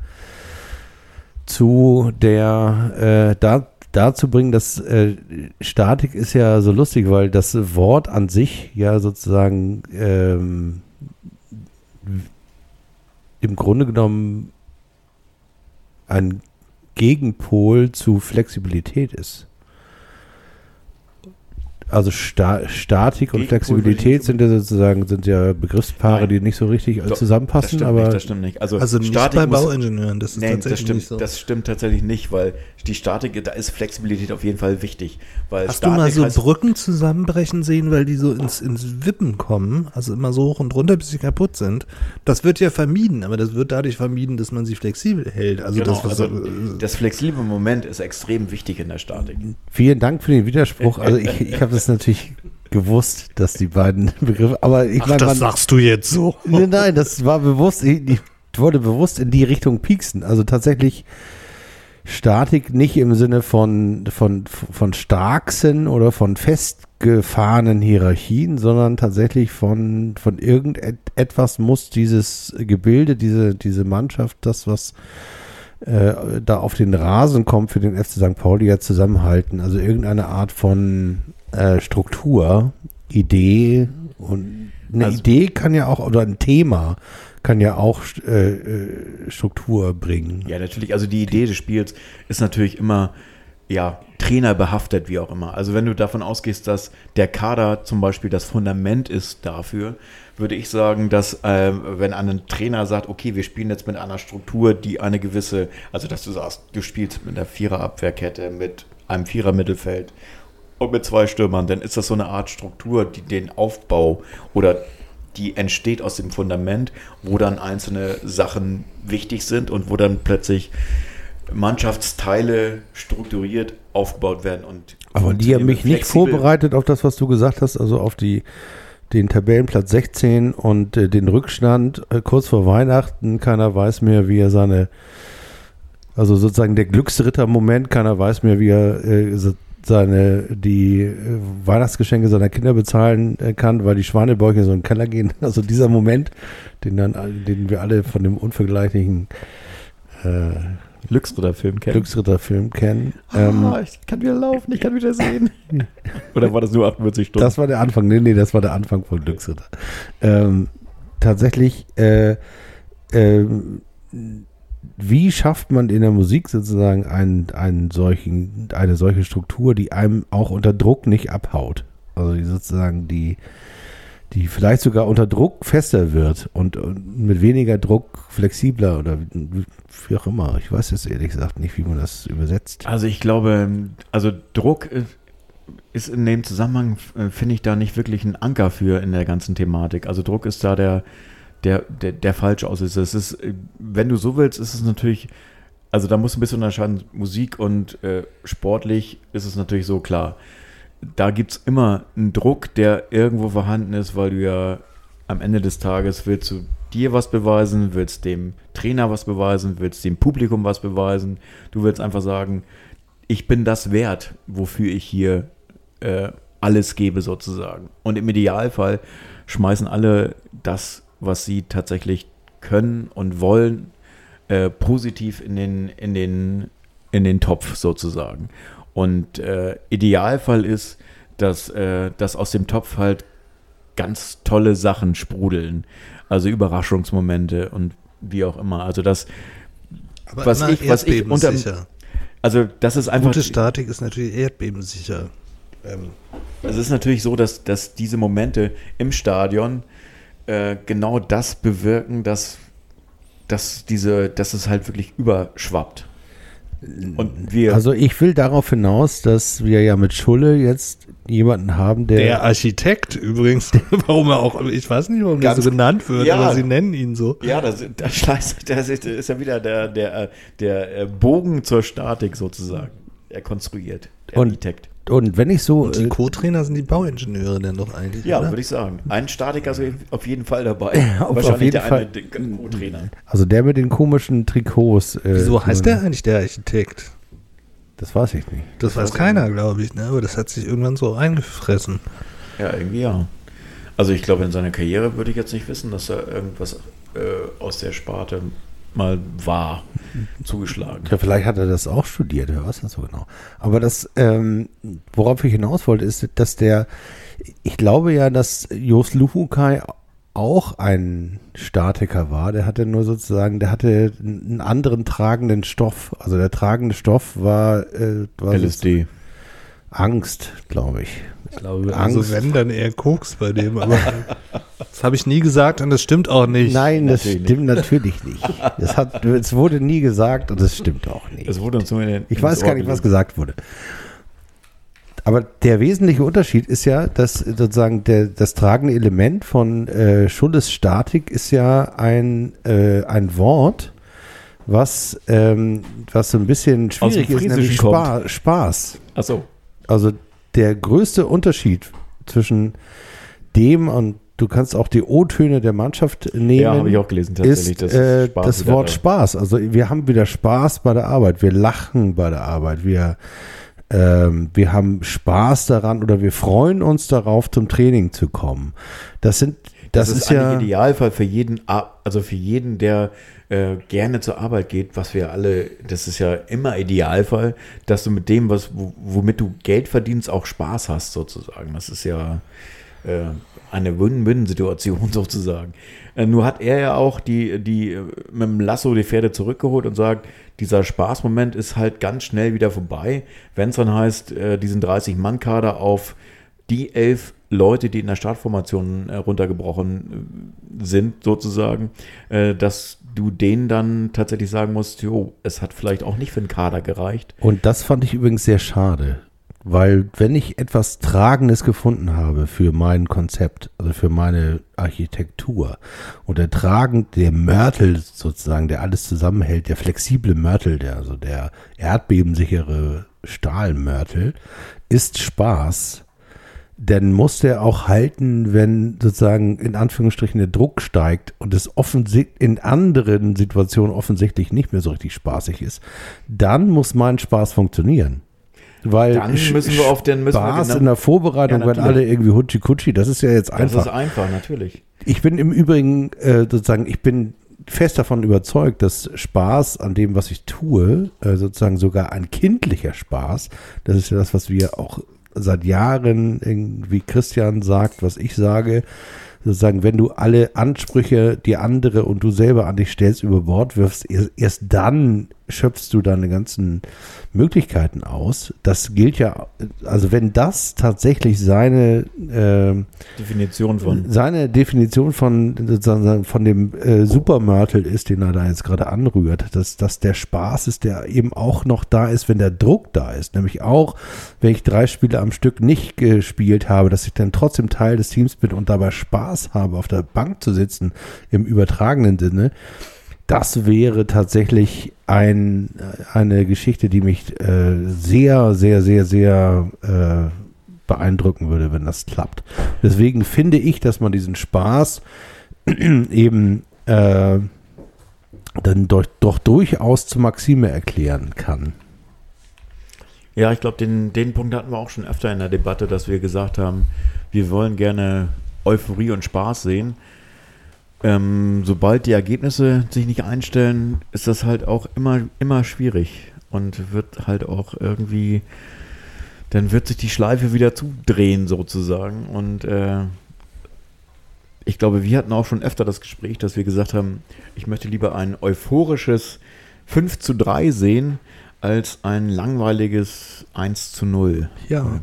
zu der äh, da, dazu bringen, dass äh, Statik ist ja so lustig, weil das Wort an sich ja sozusagen ähm, im Grunde genommen ein Gegenpol zu Flexibilität ist. Also Sta Statik und Flexibilität sind ja sozusagen sind ja Begriffspaare, Nein. die nicht so richtig Doch, das zusammenpassen, stimmt aber nicht, das stimmt nicht. Also, Also nicht Statik bei Bauingenieuren, das ist Nee, tatsächlich das stimmt, nicht so. das stimmt tatsächlich nicht, weil die Statik, da ist Flexibilität auf jeden Fall wichtig. Weil Hast Statik du mal so heißt, Brücken zusammenbrechen sehen, weil die so ins, ins Wippen kommen, also immer so hoch und runter, bis sie kaputt sind? Das wird ja vermieden, aber das wird dadurch vermieden, dass man sie flexibel hält. Also Genau, das, also das flexible Moment ist extrem wichtig in der Statik. Vielen Dank für den Widerspruch. Also ich, ich habe das natürlich gewusst, dass die beiden Begriffe, aber ich meine, man- sagst du jetzt so. nein, nein, das war bewusst, ich, ich wollte bewusst in die Richtung pieksen. Also tatsächlich Statik nicht im Sinne von, von, von Starksen oder von festgefahrenen Hierarchien, sondern tatsächlich von, von irgendetwas muss dieses Gebilde, diese, diese Mannschaft, das, was äh, da auf den Rasen kommt für den FC St. Pauli ja zusammenhalten. Also irgendeine Art von äh, Struktur, Idee und eine Also- Idee kann ja auch, oder ein Thema kann ja auch äh, äh, Struktur bringen. Ja, natürlich. Also die Idee des Spiels ist natürlich immer, ja, trainerbehaftet, wie auch immer. Also wenn du davon ausgehst, dass der Kader zum Beispiel das Fundament ist dafür, würde ich sagen, dass äh, wenn ein Trainer sagt, okay, wir spielen jetzt mit einer Struktur, die eine gewisse, also dass du sagst, du spielst mit einer Viererabwehrkette, mit einem Vierer-Mittelfeld und mit zwei Stürmern, dann ist das so eine Art Struktur, die den Aufbau oder die entsteht aus dem Fundament, wo dann einzelne Sachen wichtig sind und wo dann plötzlich Mannschaftsteile strukturiert aufgebaut werden und Aber die haben mich nicht vorbereitet auf das, was du gesagt hast, also auf die den Tabellenplatz 16 und äh, den Rückstand äh, kurz vor Weihnachten. Keiner weiß mehr, wie er seine, also sozusagen der Glücksritter-Moment, keiner weiß mehr, wie er äh, seine, die äh, Weihnachtsgeschenke seiner Kinder bezahlen äh, kann, weil die Schwanebäuche so in den Keller gehen. Also dieser Moment, den dann, all- den wir alle von dem unvergleichlichen äh, Glücksritter-Film kennen. Glücksritter-Film kennen. Ähm, ah, ich kann wieder laufen, ich kann wieder sehen. Oder war das nur 48 Stunden? Das war der Anfang. Nee, nee, das war der Anfang von Glücksritter. Ähm, tatsächlich, äh, ähm, wie schafft man in der Musik sozusagen einen, einen solchen, eine solche Struktur, die einem auch unter Druck nicht abhaut? Also die sozusagen die, die vielleicht sogar unter Druck fester wird und, und mit weniger Druck flexibler oder wie auch immer. Ich weiß jetzt ehrlich gesagt nicht, wie man das übersetzt. Also ich glaube, also Druck ist in dem Zusammenhang, äh, finde ich, da nicht wirklich ein Anker für in der ganzen Thematik. Also Druck ist da der, der, der, der falsche Auslöser. Es ist, äh, wenn du so willst, ist es natürlich, also da musst du ein bisschen unterscheiden, Musik und äh, sportlich ist es natürlich so klar. Da gibt es immer einen Druck, der irgendwo vorhanden ist, weil du ja am Ende des Tages willst du dir was beweisen, willst dem Trainer was beweisen, willst dem Publikum was beweisen. Du willst einfach sagen, ich bin das wert, wofür ich hier äh, alles gebe sozusagen. Und im Idealfall schmeißen alle das, was sie tatsächlich können und wollen, äh, positiv in den, in, den, in den Topf sozusagen. Und äh, Idealfall ist, dass, äh, dass aus dem Topf halt ganz tolle Sachen sprudeln. Also Überraschungsmomente und wie auch immer. Also das, Aber Was ich- was ich erdbebensicher. also das ist einfach. Gute Statik ist natürlich erdbebensicher. Ähm, Es ist natürlich so, dass, dass diese Momente im Stadion äh, genau das bewirken, dass, dass, diese, dass es halt wirklich überschwappt. Und wir. Also ich will darauf hinaus, dass wir ja mit Schulle jetzt jemanden haben, der, Der Architekt übrigens, warum er auch, ich weiß nicht, warum der Ganz- so genannt wird, Ja. aber sie nennen ihn so. Ja, das, das, scheiße, das ist, das ist ja wieder der, der, äh, der äh, Bogen zur Statik sozusagen. Er konstruiert. Der Und- Architekt. und wenn ich so, Und die äh, Co-Trainer sind die Bauingenieure denn doch eigentlich, Ja, würde ich sagen. Ein Statiker ist auf jeden Fall dabei. Ja, auf- auf jeden der Fall. eine Co-Trainer. also der mit den komischen Trikots. Äh, Wieso heißt der eigentlich der Architekt? Das weiß ich nicht. Das weiß keiner, glaube ich, ne? aber das hat sich irgendwann so eingefressen. Ja, irgendwie ja. Also ich glaube, in seiner Karriere würde ich jetzt nicht wissen, dass er irgendwas äh, aus der Sparte mal war, zugeschlagen. Ja, vielleicht hat er das auch studiert, wer weiß das so genau. Aber das, ähm, worauf ich hinaus wollte, ist, dass der, ich glaube ja, dass Jos Luhukai auch ein Statiker war. Der hatte nur sozusagen, der hatte einen anderen tragenden Stoff. Also der tragende Stoff war, äh, war LSD. Angst, glaube ich. Ich glaube, Angst. also wenn, dann eher Koks bei dem, aber das habe ich nie gesagt und das stimmt auch nicht. Nein, das natürlich stimmt natürlich nicht. Das hat, es wurde nie gesagt und es stimmt auch nicht. Es wurde uns Ich weiß Ohr gar nicht, was gesagt wurde. Aber der wesentliche Unterschied ist ja, dass sozusagen der, das tragende Element von äh, Schulles Statik ist ja ein, äh, ein Wort, was, ähm, was so ein bisschen schwierig ist, nämlich kommt. Spa Spaß. Ach so. Also der größte Unterschied zwischen dem und du kannst auch die O-Töne der Mannschaft nehmen. Ja, habe ich auch gelesen tatsächlich. ist äh, Spaß das Wort da. Spaß. Also wir haben wieder Spaß bei der Arbeit. Wir lachen bei der Arbeit. Wir, ähm, wir haben Spaß daran oder wir freuen uns darauf, zum Training zu kommen. Das sind, das, Das, ist, ist, ja, ein Idealfall für jeden, also für jeden, der äh, gerne zur Arbeit geht, was wir alle, das ist ja immer Idealfall, dass du mit dem, was, wo- womit du Geld verdienst, auch Spaß hast, sozusagen. Das ist ja äh, eine Win-Win-Situation sozusagen. Äh, nur hat er ja auch die, die äh, mit dem Lasso die Pferde zurückgeholt und sagt, dieser Spaßmoment ist halt ganz schnell wieder vorbei, wenn es dann heißt, äh, diesen 30-Mann-Kader auf die elf Leute, die in der Startformation äh, runtergebrochen äh, sind, sozusagen, äh, dass du denen dann tatsächlich sagen musst, jo, es hat vielleicht auch nicht für den Kader gereicht. Und das fand ich übrigens sehr schade. Weil wenn ich etwas Tragendes gefunden habe für mein Konzept, also für meine Architektur und der tragend, der Mörtel sozusagen, der alles zusammenhält, der flexible Mörtel, der, also der erdbebensichere Stahlmörtel, ist Spaß, dann muss der auch halten, wenn sozusagen in Anführungsstrichen der Druck steigt und es offensichtlich in anderen Situationen offensichtlich nicht mehr so richtig spaßig ist, dann muss mein Spaß funktionieren. Weil Dann müssen wir auf den- müssen wir Spaß genau- in der Vorbereitung, Ja, wenn alle irgendwie Hutschi Kutschi, das ist ja jetzt Das einfach. ist einfach, natürlich. Ich bin im Übrigen äh, sozusagen, ich bin fest davon überzeugt, dass Spaß an dem, was ich tue, äh, sozusagen sogar ein kindlicher Spaß, das ist ja das, was wir auch seit Jahren, irgendwie Christian sagt, was ich sage, sozusagen, wenn du alle Ansprüche, die andere und du selber an dich stellst, über Bord wirfst, erst, erst dann schöpfst du deine ganzen Möglichkeiten aus. Das gilt ja, also wenn das tatsächlich seine ähm, Definition von. seine Definition von sozusagen von dem äh, Supermörtel ist, den er da jetzt gerade anrührt, dass, dass der Spaß ist, der eben auch noch da ist, wenn der Druck da ist. Nämlich auch, wenn ich drei Spiele am Stück nicht gespielt habe, dass ich dann trotzdem Teil des Teams bin und dabei Spaß habe, auf der Bank zu sitzen, im übertragenen Sinne. Das wäre tatsächlich ein, eine Geschichte, die mich äh, sehr, sehr, sehr, sehr äh, beeindrucken würde, wenn das klappt. Deswegen finde ich, dass man diesen Spaß eben äh, dann doch, doch durchaus zu Maxime erklären kann. Ja, ich glaube, den, den Punkt hatten wir auch schon öfter in der Debatte, dass wir gesagt haben, wir wollen gerne Euphorie und Spaß sehen. Ähm, sobald die Ergebnisse sich nicht einstellen, ist das halt auch immer, immer schwierig und wird halt auch irgendwie, dann wird sich die Schleife wieder zudrehen sozusagen und äh, ich glaube, wir hatten auch schon öfter das Gespräch, dass wir gesagt haben, ich möchte lieber ein euphorisches 5 zu 3 sehen, als ein langweiliges 1 zu 0. Ja.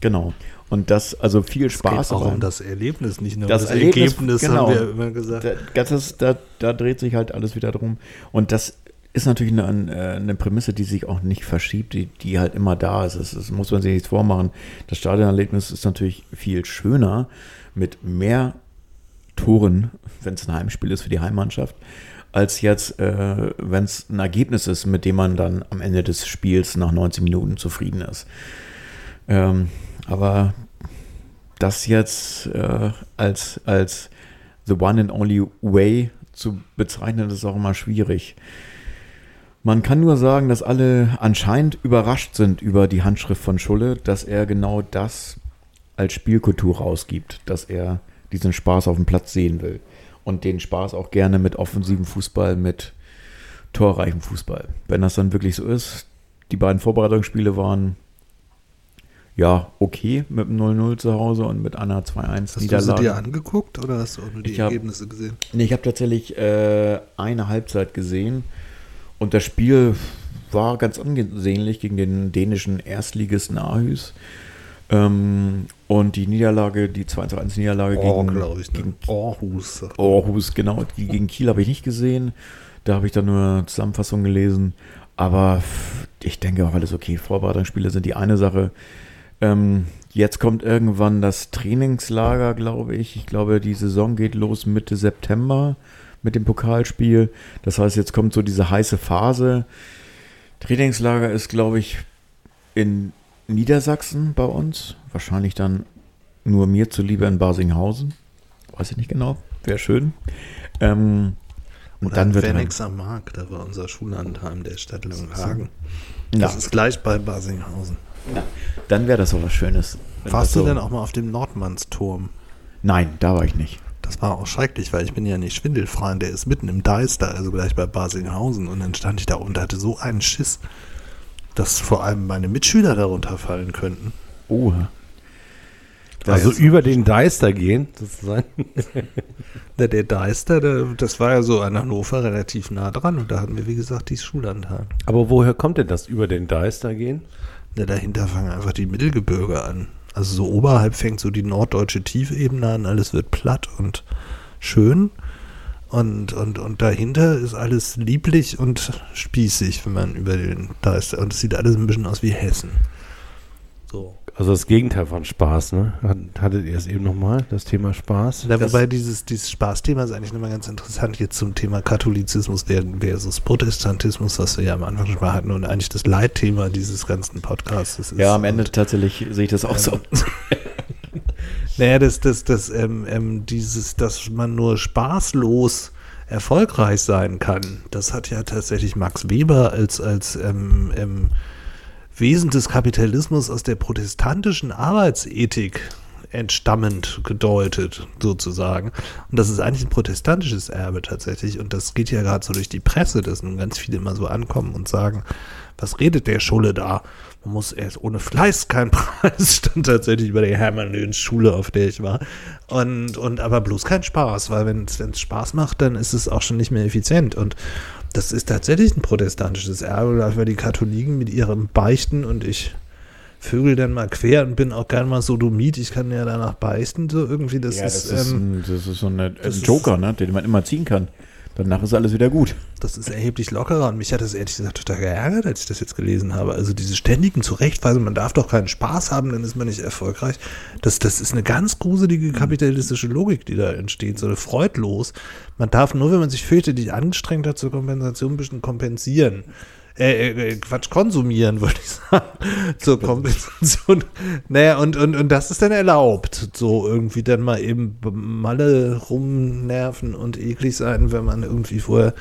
Genau. Und das, also viel Es geht Spaß. auch um das Erlebnis, nicht nur Das das Erlebnis, Ergebnis, genau. haben wir immer gesagt. da, das da, da dreht sich halt alles wieder drum. Und das ist natürlich eine, eine Prämisse, die sich auch nicht verschiebt, die, die halt immer da ist. Das, das muss man sich nicht vormachen. Das Stadionerlebnis ist natürlich viel schöner mit mehr Toren, wenn es ein Heimspiel ist für die Heimmannschaft, als jetzt, äh, wenn es ein Ergebnis ist, mit dem man dann am Ende des Spiels nach 90 Minuten zufrieden ist. Ähm, aber das jetzt äh, als, als the one and only way zu bezeichnen, ist auch immer schwierig. Man kann nur sagen, dass alle anscheinend überrascht sind über die Handschrift von Schulle, dass er genau das als Spielkultur rausgibt, dass er diesen Spaß auf dem Platz sehen will und den Spaß auch gerne mit offensivem Fußball, mit torreichem Fußball. Wenn das dann wirklich so ist, die beiden Vorbereitungsspiele waren ja, okay mit dem 0-0 zu Hause und mit einer 2-1 Hast Niederlage. du sie dir angeguckt oder hast du auch nur die hab- Ergebnisse gesehen? Nee, ich habe tatsächlich äh, eine Halbzeit gesehen und das Spiel war ganz ansehnlich gegen den dänischen Erstligisten Aarhus. Ähm, und die Niederlage, die 2-1 Niederlage Oh, gegen, ich. Ne? gegen Aarhus. Aarhus, genau, gegen Kiel habe ich nicht gesehen. Da habe ich dann nur Zusammenfassung gelesen. Aber ich denke auch alles okay. Vorbereitungsspiele sind die eine Sache. Ähm, jetzt kommt irgendwann das Trainingslager, glaube ich. Ich glaube, die Saison geht los Mitte September mit dem Pokalspiel. Das heißt, jetzt kommt so diese heiße Phase. Trainingslager ist, glaube ich, in Niedersachsen bei uns. Wahrscheinlich dann nur mir zuliebe in Basinghausen. Weiß ich nicht genau. Wäre schön. Ähm, und Oder dann wird Phoenix am Markt, da war unser Schullandheim der Stadt Langenhagen. ja, Das ist gleich bei Basinghausen. Dann wäre das so was Schönes. Warst du so, denn auch mal auf dem Nordmannsturm? Nein, da war ich nicht. Das war auch schrecklich, weil ich bin ja nicht schwindelfrei und der ist mitten im Deister, also gleich bei Basinghausen. Und dann stand ich da oben und hatte so einen Schiss, dass vor allem meine Mitschüler darunter fallen könnten. Oh. Da Also über den Deister gehen, sozusagen. Der, der Deister, der, das war ja so an Hannover relativ nah dran und da hatten wir, wie gesagt, dieses Schullandheim. Aber woher kommt denn das über den Deister gehen? Ja, dahinter fangen einfach die Mittelgebirge an. Also so oberhalb fängt so die norddeutsche Tiefebene an, alles wird platt und schön. Und, und, und dahinter ist alles lieblich und spießig, wenn man über den Deister. Und es sieht alles ein bisschen aus wie Hessen. So. Also das Gegenteil von Spaß, ne? Hat- Hattet ihr es eben nochmal, das Thema Spaß? Ja, wobei dieses, dieses Spaßthema ist eigentlich nochmal ganz interessant jetzt zum Thema Katholizismus versus Protestantismus, was wir ja am Anfang schon mal hatten und eigentlich das Leitthema dieses ganzen Podcasts ist. ja, am Ende tatsächlich sehe ich das auch so. Naja, das, das, das, ähm, ähm, dieses, dass man nur spaßlos erfolgreich sein kann, das hat ja tatsächlich Max Weber als, als ähm, ähm, Wesen des Kapitalismus aus der protestantischen Arbeitsethik entstammend gedeutet, sozusagen. Und das ist eigentlich ein protestantisches Erbe tatsächlich. Und das geht ja gerade so durch die Presse, dass nun ganz viele immer so ankommen und sagen, was redet der Schulle da? Man muss erst ohne Fleiß kein Preis, stand tatsächlich bei der Hermann Schule, auf der ich war. Und, und aber bloß kein Spaß, weil wenn es Spaß macht, dann ist es auch schon nicht mehr effizient. Und das ist tatsächlich ein protestantisches Erbe, weil die Katholiken mit ihrem Beichten und ich vögel dann mal quer und bin auch gern mal Sodomit, ich kann ja danach beichten, so irgendwie, das Ja, das ist, ist, ähm, ein, das ist so das ein ist- Joker, ne, den man immer ziehen kann. Danach ist alles wieder gut. das ist erheblich lockerer und mich hat das ehrlich gesagt total geärgert, als ich das jetzt gelesen habe. Also diese ständigen Zurechtweisen, man darf doch keinen Spaß haben, dann ist man nicht erfolgreich. Das, das ist eine ganz gruselige kapitalistische Logik, die da entsteht, so eine freudlos. Man darf nur, wenn man sich fürchterlich angestrengt hat zur Kompensation, ein bisschen kompensieren. Äh, äh, äh, Quatsch, konsumieren, wollte ich sagen. Zur Kompensation. Naja, und, und, und das ist dann erlaubt. So irgendwie dann mal eben Malle rumnerven und eklig sein, wenn man irgendwie vorher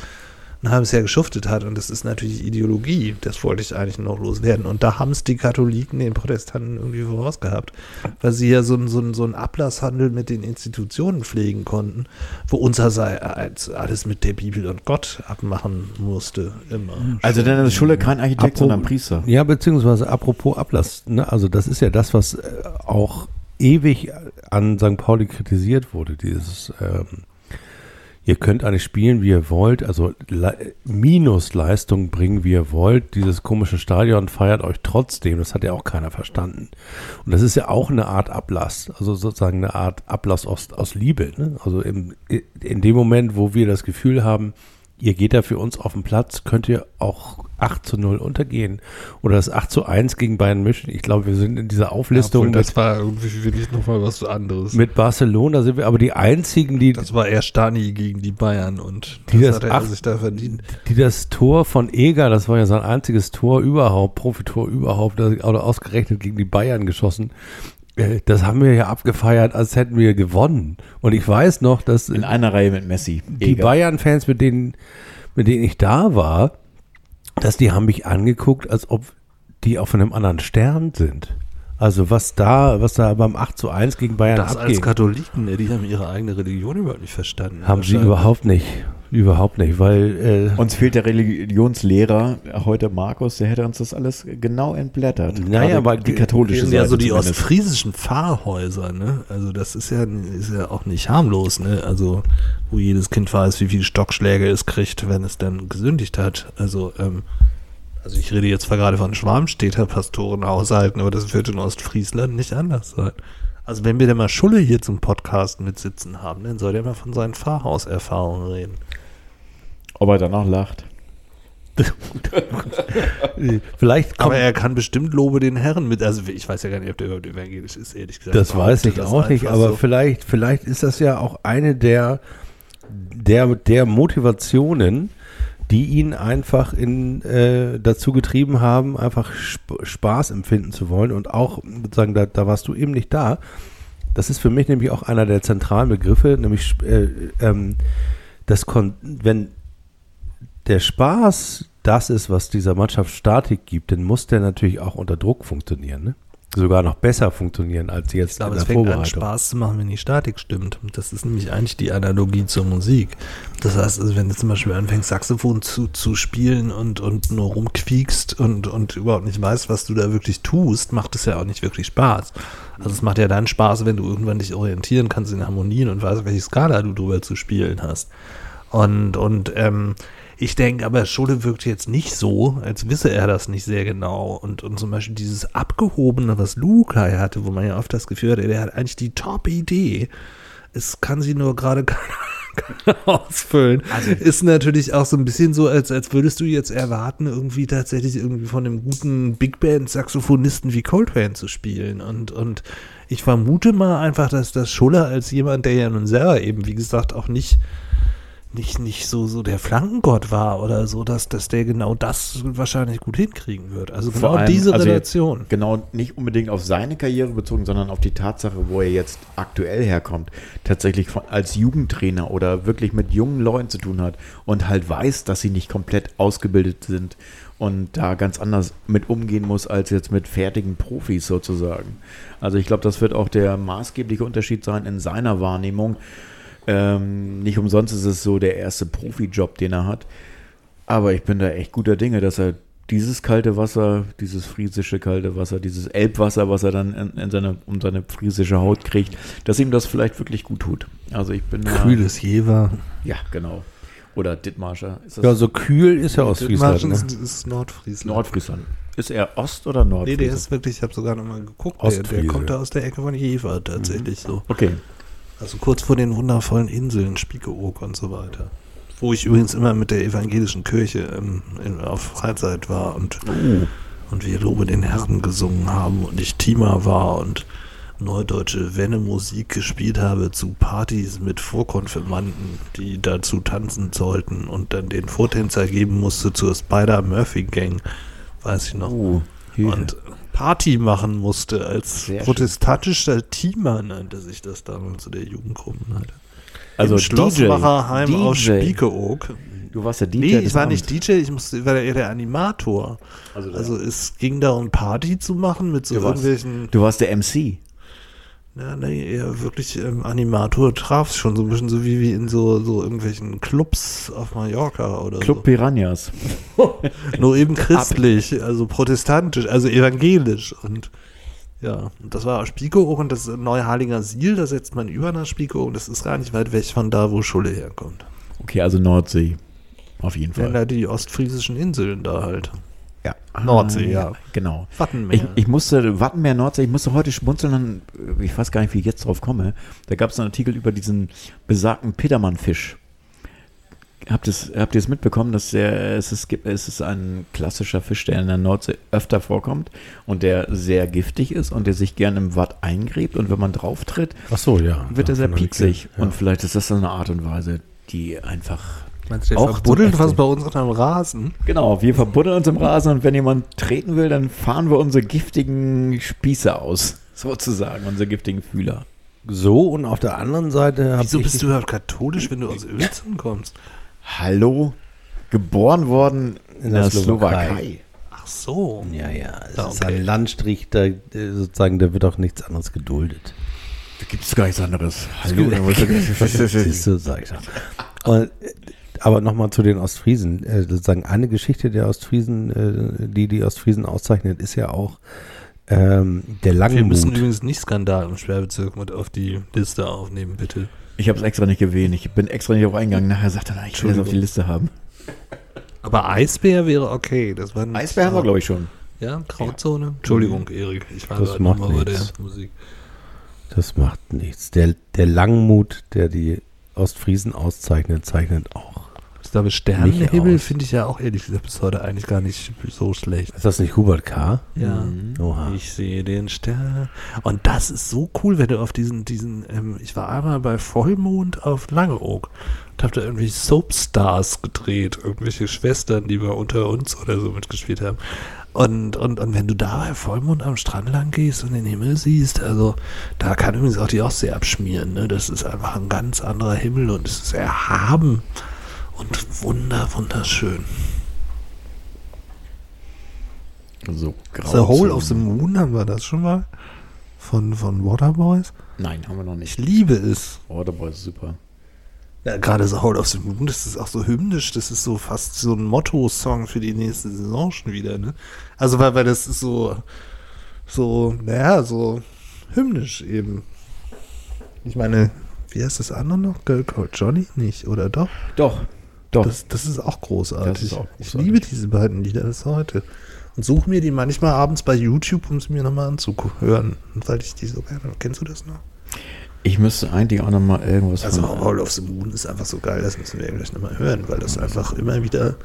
ein halbes Jahr geschuftet hat. Und das ist natürlich Ideologie. Das wollte ich eigentlich noch loswerden. Und da haben es die Katholiken den Protestanten irgendwie vorausgehabt. Weil sie ja so, einen- so, einen- so einen Ablasshandel mit den Institutionen pflegen konnten, wo unsererseits alles mit der Bibel und Gott abmachen musste. Immer. Also dann ist Schulle kein Architekt, Apro- sondern Priester. Ja, beziehungsweise apropos Ablass, ne? also das ist ja das, was äh, auch ewig an St. Pauli kritisiert wurde, dieses ähm, ihr könnt eigentlich spielen, wie ihr wollt, also Le Minusleistung bringen, wie ihr wollt, dieses komische Stadion feiert euch trotzdem, das hat ja auch keiner verstanden. Und das ist ja auch eine Art Ablass, also sozusagen eine Art Ablass aus, aus Liebe, ne? also im, in dem Moment, wo wir das Gefühl haben, ihr geht da für uns auf den Platz, könnt ihr auch 8 zu 0 untergehen. Oder das 8 zu 1 gegen Bayern München. Ich glaube, wir sind in dieser Auflistung Obwohl, das mit, war irgendwie für mich nochmal was anderes. mit Barcelona, sind wir aber die einzigen, die, das war eher Stani gegen die Bayern und Die das das hat er acht- sich da verdient. die das Tor von Eger, das war ja sein einziges Tor überhaupt, Profitor überhaupt, oder ausgerechnet gegen die Bayern geschossen. Äh, Das haben wir ja abgefeiert, als hätten wir gewonnen. Und ich weiß noch, dass In einer Reihe mit Messi. die. Bayern-Fans, mit denen, mit denen ich da war, dass die haben mich angeguckt, als ob die auf einem anderen Stern sind. Also was da, was da beim 8 zu 1 gegen Bayern Das als abging, Katholiken, ne, die haben ihre eigene Religion überhaupt nicht verstanden. haben sie überhaupt nicht. Überhaupt nicht, weil äh, Uns fehlt der Religionslehrer heute Markus, der hätte uns das alles genau entblättert. Naja, aber die die- katholische Das sind ja Seite so die zumindest. ostfriesischen Pfarrhäuser, ne? Also das ist ja, ist ja auch nicht harmlos, ne? Also wo jedes Kind weiß, wie viele Stockschläge es kriegt, wenn es dann gesündigt hat. Also, ähm, also ich rede jetzt zwar gerade von Schwarmstädter Pastorenhaushalten, aber das wird in Ostfriesland nicht anders sein. Also wenn wir denn mal Schulle hier zum Podcast mitsitzen haben, dann soll der mal von seinen Pfarrhauserfahrungen reden. Ob er danach lacht. vielleicht kommt Aber er kann bestimmt Lobe den Herren mit. Also ich weiß ja gar nicht, ob der überhaupt evangelisch ist, ehrlich gesagt. Das weiß ich das auch nicht, aber so. vielleicht, vielleicht ist das ja auch eine der, der, der Motivationen, die ihn einfach in, äh, dazu getrieben haben, einfach Sp Spaß empfinden zu wollen und auch sozusagen, da, da warst du eben nicht da. Das ist für mich nämlich auch einer der zentralen Begriffe, nämlich äh, ähm, das Kon wenn der Spaß das ist, was dieser Mannschaft Statik gibt, dann muss der natürlich auch unter Druck funktionieren. Ne? Sogar noch besser funktionieren als jetzt Ich glaube, in es fängt an. Spaß zu machen, wenn die Statik stimmt. Das ist nämlich eigentlich die Analogie zur Musik. Das heißt, also wenn du zum Beispiel anfängst, Saxophon zu, zu spielen und, und nur rumquiekst und, und überhaupt nicht weißt, was du da wirklich tust, macht es ja auch nicht wirklich Spaß. Also es macht ja dann Spaß, wenn du irgendwann dich orientieren kannst in Harmonien und weißt, welche Skala du drüber zu spielen hast. Und, und ähm, ich denke aber, Schule wirkt jetzt nicht so, als wisse er das nicht sehr genau. Und, und zum Beispiel dieses Abgehobene, was Luca hatte, wo man ja oft das Gefühl hatte, der hat eigentlich die Top-Idee. Es kann sie nur gerade keiner, ausfüllen. ist natürlich auch so ein bisschen so, als, als würdest du jetzt erwarten, irgendwie tatsächlich irgendwie von einem guten Big Band-Saxophonisten wie Coltrane zu spielen. Und, und ich vermute mal einfach, dass das Schuller als jemand, der ja nun selber eben, wie gesagt, auch nicht nicht, nicht so, so der Flankengott war oder so, dass, dass der genau das wahrscheinlich gut hinkriegen wird. Also Vor genau allem, diese also Relation. Genau, nicht unbedingt auf seine Karriere bezogen, sondern auf die Tatsache, wo er jetzt aktuell herkommt. Tatsächlich von, als Jugendtrainer oder wirklich mit jungen Leuten zu tun hat und halt weiß, dass sie nicht komplett ausgebildet sind und da ganz anders mit umgehen muss als jetzt mit fertigen Profis sozusagen. Also ich glaube, das wird auch der maßgebliche Unterschied sein in seiner Wahrnehmung. Ähm, nicht umsonst ist es so der erste Profijob, den er hat. Aber ich bin da echt guter Dinge, dass er dieses kalte Wasser, dieses friesische kalte Wasser, dieses Elbwasser, was er dann in, in seine, um seine friesische Haut kriegt, dass ihm das vielleicht wirklich gut tut. Also ich bin da- Kühles Jever. Ja, genau. Oder Dithmarscher. Ist das Ja, so kühl ist ja Ostfriesland. Ne? ist, ist Nordfriesland. Nordfriesland. Ist er Ost- oder Nee, Nordfriesland? der ist wirklich, ich habe sogar nochmal geguckt, der, der kommt da aus der Ecke von Jever tatsächlich so. Okay. Also kurz vor den wundervollen Inseln, Spiekeroog und so weiter. Wo ich übrigens immer mit der evangelischen Kirche ähm, in, auf Freizeit war und, und wir Lobe den Herren gesungen haben und ich Tima war und neudeutsche Wenne-Musik gespielt habe zu Partys mit Vorkonfirmanden, die dazu tanzen sollten und dann den Vortänzer geben musste zur Spider-Murphy-Gang, weiß ich noch. Hilfe. und Party machen musste als Sehr schön. protestantischer Teamer, nannte sich das damals zu der Jugendgruppenleiter. also Im Schlossmacherheim DJ. aus Spiekeroog. Du warst der DJ Nee, ich war Abends. nicht DJ, ich musste, war eher der Animator. Also, Also es ging da um Party zu machen mit so Du warst- irgendwelchen, Du warst der MC. Ja, nee, eher wirklich ähm, Animator traf schon so ein bisschen so wie, wie in so, so irgendwelchen Clubs auf Mallorca oder Club Piranhas. so. Nur eben christlich, also protestantisch, also evangelisch und ja, das war Spiekeroog und das Neuharlinger Siel, da setzt man über nach Spiekeroog und das ist gar nicht weit weg von da, wo Schulle herkommt. Okay, also Nordsee. Auf jeden Ja, Fall. da die ostfriesischen Inseln da halt. Ja. Nordsee, ja. Genau. Wattenmeer. Ich, ich musste, Wattenmeer, Nordsee, ich musste heute schmunzeln, dann, ich weiß gar nicht, wie ich jetzt drauf komme. Da gab es einen Artikel über diesen besagten Pittermann-Fisch. habt ihr es habt ihr es mitbekommen, dass der, es, ist, gibt- es ist ein klassischer Fisch, der in der Nordsee öfter vorkommt und der sehr giftig ist und der sich gern im Watt eingräbt und wenn man drauf tritt, so, ja. wird er sehr pieksig. gehört, Und vielleicht ist das so eine Art und Weise, die einfach. Meinst du, der Auch verbuddelt so was bei uns am Rasen? Genau, wir verbuddeln uns im Rasen und wenn jemand treten will, dann fahren wir unsere giftigen Spieße aus. Sozusagen, unsere giftigen Fühler. So, und auf der anderen Seite Wieso ich... bist du überhaupt katholisch, wenn du aus Uelzen kommst? Hallo? Geboren worden in, der der, Slowakei. Slowakei. Ach so. Ja, ja, es Ah, ist okay. ein Landstrich, da äh, sozusagen, da wird auch nichts anderes geduldet. Da gibt es gar nichts anderes. Hallo, Siehst du, sag ich. Und, äh, aber nochmal zu den Ostfriesen. Äh, sozusagen eine Geschichte der Ostfriesen, äh, die die Ostfriesen auszeichnet, ist ja auch ähm, der Wir müssen Langmut. übrigens nicht Skandal im Sperrbezirk mit auf die Liste aufnehmen, bitte. Ich habe es extra nicht gewählt. Ich bin extra nicht auf eingegangen. Nachher sagt er, ich will das auf die Liste haben. Aber Eisbär wäre okay. Das war ein- Eisbär haben wir, glaube ich, schon. Ja, Grauzone. Entschuldigung, Erik. Ich war Das gerade macht bei der nichts. Musik. Das macht nichts. Der, der Langmut, der die Ostfriesen auszeichnet, zeichnet auch. Ich glaube, Sternenhimmel finde ich ja auch ehrlich gesagt bis heute eigentlich gar nicht so schlecht. Ist das nicht Hubert K.? Ja. Oha. Ich sehe den Stern. Und das ist so cool, wenn du auf diesen, diesen, ähm, ich war einmal bei Vollmond auf Langeoog und habe da irgendwie Soapstars gedreht, irgendwelche Schwestern, die wir unter uns oder so mitgespielt haben. Und, und, und wenn du da bei Vollmond am Strand lang gehst und den Himmel siehst, also da kann übrigens auch die Ostsee abschmieren. Ne? Das ist einfach ein ganz anderer Himmel und es ist erhaben und wunder, wunderschön. So, grau. The Hole of the Moon, haben wir das schon mal? Von, von Waterboys? Nein, haben wir noch Ich nicht. liebe es. Waterboy ist super. Ja, gerade The Hole of the Moon, das ist auch so hymnisch, das ist so fast so ein Motto-Song für die nächste Saison schon wieder, ne? Also, weil, weil das ist so, so, naja, so hymnisch eben. Ich meine, wie heißt das andere noch? Girl Called Johnny? Nicht, oder doch? Doch, doch. Das, das ist auch großartig. Das ist auch Ich großartig. liebe diese beiden Lieder bis heute. Und suche mir die manchmal abends bei YouTube, um sie mir nochmal anzuhören. Weil ich die so gerne. Kennst du das noch? ich müsste eigentlich auch noch mal irgendwas Also Hall of the Moon ist einfach so geil, das müssen wir gleich nochmal hören, weil das einfach immer wieder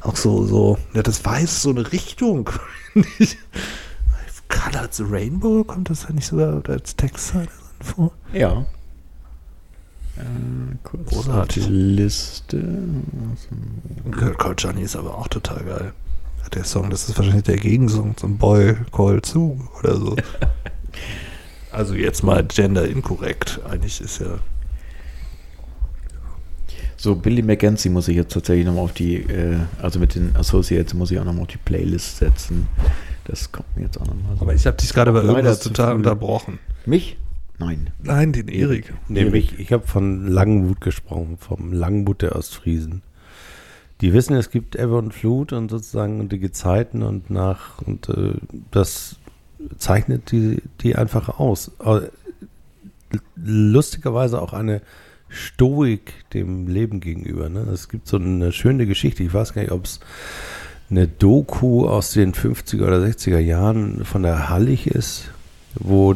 auch so, so, ja, das weiß so eine Richtung. Colored the Rainbow, kommt das da nicht sogar als drin vor? Ja. Äh, kurz Großartig. auf die Liste. Girl Called Johnny ist aber auch total geil. Der Song, das ist wahrscheinlich der Gegensong zum Boy Called Sue oder so. also jetzt mal gender inkorrekt. Eigentlich ist ja. So, Billy McKenzie muss ich jetzt tatsächlich nochmal auf die, äh, also mit den Associates muss ich auch nochmal auf die Playlist setzen. Das kommt mir jetzt auch nochmal so. Aber ich habe dich gerade bei irgendwas zu total unterbrochen. Mich? Nein. Nein, den Erik. Nämlich, ich habe von Langmut gesprochen, vom Langmut der Ostfriesen. Die wissen, es gibt Ebbe und Flut und sozusagen und die Gezeiten und nach und äh, das zeichnet die, die einfach aus. Lustigerweise auch eine Stoik dem Leben gegenüber. Ne? Es gibt so eine schöne Geschichte, ich weiß gar nicht, ob es eine Doku aus den 50er oder 60er Jahren von der Hallig ist, wo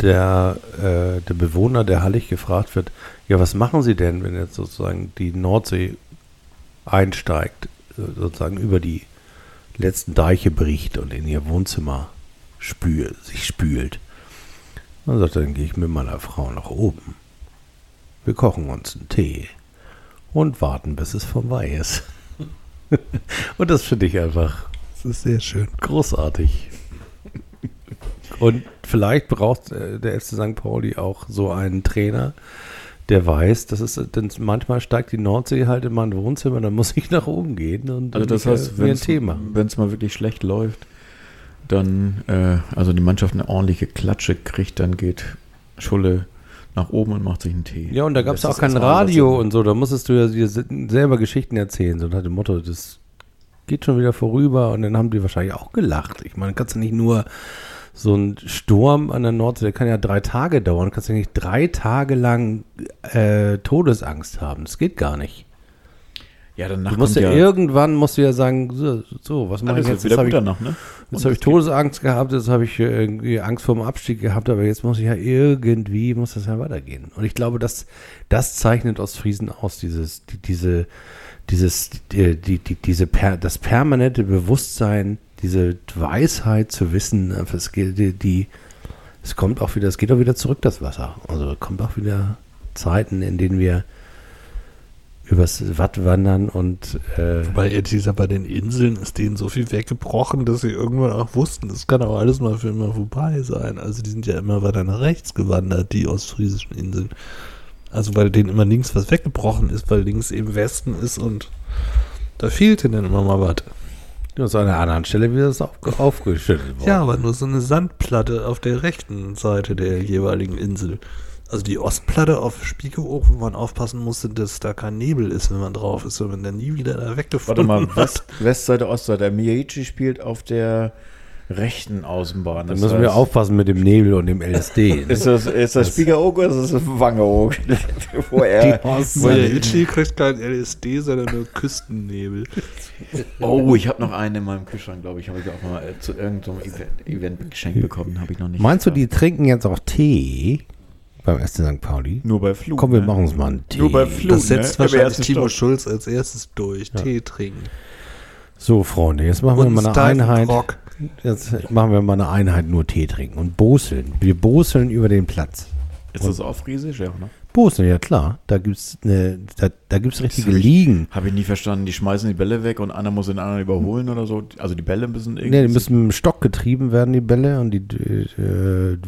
der, äh, der Bewohner der Hallig gefragt wird, ja, was machen Sie denn, wenn jetzt sozusagen die Nordsee einsteigt, sozusagen über die letzten Deiche bricht und in ihr Wohnzimmer spül, sich spült. Dann sagt er, dann gehe ich mit meiner Frau nach oben. Wir kochen uns einen Tee und warten, bis es vorbei ist. und das finde ich einfach Das ist sehr schön. großartig. Und vielleicht braucht äh, der FC St. Pauli auch so einen Trainer, der weiß, dass es denn manchmal steigt die Nordsee halt in mein Wohnzimmer, dann muss ich nach oben gehen und Also das heißt, wenn es mal wirklich schlecht läuft, dann, äh, also die Mannschaft eine ordentliche Klatsche kriegt, dann geht Schulle nach oben und macht sich einen Tee. Ja, und da gab es Das auch ist kein Radio und so, da musstest du ja dir se- selber Geschichten erzählen, so nach dem Motto, das geht schon wieder vorüber und dann haben die wahrscheinlich auch gelacht. Ich meine, kannst du nicht nur so ein Sturm an der Nordsee, der kann ja drei Tage dauern, kannst du nicht drei Tage lang äh, Todesangst haben. Das geht gar nicht. Ja, danach Du musst ja, irgendwann musst du ja sagen, so, so was mache ich jetzt? wieder Jetzt habe ich, ne? jetzt hab ich Todesangst gehabt, jetzt habe ich äh, irgendwie Angst vor dem Abstieg gehabt, aber jetzt muss ich ja irgendwie, muss das ja weitergehen. Und ich glaube, das, das zeichnet Ostfriesen aus, dieses, die, diese, dieses, die, die, die, diese per, das permanente Bewusstsein, diese Weisheit zu wissen, äh, es die, die, es kommt auch wieder, es geht auch wieder zurück, das Wasser. Also kommt auch wieder Zeiten, in denen wir übers Watt wandern und äh, Bei dieser bei den Inseln ist denen so viel weggebrochen, dass sie irgendwann auch wussten, das kann auch alles mal für immer vorbei sein. Also die sind ja immer weiter nach rechts gewandert, die ostfriesischen Inseln. Also weil denen immer links was weggebrochen ist, weil links eben Westen ist und da fehlte dann immer mal was. aus einer anderen Stelle wieder das auf, aufgeschüttet worden. Ja, aber nur so eine Sandplatte auf der rechten Seite der jeweiligen Insel. Also die Ostplatte auf Spiekeroog, wo man aufpassen musste, dass da kein Nebel ist, wenn man drauf ist, wenn man dann nie wieder da Warte weggefunden mal, hat. West, Westseite, Ostseite. Miyachi spielt auf der rechten Außenbahn. Da Das müssen wir heißt- aufpassen mit dem Nebel und dem LSD. Ist das, ist das Spiekeroog oder ist das Wangeroog? Wo er, wo Weil er, der Itchy kriegt kein LSD, sondern nur Küstennebel. oh, ich habe noch einen in meinem Kühlschrank, glaube ich. Habe ich auch mal äh, zu irgendeinem Event, Event geschenkt bekommen. Habe ich noch nicht. Meinst du, die trinken jetzt auch Tee beim SC St. Pauli? Nur bei Flug. Komm, wir ne? machen uns mal einen Tee. Nur bei Flug. Das setzt ne? Wahrscheinlich ersten Timo Stock. Schulz als erstes durch. Tee trinken. So, Freunde, jetzt machen wir Und mal eine steifen Einheit. Rock. Jetzt machen wir mal eine Einheit nur Tee trinken und boseln. Wir boseln über den Platz. Ist das auch Friesisch? Ja, ne? Boseln, ja klar. Da gibt's eine, da, da gibt's richtige hab ich- Ligen. Habe ich nie verstanden. Die schmeißen die Bälle weg und einer muss den anderen überholen oder so. Also die Bälle müssen irgendwie. Nee, die müssen mit dem Stock getrieben werden, die Bälle. Und die, äh,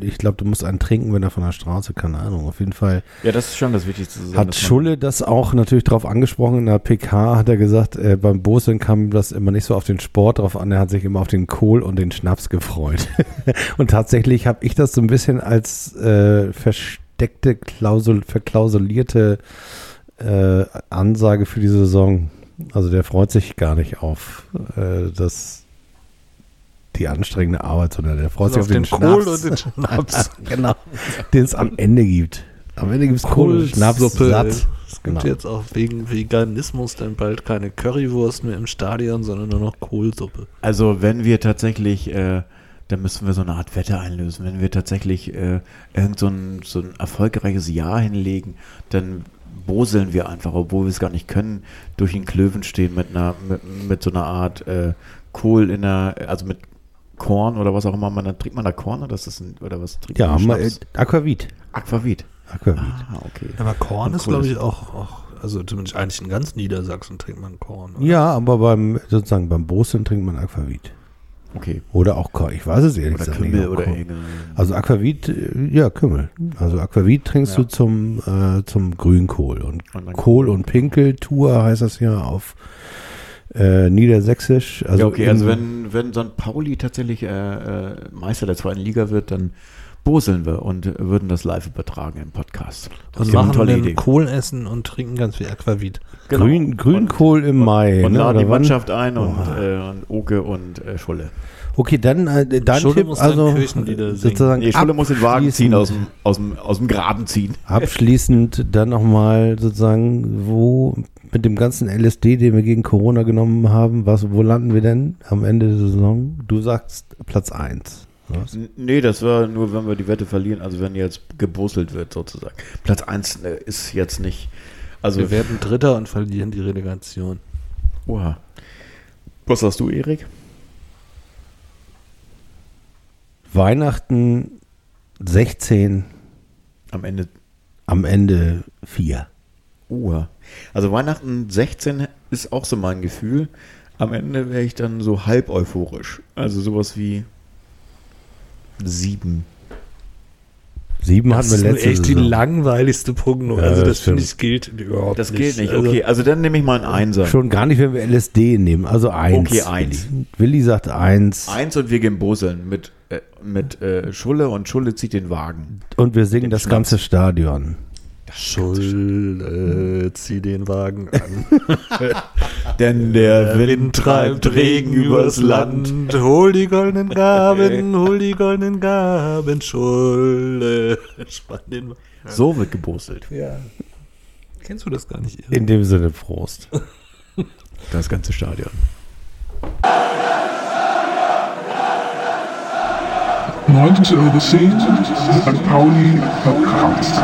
ich glaube, du musst einen trinken, wenn er von der Straße, keine Ahnung. Auf jeden Fall ja, das ist schon das Wichtigste. zu sagen, hat Schulle das auch natürlich drauf angesprochen. In der PK hat er gesagt, äh, beim Boseln kam das immer nicht so auf den Sport drauf an. Er hat sich immer auf den Kohl und den Schnaps gefreut. und tatsächlich habe ich das so ein bisschen als äh, versteckte, Klausel, verklausulierte äh, Ansage für die Saison. Also der freut sich gar nicht auf äh, das die anstrengende Arbeit, sondern der freut sich Also auf, auf den, den Kohl Schnaps. und den Schnaps. genau, den es am Ende gibt. Am Ende gibt es Kohl, Schnaps, Kohlsuppe. satt. Es gibt Genau. jetzt auch wegen Veganismus dann bald keine Currywurst mehr im Stadion, sondern nur noch Kohlsuppe. Also wenn wir tatsächlich, äh, dann müssen wir so eine Art Wette einlösen. Wenn wir tatsächlich äh, irgend so ein, so ein erfolgreiches Jahr hinlegen, dann boseln wir einfach, obwohl wir es gar nicht können, durch den Klöven stehen mit einer, mit, mit so einer Art äh, Kohl in der, also mit Korn oder was auch immer man, dann trinkt man da Korn oder, ist das ein, oder was trinkt Ja, man? mal, äh? Aquavit. Aquavit. Aquavit. Ah, okay. Aber Korn ist, Cool. glaube ich, auch, auch, also zumindest eigentlich in ganz Niedersachsen trinkt man Korn. oder? Ja, aber beim sozusagen beim Boseln trinkt man Aquavit. Okay. Oder auch ich weiß es ehrlich Oder gesagt Kümmel nicht. oder Ko- irgendein. Also Aquavit, äh, ja, Kümmel. Also Aquavit trinkst Ja. du zum, äh, zum Grünkohl. Und Und Kohl und Pinkeltour heißt das ja auf äh, Niedersächsisch. Also ja, okay, also wenn, wenn St. Pauli tatsächlich äh, äh, Meister der zweiten Liga wird, dann boseln wir und würden das live übertragen im Podcast. Das Und machen tolle dann Idee. Kohl essen und trinken ganz viel Aquavit. Genau. Grün, Grünkohl im Mai. Und ne, laden oder die? Mannschaft ein und, äh, und Oke und äh, Schulle. Okay, dann äh, dein Schulle Tipp, also sozusagen Nee, Schulle muss den Wagen ziehen, aus dem, aus, dem, aus dem Graben ziehen. Abschließend dann nochmal sozusagen, wo mit dem ganzen LSD, den wir gegen Corona genommen haben, was, wo landen wir denn am Ende der Saison? Du sagst Platz 1. Was? Nee, das war nur, wenn wir die Wette verlieren, also wenn jetzt gebosselt wird sozusagen. Platz 1 äh, ist jetzt nicht, also, Wir werden Dritter und verlieren die Relegation. oha. Was sagst du, Erik? Weihnachten 16, Am Ende, am Ende 4. oha. Also Weihnachten 16 ist auch so mein Gefühl. Am Ende wäre ich dann so halb euphorisch. Also sowas wie 7. 7 hatten wir letzte Saison. langweiligste Prognose. Ja, also das das finde ich gilt überhaupt Das nicht. geht nicht. Also, Okay, also dann nehme ich mal einen Einser. Schon gar nicht, wenn wir LSD nehmen. Also 1. Okay, eins. Willi, Willi sagt 1. Eins und wir gehen boseln mit, äh, mit äh, Schulle und Schulle zieht den Wagen. Und wir singen Den das Schnaps. ganze Stadion. Schulle, zieh den Wagen an. Denn der Wind treibt Regen übers Land. Hol die goldenen Gaben, hol die goldenen Gaben, Schulle. Spann den Wagen. So wird gebostelt. Ja. Kennst du das gar nicht? In dem Sinne Prost. Das ganze Stadion. 90 Euro 10, St. Pauli Podcast.